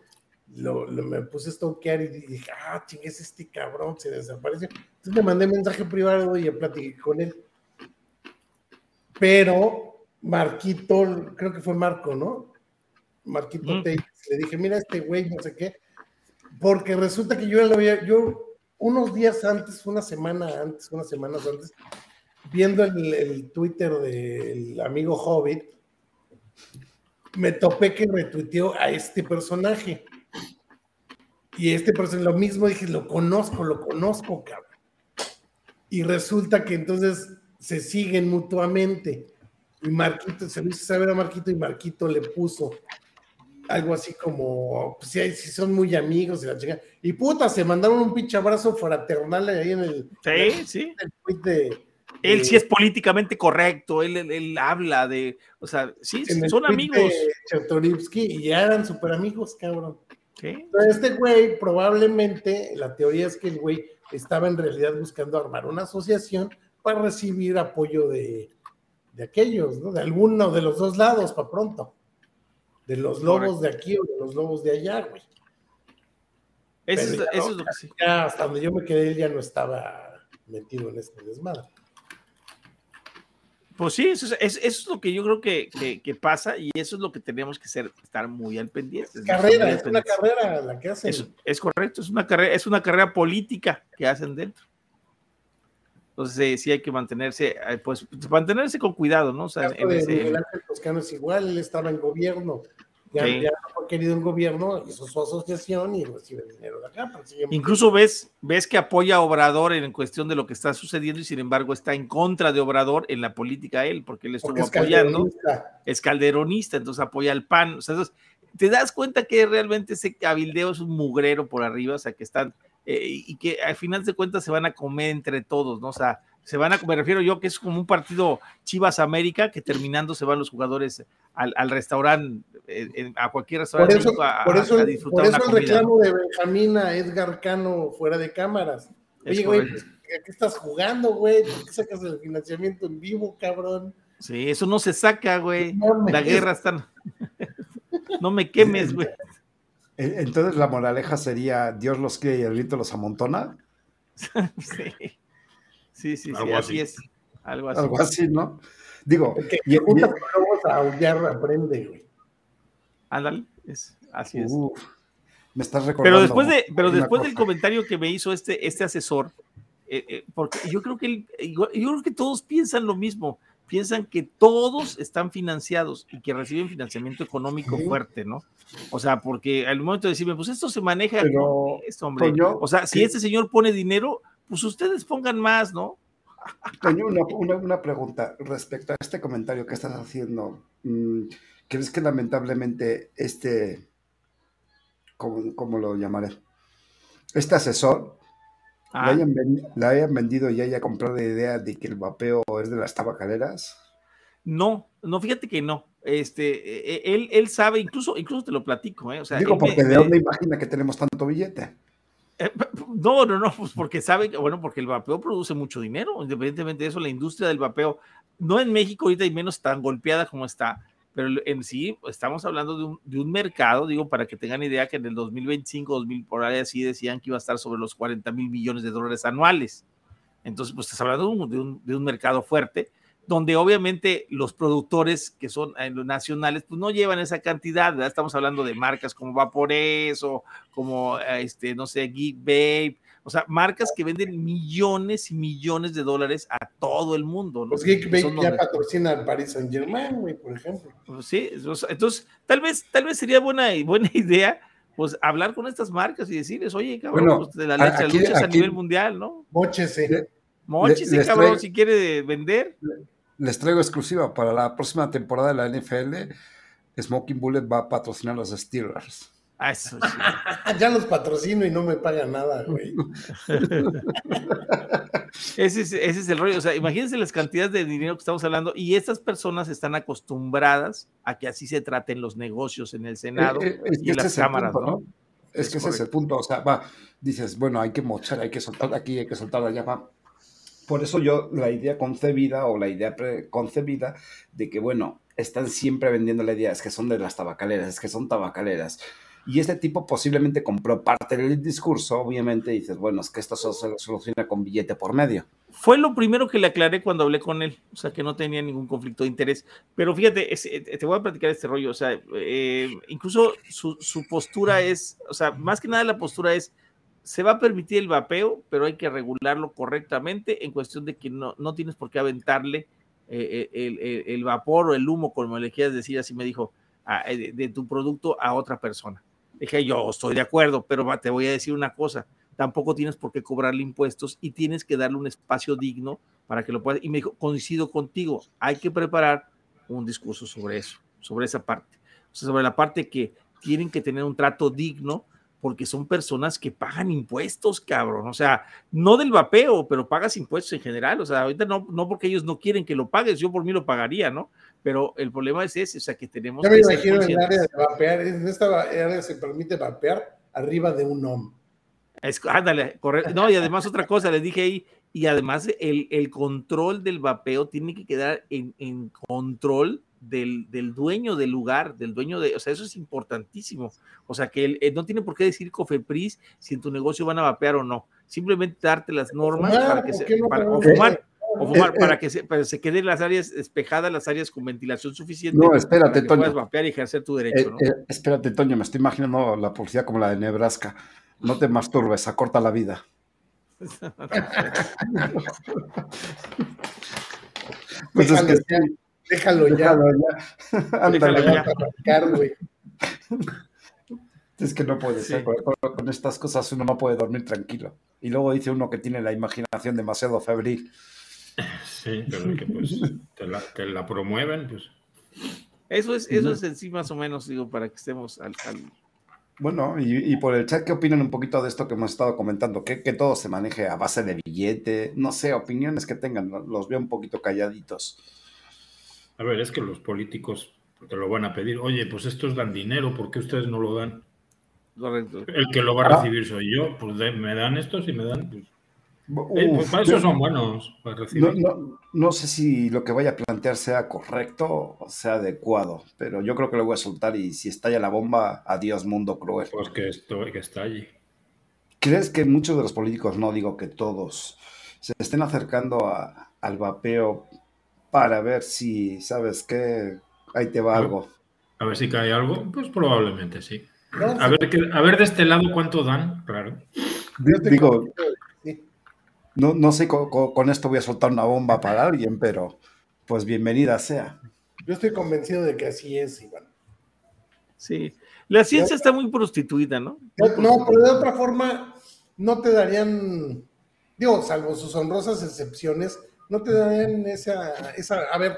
Speaker 4: Lo, me puse a stalkear y dije, ah, chingues, este cabrón se desapareció. Entonces le mandé mensaje privado y platiqué con él pero Marquito, creo que fue Marco, ¿no? Marquito uh le dije, mira este güey, no sé qué, porque resulta que yo ya lo había, yo unos días antes, una semana antes, unas semanas antes, viendo el, Twitter del amigo Hobbit, me topé que retuiteó a este personaje. Y este personaje, lo mismo dije, lo conozco, lo conozco, cabrón. Y resulta que entonces se siguen mutuamente. Y Marquito, se lo hizo saber a Marquito y Marquito le puso algo así como, pues si, si son muy amigos y la chica. Y puta, se mandaron un pinche abrazo fraternal ahí en el.
Speaker 3: Sí, sí. él sí es políticamente correcto, él, él, habla de, o sea, sí, son amigos.
Speaker 4: y ya eran súper amigos, cabrón. este güey, probablemente, la teoría es que el güey estaba en realidad buscando armar una asociación para recibir apoyo de, aquellos, ¿no? De alguno de los dos lados, para pronto. De los lobos de aquí o de los lobos de allá, güey.
Speaker 3: Eso, es, lo que sí.
Speaker 4: hasta donde yo me quedé, él ya no estaba metido en este desmadre.
Speaker 3: Pues sí, eso es, lo que yo creo que, pasa y eso es lo que tenemos que ser, estar muy al pendiente.
Speaker 4: Carrera, es una carrera la que hacen.
Speaker 3: Es, es correcto, es una carrera, es una carrera política que hacen dentro. Entonces sí hay que mantenerse, eh, pues mantenerse con cuidado, ¿no? O sea,
Speaker 4: en ese... Toscano es igual, él estaba en gobierno ya, ya no ha querido un gobierno, hizo su asociación y recibe dinero de acá.
Speaker 3: Incluso ves, ves que apoya a Obrador en cuestión de lo que está sucediendo y sin embargo está en contra de Obrador en la política él, porque él estuvo apoyando. Es calderonista, entonces apoya al PAN. O sea, te das cuenta que realmente ese cabildeo es un mugrero por arriba, o sea, que están, eh, y que al final de cuentas se van a comer entre todos, ¿no? O sea, se van a, me refiero yo que es como un partido Chivas América, que terminando se van los jugadores al, al restaurante, eh, a cualquier restaurante
Speaker 4: por eso, a, por eso, por eso el reclamo de Benjamín a Edgar Cano fuera de cámaras. Oye, güey, pues, qué estás jugando, güey? ¿Por qué sacas el financiamiento en vivo, cabrón?
Speaker 3: Sí, eso no se saca, güey. la guerra está... no me quemes, güey.
Speaker 1: Entonces la moraleja sería Dios los quiere y el grito los amontona.
Speaker 3: sí. Sí, sí, sí, así, es. Algo así.
Speaker 1: Algo así, ¿no? Digo,
Speaker 4: que y, junta y, a aullar aprende, güey.
Speaker 3: Ándale, es, así es.
Speaker 1: me estás recordando.
Speaker 3: Pero después, de, pero después del comentario que me hizo este, este asesor, eh, eh, porque yo creo que yo creo que todos piensan lo mismo, piensan que todos están financiados y que reciben financiamiento económico fuerte, ¿no? O sea, porque al momento de decirme, pues esto se maneja
Speaker 1: pero,
Speaker 3: esto, hombre. o sea, si este señor pone dinero, pues ustedes pongan más, ¿no?
Speaker 1: Toño, una, una, pregunta respecto a este comentario que estás haciendo. Mm, ¿Crees que lamentablemente este, ¿cómo, lo llamaré? Este asesor ah. le, hayan, vendido y haya comprado la idea de que el vapeo es de las tabacaleras?
Speaker 3: No, no, fíjate que no. Este, e, e, él, él sabe, incluso, incluso te lo platico, ¿eh? O sea,
Speaker 1: Digo, porque ¿de dónde imagina que tenemos tanto billete?
Speaker 3: Eh, no, no, no, pues porque sabe, bueno, porque el vapeo produce mucho dinero, independientemente de eso, la industria del vapeo, no en México ahorita y menos tan golpeada como está, pero en sí estamos hablando de un, de un mercado, digo, para que tengan idea que en el 2025, 2000, por ahí así decían que iba a estar sobre los 40 mil millones de dólares anuales. Entonces, pues estás hablando de un, de un mercado fuerte donde obviamente los productores que son eh, nacionales, pues no llevan esa cantidad, ¿verdad? Estamos hablando de marcas como Vapores o como, eh, este, no sé, Geek Babe, o sea, marcas que venden millones y millones de dólares a todo el mundo, ¿no?
Speaker 4: Pues Geek Babe ya patrocina al Paris Saint Germain, güey, por ejemplo.
Speaker 3: Pues sí, entonces, tal vez, tal vez sería buena, buena idea pues hablar con estas marcas y decirles, oye, cabrón, pues, de la leche, a nivel mundial, ¿no?
Speaker 4: Móchese.
Speaker 3: Móchese, cabrón, si quiere vender
Speaker 1: les traigo exclusiva para la próxima temporada de la NFL. Smoking Bullet va a patrocinar a los Steelers.
Speaker 3: Ah, eso
Speaker 4: ya los patrocino y no me pagan nada, güey.
Speaker 3: ese, es, ese, es, el rollo. O sea, imagínense las cantidades de dinero que estamos hablando y estas personas están acostumbradas a que así se traten los negocios en el Senado eh, eh, y en las cámaras, ¿no?
Speaker 1: Es, que ese es el punto. O sea, va, dices, bueno, hay que mochar, hay que soltar aquí, hay que soltar allá, va por eso yo, la idea concebida o la idea preconcebida de que, bueno, están siempre vendiendo la idea, es que son de las tabacaleras, es que son tabacaleras. Y este tipo posiblemente compró parte del discurso, obviamente, y dices, bueno, es que esto se soluciona con billete por medio.
Speaker 3: Fue lo primero que le aclaré cuando hablé con él, o sea, que no tenía ningún conflicto de interés. Pero fíjate, te voy a platicar este rollo, o sea, eh, incluso su, su postura es, o sea, más que nada la postura es, se va a permitir el vapeo, pero hay que regularlo correctamente en cuestión de que no, no tienes por qué aventarle eh, eh, el, vapor o el humo, como le quieras decir, así me dijo, eh, de, tu producto a otra persona. Dije, yo estoy de acuerdo, pero te voy a decir una cosa, tampoco tienes por qué cobrarle impuestos y tienes que darle un espacio digno para que lo puedas. Y me dijo, coincido contigo, hay que preparar un discurso sobre eso, sobre esa parte, sobre la parte que tienen que tener un trato digno porque son personas que pagan impuestos, cabrón. O sea, no del vapeo, pero pagas impuestos en general. O sea, ahorita no, no porque ellos no quieren que lo pagues, yo por mí lo pagaría, ¿no? Pero el problema es ese, o sea, que tenemos
Speaker 4: yo me imagino en el área de vapear, en esta área se permite vapear arriba de un hombre.
Speaker 3: Es, ándale, correcto. No, y además otra cosa, les dije ahí, y además el, el control del vapeo tiene que quedar en, en control del, dueño del lugar, del dueño de, o sea, eso es importantísimo. O sea, que él, no tiene por qué decir Cofepris si en tu negocio van a vapear o no. Simplemente darte las normas para que se, para, o fumar, o fumar eh, para eh. que se, para se queden las áreas despejadas, las áreas con ventilación suficiente.
Speaker 1: No, espérate, para que
Speaker 3: Toño. Puedas vapear y ejercer tu derecho.
Speaker 1: Eh, espérate, Toño, me estoy imaginando la policía como la de Nebraska. No te masturbes, acorta la vida.
Speaker 4: pues déjalo, es que, ya, déjalo, déjalo ya. Déjalo ya. Déjalo
Speaker 1: güey. Es que no puede ser, con, con, estas cosas uno no puede dormir tranquilo. Y luego dice uno que tiene la imaginación demasiado febril.
Speaker 2: Sí, pero que pues te la, te la promueven, pues.
Speaker 3: Eso es, eso es en sí más o menos, digo, para que estemos al,
Speaker 1: Bueno, y, por el chat, ¿qué opinan un poquito de esto que hemos estado comentando? Que, que todo se maneje a base de billete, no sé, opiniones que tengan, los veo un poquito calladitos.
Speaker 2: A ver, es que los políticos te lo van a pedir, oye, pues estos dan dinero, ¿por qué ustedes no lo dan? El que lo va a recibir soy yo. Pues me dan estos y me dan. Pues, eh, pues para eso son buenos. Para recibir.
Speaker 1: No, sé si lo que vaya a plantear sea correcto o sea adecuado, pero yo creo que lo voy a soltar y si estalla la bomba, adiós mundo cruel.
Speaker 2: Pues que, esto, que estalle.
Speaker 1: ¿Crees que muchos de los políticos, no digo que todos, se estén acercando al vapeo para ver si, ¿sabes qué? Ahí te va algo.
Speaker 2: A ver si cae algo. Pues probablemente sí. A ver, a ver de este lado cuánto dan, claro.
Speaker 1: Digo, no, no sé, con, esto voy a soltar una bomba para alguien, pero pues bienvenida sea.
Speaker 4: Yo estoy convencido de que así es, Iván.
Speaker 3: Sí, la ciencia está muy prostituida, ¿no?
Speaker 4: No, pero de otra forma, no te darían, digo, salvo sus honrosas excepciones, no te darían esa, esa, a ver,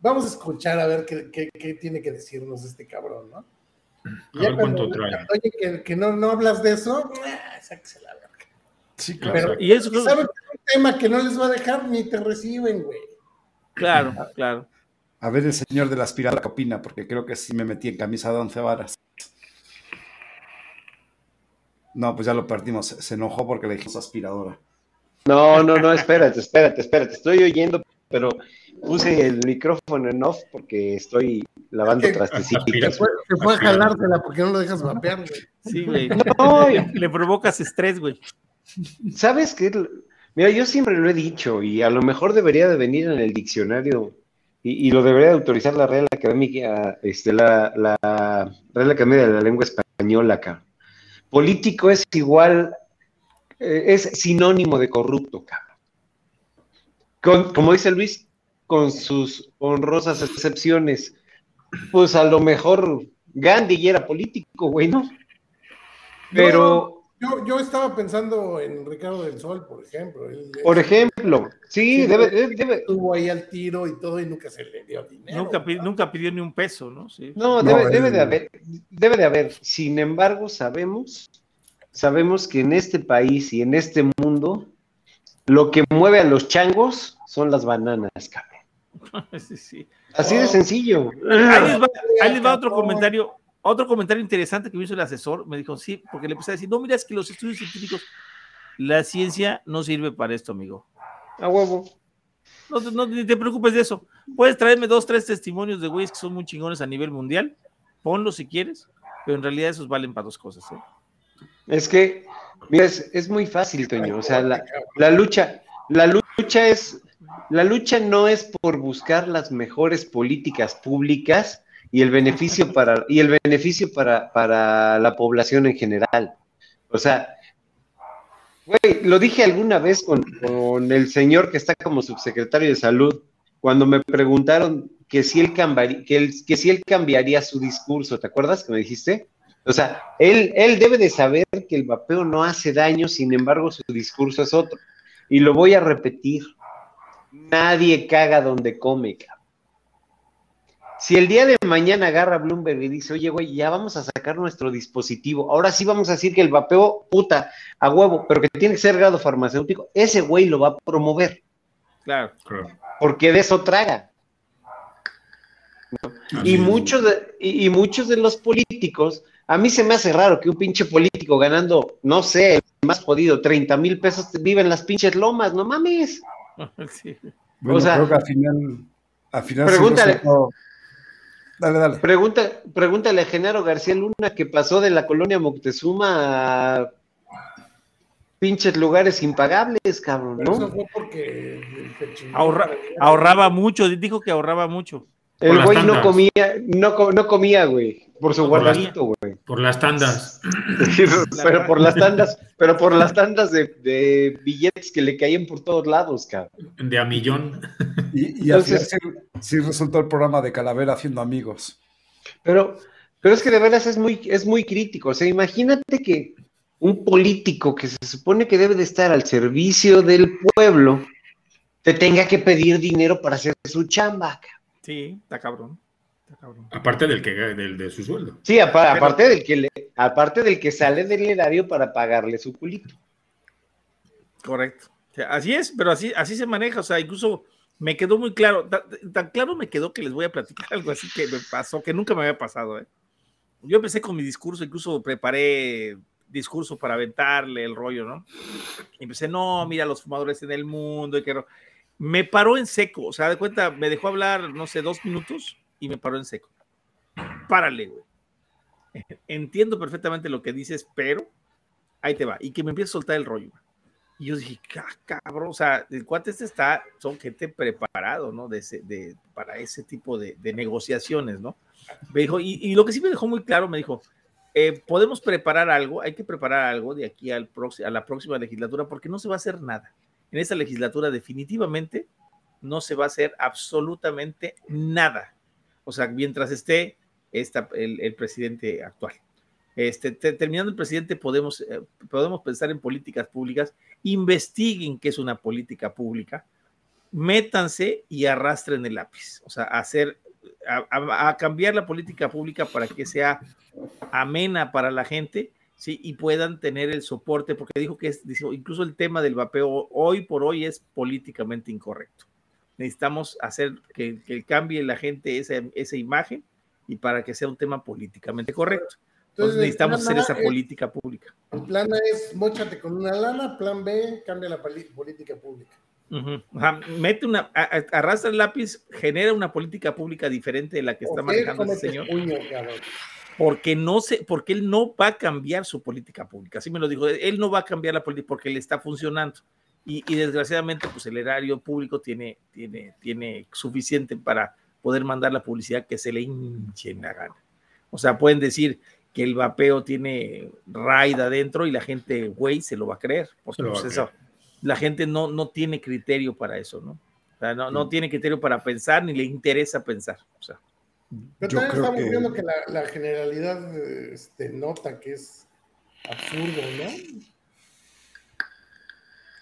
Speaker 4: vamos a escuchar a ver qué, qué, qué tiene que decirnos este cabrón, ¿no?
Speaker 2: A cuánto trae.
Speaker 4: Oye, que, no, no, hablas de eso, ah, sáquese la verga.
Speaker 2: Sí, claro.
Speaker 4: y eso ¿sabes un tema que no les va a dejar ni te reciben, güey?
Speaker 3: Claro, claro.
Speaker 1: A ver el señor de la aspiradora que opina, porque creo que sí me metí en camisa de once varas. No, pues ya lo perdimos. Se enojó porque le dijimos aspiradora.
Speaker 6: No, no, no, espérate, espérate, espérate. Estoy oyendo, pero puse el micrófono en off porque estoy lavando trastecitos.
Speaker 4: Se fue a jalársela porque no lo dejas vapear, güey.
Speaker 3: Sí, güey. No, le, provocas estrés, güey.
Speaker 6: ¿Sabes qué? Mira, yo siempre lo he dicho y a lo mejor debería de venir en el diccionario y, lo debería de autorizar la Real Academia, este, la, la Real Academia de la Lengua Española acá. Político es igual, eh, es sinónimo de corrupto, cabrón. como dice Luis, con sus honrosas excepciones. Pues a lo mejor Gandhi era político, güey, ¿no? Pero.
Speaker 4: Yo, yo, estaba pensando en Ricardo del Sol, por ejemplo.
Speaker 6: por ejemplo, sí, debe, debe,
Speaker 4: Estuvo ahí al tiro y todo y nunca se le dio dinero.
Speaker 3: Nunca, nunca pidió ni un peso, ¿no?
Speaker 6: Sí. No, debe, debe de haber, debe de haber. Sin embargo, sabemos, sabemos que en este país y en este mundo, lo que mueve a los changos son las bananas, cabrón. Así de sencillo.
Speaker 3: Ahí les, va, otro comentario, otro comentario interesante que me hizo el asesor. Me dijo, sí, porque le empecé a decir, no, mira, es que los estudios científicos, la ciencia no sirve para esto, amigo.
Speaker 6: A huevo.
Speaker 3: No, ni te preocupes de eso. Puedes traerme dos, tres testimonios de güeyes que son muy chingones a nivel mundial. Ponlos si quieres, pero en realidad esos valen para dos cosas. ¿eh?
Speaker 6: Es que, mira, es, muy fácil, Toño. O sea, la, la lucha, la lucha es la lucha no es por buscar las mejores políticas públicas y el beneficio para, y el beneficio para, para la población en general. O sea, güey, lo dije alguna vez con, el señor que está como subsecretario de salud, cuando me preguntaron que si él cambiaría, que, que si él cambiaría su discurso, ¿te acuerdas que me dijiste? O sea, él, él debe de saber que el vapeo no hace daño, sin embargo, su discurso es otro. Y lo voy a repetir. Nadie caga donde come. Si el día de mañana agarra Bloomberg y dice, oye, güey, ya vamos a sacar nuestro dispositivo, ahora sí vamos a decir que el vapeo, puta, a huevo, pero que tiene que ser grado farmacéutico, ese güey lo va a promover.
Speaker 3: Claro,
Speaker 6: Porque de eso traga. Y muchos, de, y, muchos de los políticos, a mí se me hace raro que un pinche político ganando, no sé, el más jodido, 30 mil pesos, vive en las pinches lomas, no mames.
Speaker 1: Bueno, o sea, creo que al final, al final
Speaker 6: pregúntale, dale, dale. Pregunta, pregúntale a Genaro García Luna que pasó de la colonia Moctezuma a pinches lugares impagables, cabrón, ¿no?
Speaker 4: Eso fue porque
Speaker 3: ahorraba mucho, dijo que ahorraba mucho.
Speaker 6: El güey no comía, no, no comía, güey. por su guardadito, güey.
Speaker 2: Por las tandas.
Speaker 6: pero por las tandas, pero por las tandas de, billetes que le caían por todos lados, cabrón.
Speaker 2: De a millón.
Speaker 1: Y, así, sí, resultó el programa de Calavera haciendo amigos.
Speaker 6: Pero, pero es que de veras es muy, es muy crítico. O sea, imagínate que un político que se supone que debe de estar al servicio del pueblo te tenga que pedir dinero para hacer su chamba.
Speaker 3: Sí, está cabrón.
Speaker 2: Aparte del que del, de su sueldo.
Speaker 6: Sí, aparte del que le, aparte del que sale del erario para pagarle su culito.
Speaker 3: Correcto. así es, pero así, así se maneja. O sea, incluso me quedó muy claro, tan, claro me quedó que les voy a platicar algo así que me pasó, que nunca me había pasado. ¿eh? Yo empecé con mi discurso, incluso preparé discurso para aventarle el rollo, ¿no? Y empecé, no, mira los fumadores en el mundo, y que me paró en seco, o sea, de cuenta, me dejó hablar, no sé, dos minutos y me paró en seco. Párale, güey. Entiendo perfectamente lo que dices, pero ahí te va. Y que me empieza a soltar el rollo. Y yo dije, cabrón, o sea, el cuate este está, son gente preparado, ¿no? De de, para ese tipo de, negociaciones, ¿no? Me dijo, y, lo que sí me dejó muy claro, me dijo, eh, podemos preparar algo, hay que preparar algo de aquí al a la próxima legislatura, porque no se va a hacer nada. En esa legislatura definitivamente no se va a hacer absolutamente nada o sea, mientras esté esta, el, presidente actual. Este, terminando el presidente, podemos, eh, podemos pensar en políticas públicas, investiguen qué es una política pública, métanse y arrastren el lápiz, o sea, hacer, a, cambiar la política pública para que sea amena para la gente, sí, y puedan tener el soporte, porque dijo que incluso el tema del vapeo hoy por hoy es políticamente incorrecto necesitamos hacer que, cambie la gente esa, esa, imagen y para que sea un tema políticamente correcto. Entonces, necesitamos hacer esa política pública.
Speaker 4: El plan A es mochate con una lana, plan B, cambia la política pública.
Speaker 3: Mete una, arrastra el lápiz, genera una política pública diferente de la que está manejando el señor. porque no se, porque él no va a cambiar su política pública. Así me lo dijo, él no va a cambiar la política porque le está funcionando. Y, desgraciadamente, pues el erario público tiene, tiene, tiene suficiente para poder mandar la publicidad que se le hinche en la gana. O sea, pueden decir que el vapeo tiene raid adentro y la gente, güey, se lo va a creer. Porque pues, eso, la gente no, no tiene criterio para eso, ¿no? O sea, no, no tiene criterio para pensar ni le interesa pensar. O sea,
Speaker 4: Pero también estamos viendo que la, la generalidad este, nota que es absurdo, ¿no?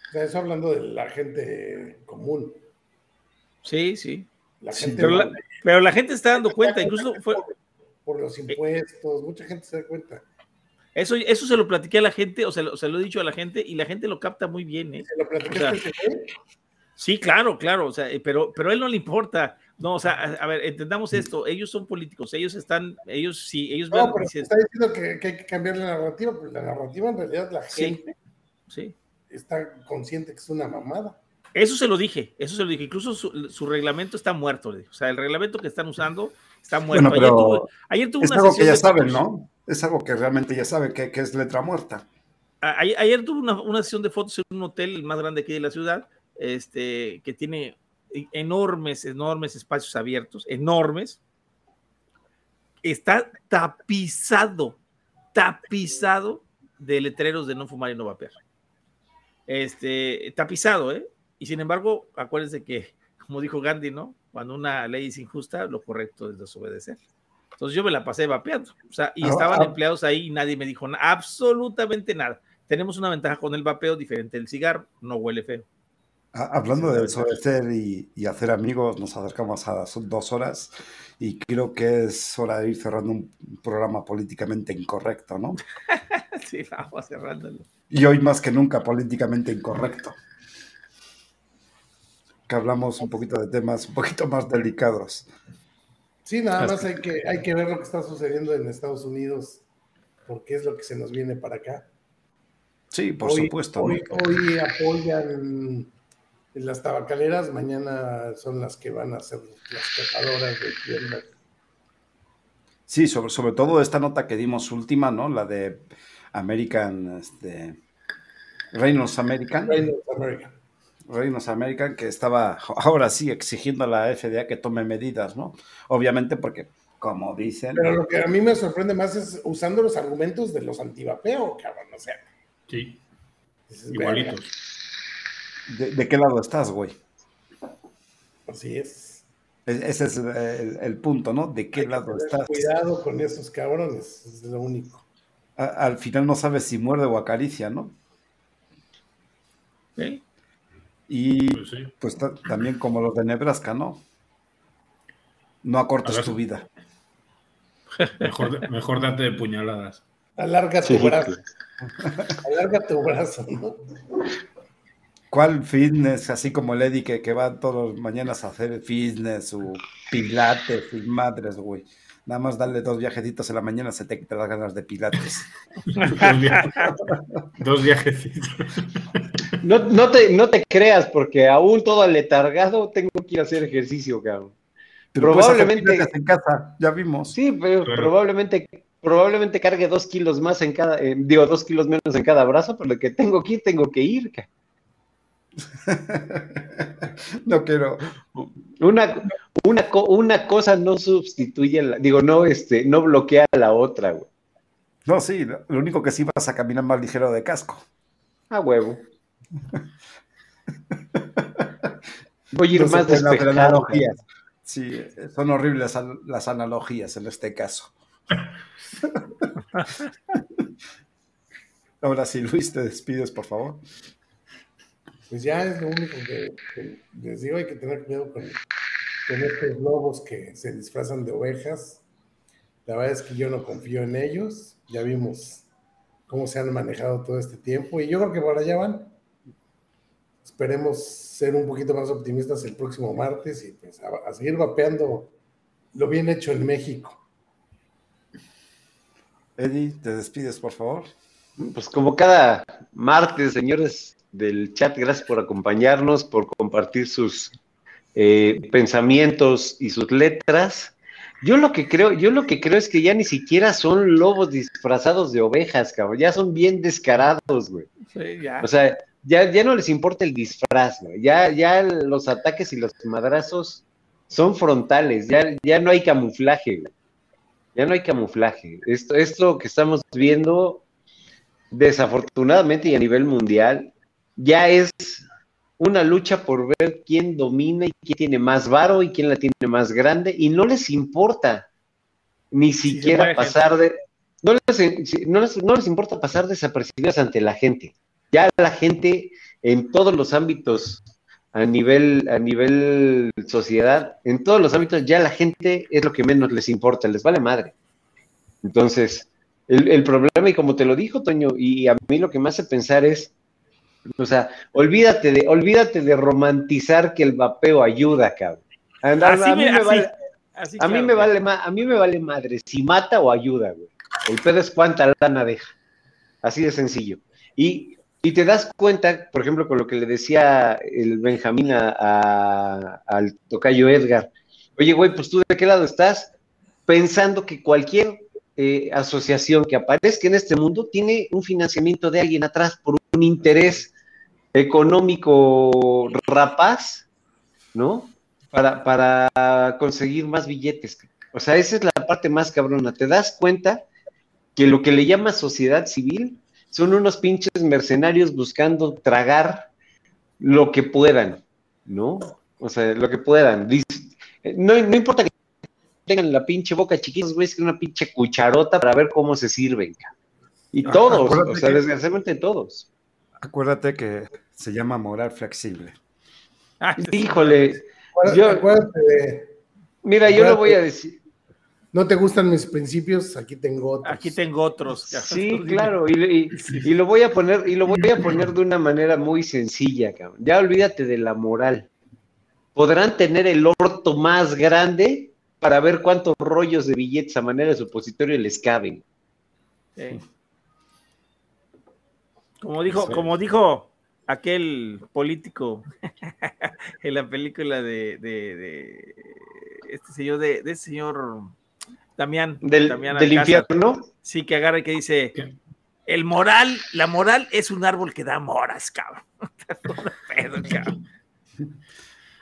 Speaker 4: O sea, eso hablando de la gente común.
Speaker 3: Sí, sí. pero, la, gente está dando cuenta, incluso fue...
Speaker 4: Por, los impuestos, mucha gente se da cuenta.
Speaker 3: Eso, eso se lo platiqué a la gente, o se lo, se lo he dicho a la gente, y la gente lo capta muy bien. ¿eh?
Speaker 4: ¿Se lo platicaste
Speaker 3: Sí, claro, claro, o sea, eh, pero, pero a él no le importa. No, o sea, a, ver, entendamos esto, ellos son políticos, ellos están, ellos sí, ellos
Speaker 4: no, pero está diciendo que, que, hay que cambiar la narrativa, pero la narrativa en realidad la gente.
Speaker 3: Sí, sí
Speaker 4: está consciente que es una mamada.
Speaker 3: Eso se lo dije, eso se lo dije. Incluso su, reglamento está muerto. O sea, el reglamento que están usando está muerto.
Speaker 1: ayer, tuvo, es algo que ya saben, ¿no? Es algo que realmente ya saben que, es letra muerta.
Speaker 3: ayer, tuvo una, sesión de fotos en un hotel más grande aquí de la ciudad, este, que tiene enormes, enormes espacios abiertos, enormes. Está tapizado, tapizado de letreros de no fumar y no vapear este, tapizado, ¿eh? Y sin embargo, acuérdense que, como dijo Gandhi, ¿no? Cuando una ley es injusta, lo correcto es desobedecer. Entonces yo me la pasé vapeando, o sea, y ah, estaban ah. empleados ahí y nadie me dijo absolutamente nada. Tenemos una ventaja con el vapeo diferente del cigarro, no huele feo.
Speaker 1: Ah, hablando de desobedecer y, y, hacer amigos, nos acercamos a son dos horas y creo que es hora de ir cerrando un programa políticamente incorrecto, ¿no?
Speaker 3: sí, vamos cerrándolo
Speaker 1: y hoy más que nunca políticamente incorrecto. Que hablamos un poquito de temas un poquito más delicados.
Speaker 4: Sí, nada más hay que, hay que ver lo que está sucediendo en Estados Unidos, porque es lo que se nos viene para acá.
Speaker 1: Sí, por supuesto.
Speaker 4: Hoy, apoyan las tabacaleras, mañana son las que van a ser las tocadoras de tiendas.
Speaker 1: Sí, sobre, sobre todo esta nota que dimos última, ¿no? La de American, este, Reynolds American.
Speaker 4: Reynolds American.
Speaker 1: Reynolds American, que estaba ahora sí exigiendo a la FDA que tome medidas, ¿no? Obviamente porque como dicen.
Speaker 4: Pero lo que a mí me sorprende más es usando los argumentos de los antivapeo, cabrón, o sea.
Speaker 2: Sí. Igualitos.
Speaker 1: ¿De, qué lado estás, güey?
Speaker 4: Así es.
Speaker 1: E, ese es el, punto, ¿no? ¿De qué lado estás?
Speaker 4: Cuidado con esos cabrones, es lo único.
Speaker 1: al final no sabes si muerde o acaricia, ¿no?
Speaker 3: Sí.
Speaker 1: Y pues, pues también como los de Nebraska, ¿no? No acortes tu vida.
Speaker 2: Mejor, mejor date de puñaladas.
Speaker 4: Alarga tu brazo. Alarga tu brazo, ¿no?
Speaker 1: ¿Cuál fitness? Así como el Eddie que, que va todas las mañanas a hacer fitness o pilates y madres, güey. Nada más darle dos viajecitos en la mañana se te quitan las ganas de pilates.
Speaker 2: dos viajecitos.
Speaker 6: No, no, te, no te creas, porque aún todo aletargado tengo que ir a hacer ejercicio, cabrón
Speaker 1: probablemente en casa, ya vimos.
Speaker 6: Sí, pero probablemente probablemente cargue dos kilos más en cada, eh, digo, dos kilos menos en cada brazo, pero lo que tengo que ir, tengo que ir.
Speaker 1: no quiero.
Speaker 6: Una, una, una cosa no sustituye, la, digo, no, este, no bloquea la otra, güey.
Speaker 1: No, sí, lo único que sí vas a caminar más ligero de casco.
Speaker 6: A huevo. Voy a ir más despejado.
Speaker 1: Sí, son horribles las analogías en este caso. Ahora sí, Luis, te despides, por favor.
Speaker 4: Pues ya es lo único que, les digo, hay que tener cuidado con, estos lobos que se disfrazan de ovejas. La verdad es que yo no confío en ellos. Ya vimos cómo se han manejado todo este tiempo y yo creo que por allá van. Esperemos ser un poquito más optimistas el próximo martes y pues a, seguir vapeando lo bien hecho en México.
Speaker 1: Eddie, te despides, por favor.
Speaker 6: Pues como cada martes, señores del chat, gracias por acompañarnos, por compartir sus eh, pensamientos y sus letras. Yo lo que creo, yo lo que creo es que ya ni siquiera son lobos disfrazados de ovejas, cabrón, ya son bien descarados, güey. Sí, ya. O sea, ya, ya no les importa el disfraz, Ya, ya los ataques y los madrazos son frontales, ya, ya no hay camuflaje, Ya no hay camuflaje. Esto, esto que estamos viendo, desafortunadamente y a nivel mundial, ya es una lucha por ver quién domina y quién tiene más varo y quién la tiene más grande, y no les importa ni siquiera pasar de. No les, no, les, no les importa pasar desapercibidas ante la gente. Ya la gente en todos los ámbitos, a nivel, a nivel sociedad, en todos los ámbitos, ya la gente es lo que menos les importa, les vale madre. Entonces, el, problema, y como te lo dijo, Toño, y a mí lo que me hace pensar es, o sea, olvídate de, olvídate de romantizar que el vapeo ayuda, cabrón. A, mí me, vale, a mí me vale a mí me vale madre si mata o ayuda, güey. El pedo es cuánta lana deja. Así de sencillo. Y y te das cuenta, por ejemplo, con lo que le decía el Benjamín al tocayo Edgar. Oye, güey, pues tú de qué lado estás? Pensando que cualquier eh, asociación que aparezca en este mundo tiene un financiamiento de alguien atrás por un interés económico rapaz, ¿no? Para, para conseguir más billetes. O sea, esa es la parte más cabrona. Te das cuenta que lo que le llama sociedad civil son unos pinches mercenarios buscando tragar lo que puedan, ¿no? O sea, lo que puedan. No, no importa que tengan la pinche boca chiquitos, güey, es que una pinche cucharota para ver cómo se sirven. Y ah, todos, o sea, desgraciadamente todos.
Speaker 1: Acuérdate que se llama moral flexible.
Speaker 6: Híjole. Mira, yo lo voy a decir
Speaker 4: no te gustan mis principios, aquí tengo otros.
Speaker 3: Aquí tengo otros.
Speaker 6: Sí, claro, y, lo voy a poner, y lo voy a poner de una manera muy sencilla, cabrón. Ya olvídate de la moral. Podrán tener el orto más grande para ver cuántos rollos de billetes a manera de supositorio les caben.
Speaker 3: Como dijo, como dijo aquel político en la película de, de, este señor, de, de este señor Damián.
Speaker 6: Del, infierno.
Speaker 3: Sí, que agarra y que dice, el moral, la moral es un árbol que da moras, cabrón.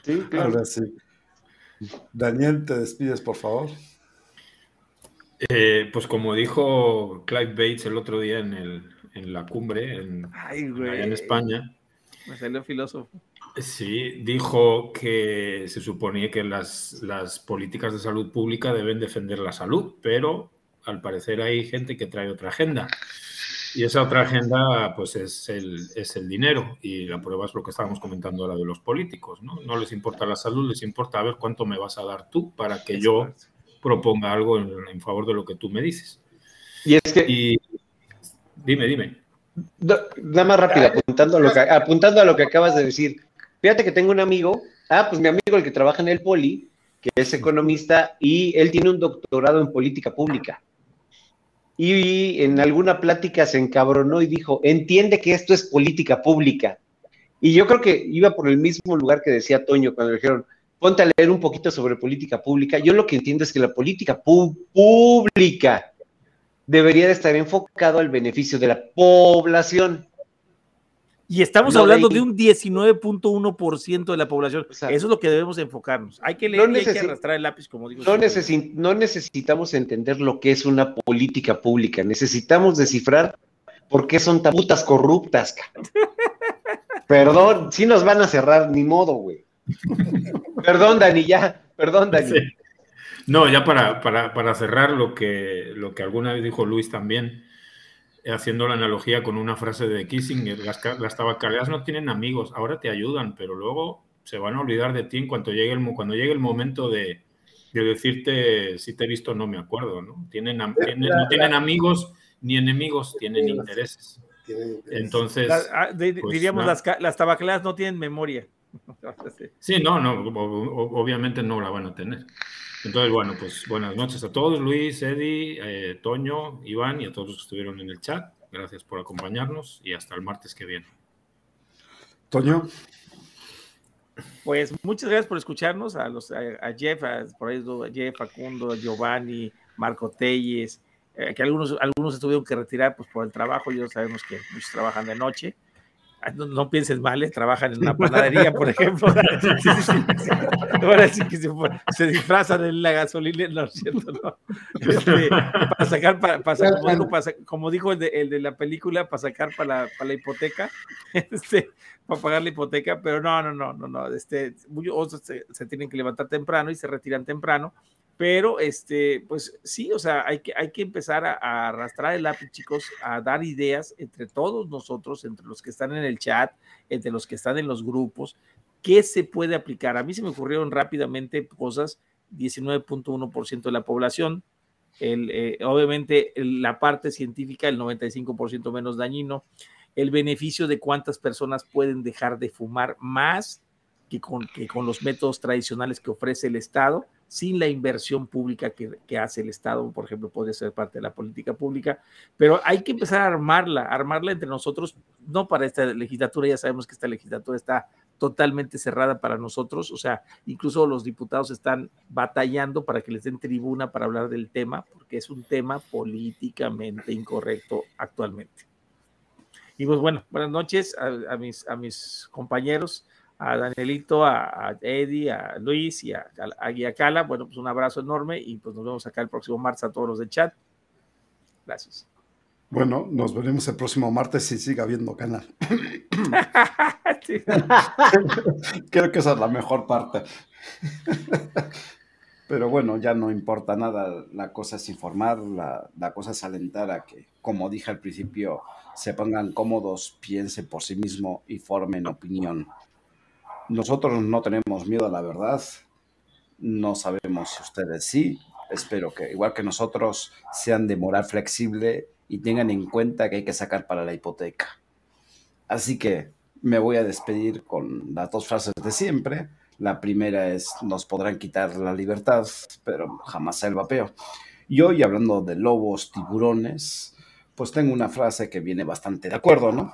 Speaker 1: Sí, claro. sí. Daniel, te despides, por favor.
Speaker 2: Eh, pues como dijo Clive Bates el otro día en, el, en la cumbre en, en España.
Speaker 3: Me salió filósofo.
Speaker 2: Sí, dijo que se suponía que las, las políticas de salud pública deben defender la salud, pero al parecer hay gente que trae otra agenda. Y esa otra agenda, pues es el, es el dinero. Y la prueba es lo que estábamos comentando ahora de los políticos, ¿no? No les importa la salud, les importa ver cuánto me vas a dar tú para que yo proponga algo en, favor de lo que tú me dices.
Speaker 6: Y es que...
Speaker 2: dime, dime.
Speaker 6: Nada más rápido, apuntando a, lo que, apuntando a lo que acabas de decir. Fíjate que tengo un amigo, ah, pues mi amigo el que trabaja en el Poli, que es economista, y él tiene un doctorado en política pública y en alguna plática se encabronó y dijo, entiende que esto es política pública. Y yo creo que iba por el mismo lugar que decía Toño cuando le dijeron, ponte a leer un poquito sobre política pública. Yo lo que entiendo es que la política pública debería de estar enfocado al beneficio de la población.
Speaker 3: Y estamos hablando de, un 19.1% de la población. Eso es lo que debemos enfocarnos. Hay que leer y hay que arrastrar el lápiz, como digo.
Speaker 6: No, no necesitamos entender lo que es una política pública. Necesitamos descifrar por qué son tan putas corruptas. Perdón, si nos van a cerrar, ni modo, güey. Perdón, Dani, ya. Perdón, Dani.
Speaker 2: No, ya para, para, para cerrar lo que, lo que alguna vez dijo Luis también haciendo la analogía con una frase de Kissinger, las, las tabacaleras no tienen amigos, ahora te ayudan, pero luego se van a olvidar de ti en cuanto llegue el, cuando llegue el momento de, decirte si te he visto no me acuerdo, ¿no? Tienen, no tienen amigos ni enemigos, tienen intereses. Entonces,
Speaker 3: ah, pues, diríamos, las, las tabacaleras no tienen memoria.
Speaker 2: Sí, no, no, obviamente no la van a tener. Entonces, bueno, pues buenas noches a todos, Luis, Eddie, eh, Toño, Iván y a todos los que estuvieron en el chat. Gracias por acompañarnos y hasta el martes que viene.
Speaker 1: Toño.
Speaker 3: Pues muchas gracias por escucharnos, a, los, a, Jeff, a, por ahí, a Jeff, Facundo, Giovanni, Marco Telles, eh, que algunos, algunos se tuvieron que retirar pues, por el trabajo, yo sabemos que muchos trabajan de noche. No, no, pienses mal, ¿eh? trabajan en una panadería, por ejemplo. Ahora sí que se, disfrazan en la gasolina, no es cierto, ¿no? Este, para sacar, para, como, dijo, el, de, el, de, la película, para sacar para la, para la hipoteca, este, para pagar la hipoteca, pero no, no, no, no, no, este, muchos se, se tienen que levantar temprano y se retiran temprano pero, este, pues sí, o sea, hay que, hay que empezar a, arrastrar el lápiz, chicos, a dar ideas entre todos nosotros, entre los que están en el chat, entre los que están en los grupos, qué se puede aplicar. A mí se me ocurrieron rápidamente cosas, 19.1% de la población, el, eh, obviamente la parte científica, el 95% menos dañino, el beneficio de cuántas personas pueden dejar de fumar más que con, que con los métodos tradicionales que ofrece el Estado sin la inversión pública que, hace el Estado, por ejemplo, puede ser parte de la política pública, pero hay que empezar a armarla, armarla entre nosotros, no para esta legislatura, ya sabemos que esta legislatura está totalmente cerrada para nosotros, o sea, incluso los diputados están batallando para que les den tribuna para hablar del tema, porque es un tema políticamente incorrecto actualmente. Y pues bueno, buenas noches a, mis, a mis compañeros a Danielito, a, Eddie, a Luis y a, a, Cala. Bueno, pues un abrazo enorme y pues nos vemos acá el próximo martes a todos los del chat. Gracias.
Speaker 1: Bueno, nos veremos el próximo martes si siga habiendo canal. Creo que esa es la mejor parte. Pero bueno, ya no importa nada, la cosa es informar, la, la, cosa es alentar a que, como dije al principio, se pongan cómodos, piensen por sí mismo y formen opinión. Nosotros no tenemos miedo a la verdad. No sabemos si ustedes sí. Espero que, igual que nosotros, sean de moral flexible y tengan en cuenta que hay que sacar para la hipoteca. Así que me voy a despedir con las dos frases de siempre. La primera es, nos podrán quitar la libertad, pero jamás el vapeo. Y hoy, hablando de lobos, tiburones, pues tengo una frase que viene bastante de acuerdo, ¿no?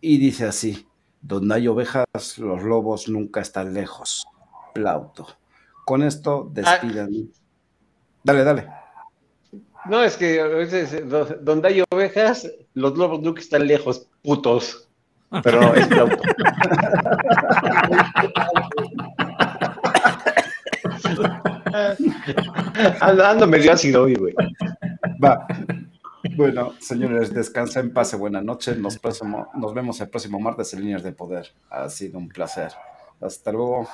Speaker 1: Y dice así, donde hay ovejas, los lobos nunca están lejos. Plauto. Con esto despidan. Dale, dale.
Speaker 6: No, es que a veces donde hay ovejas, los lobos nunca están lejos, putos. Pero es plauto. Ando medio ácido hoy, güey.
Speaker 1: Va. Bueno, señores, descansa en paz, buenas noches. Nos, nos vemos el próximo martes en Líneas de Poder. Ha sido un placer. Hasta luego.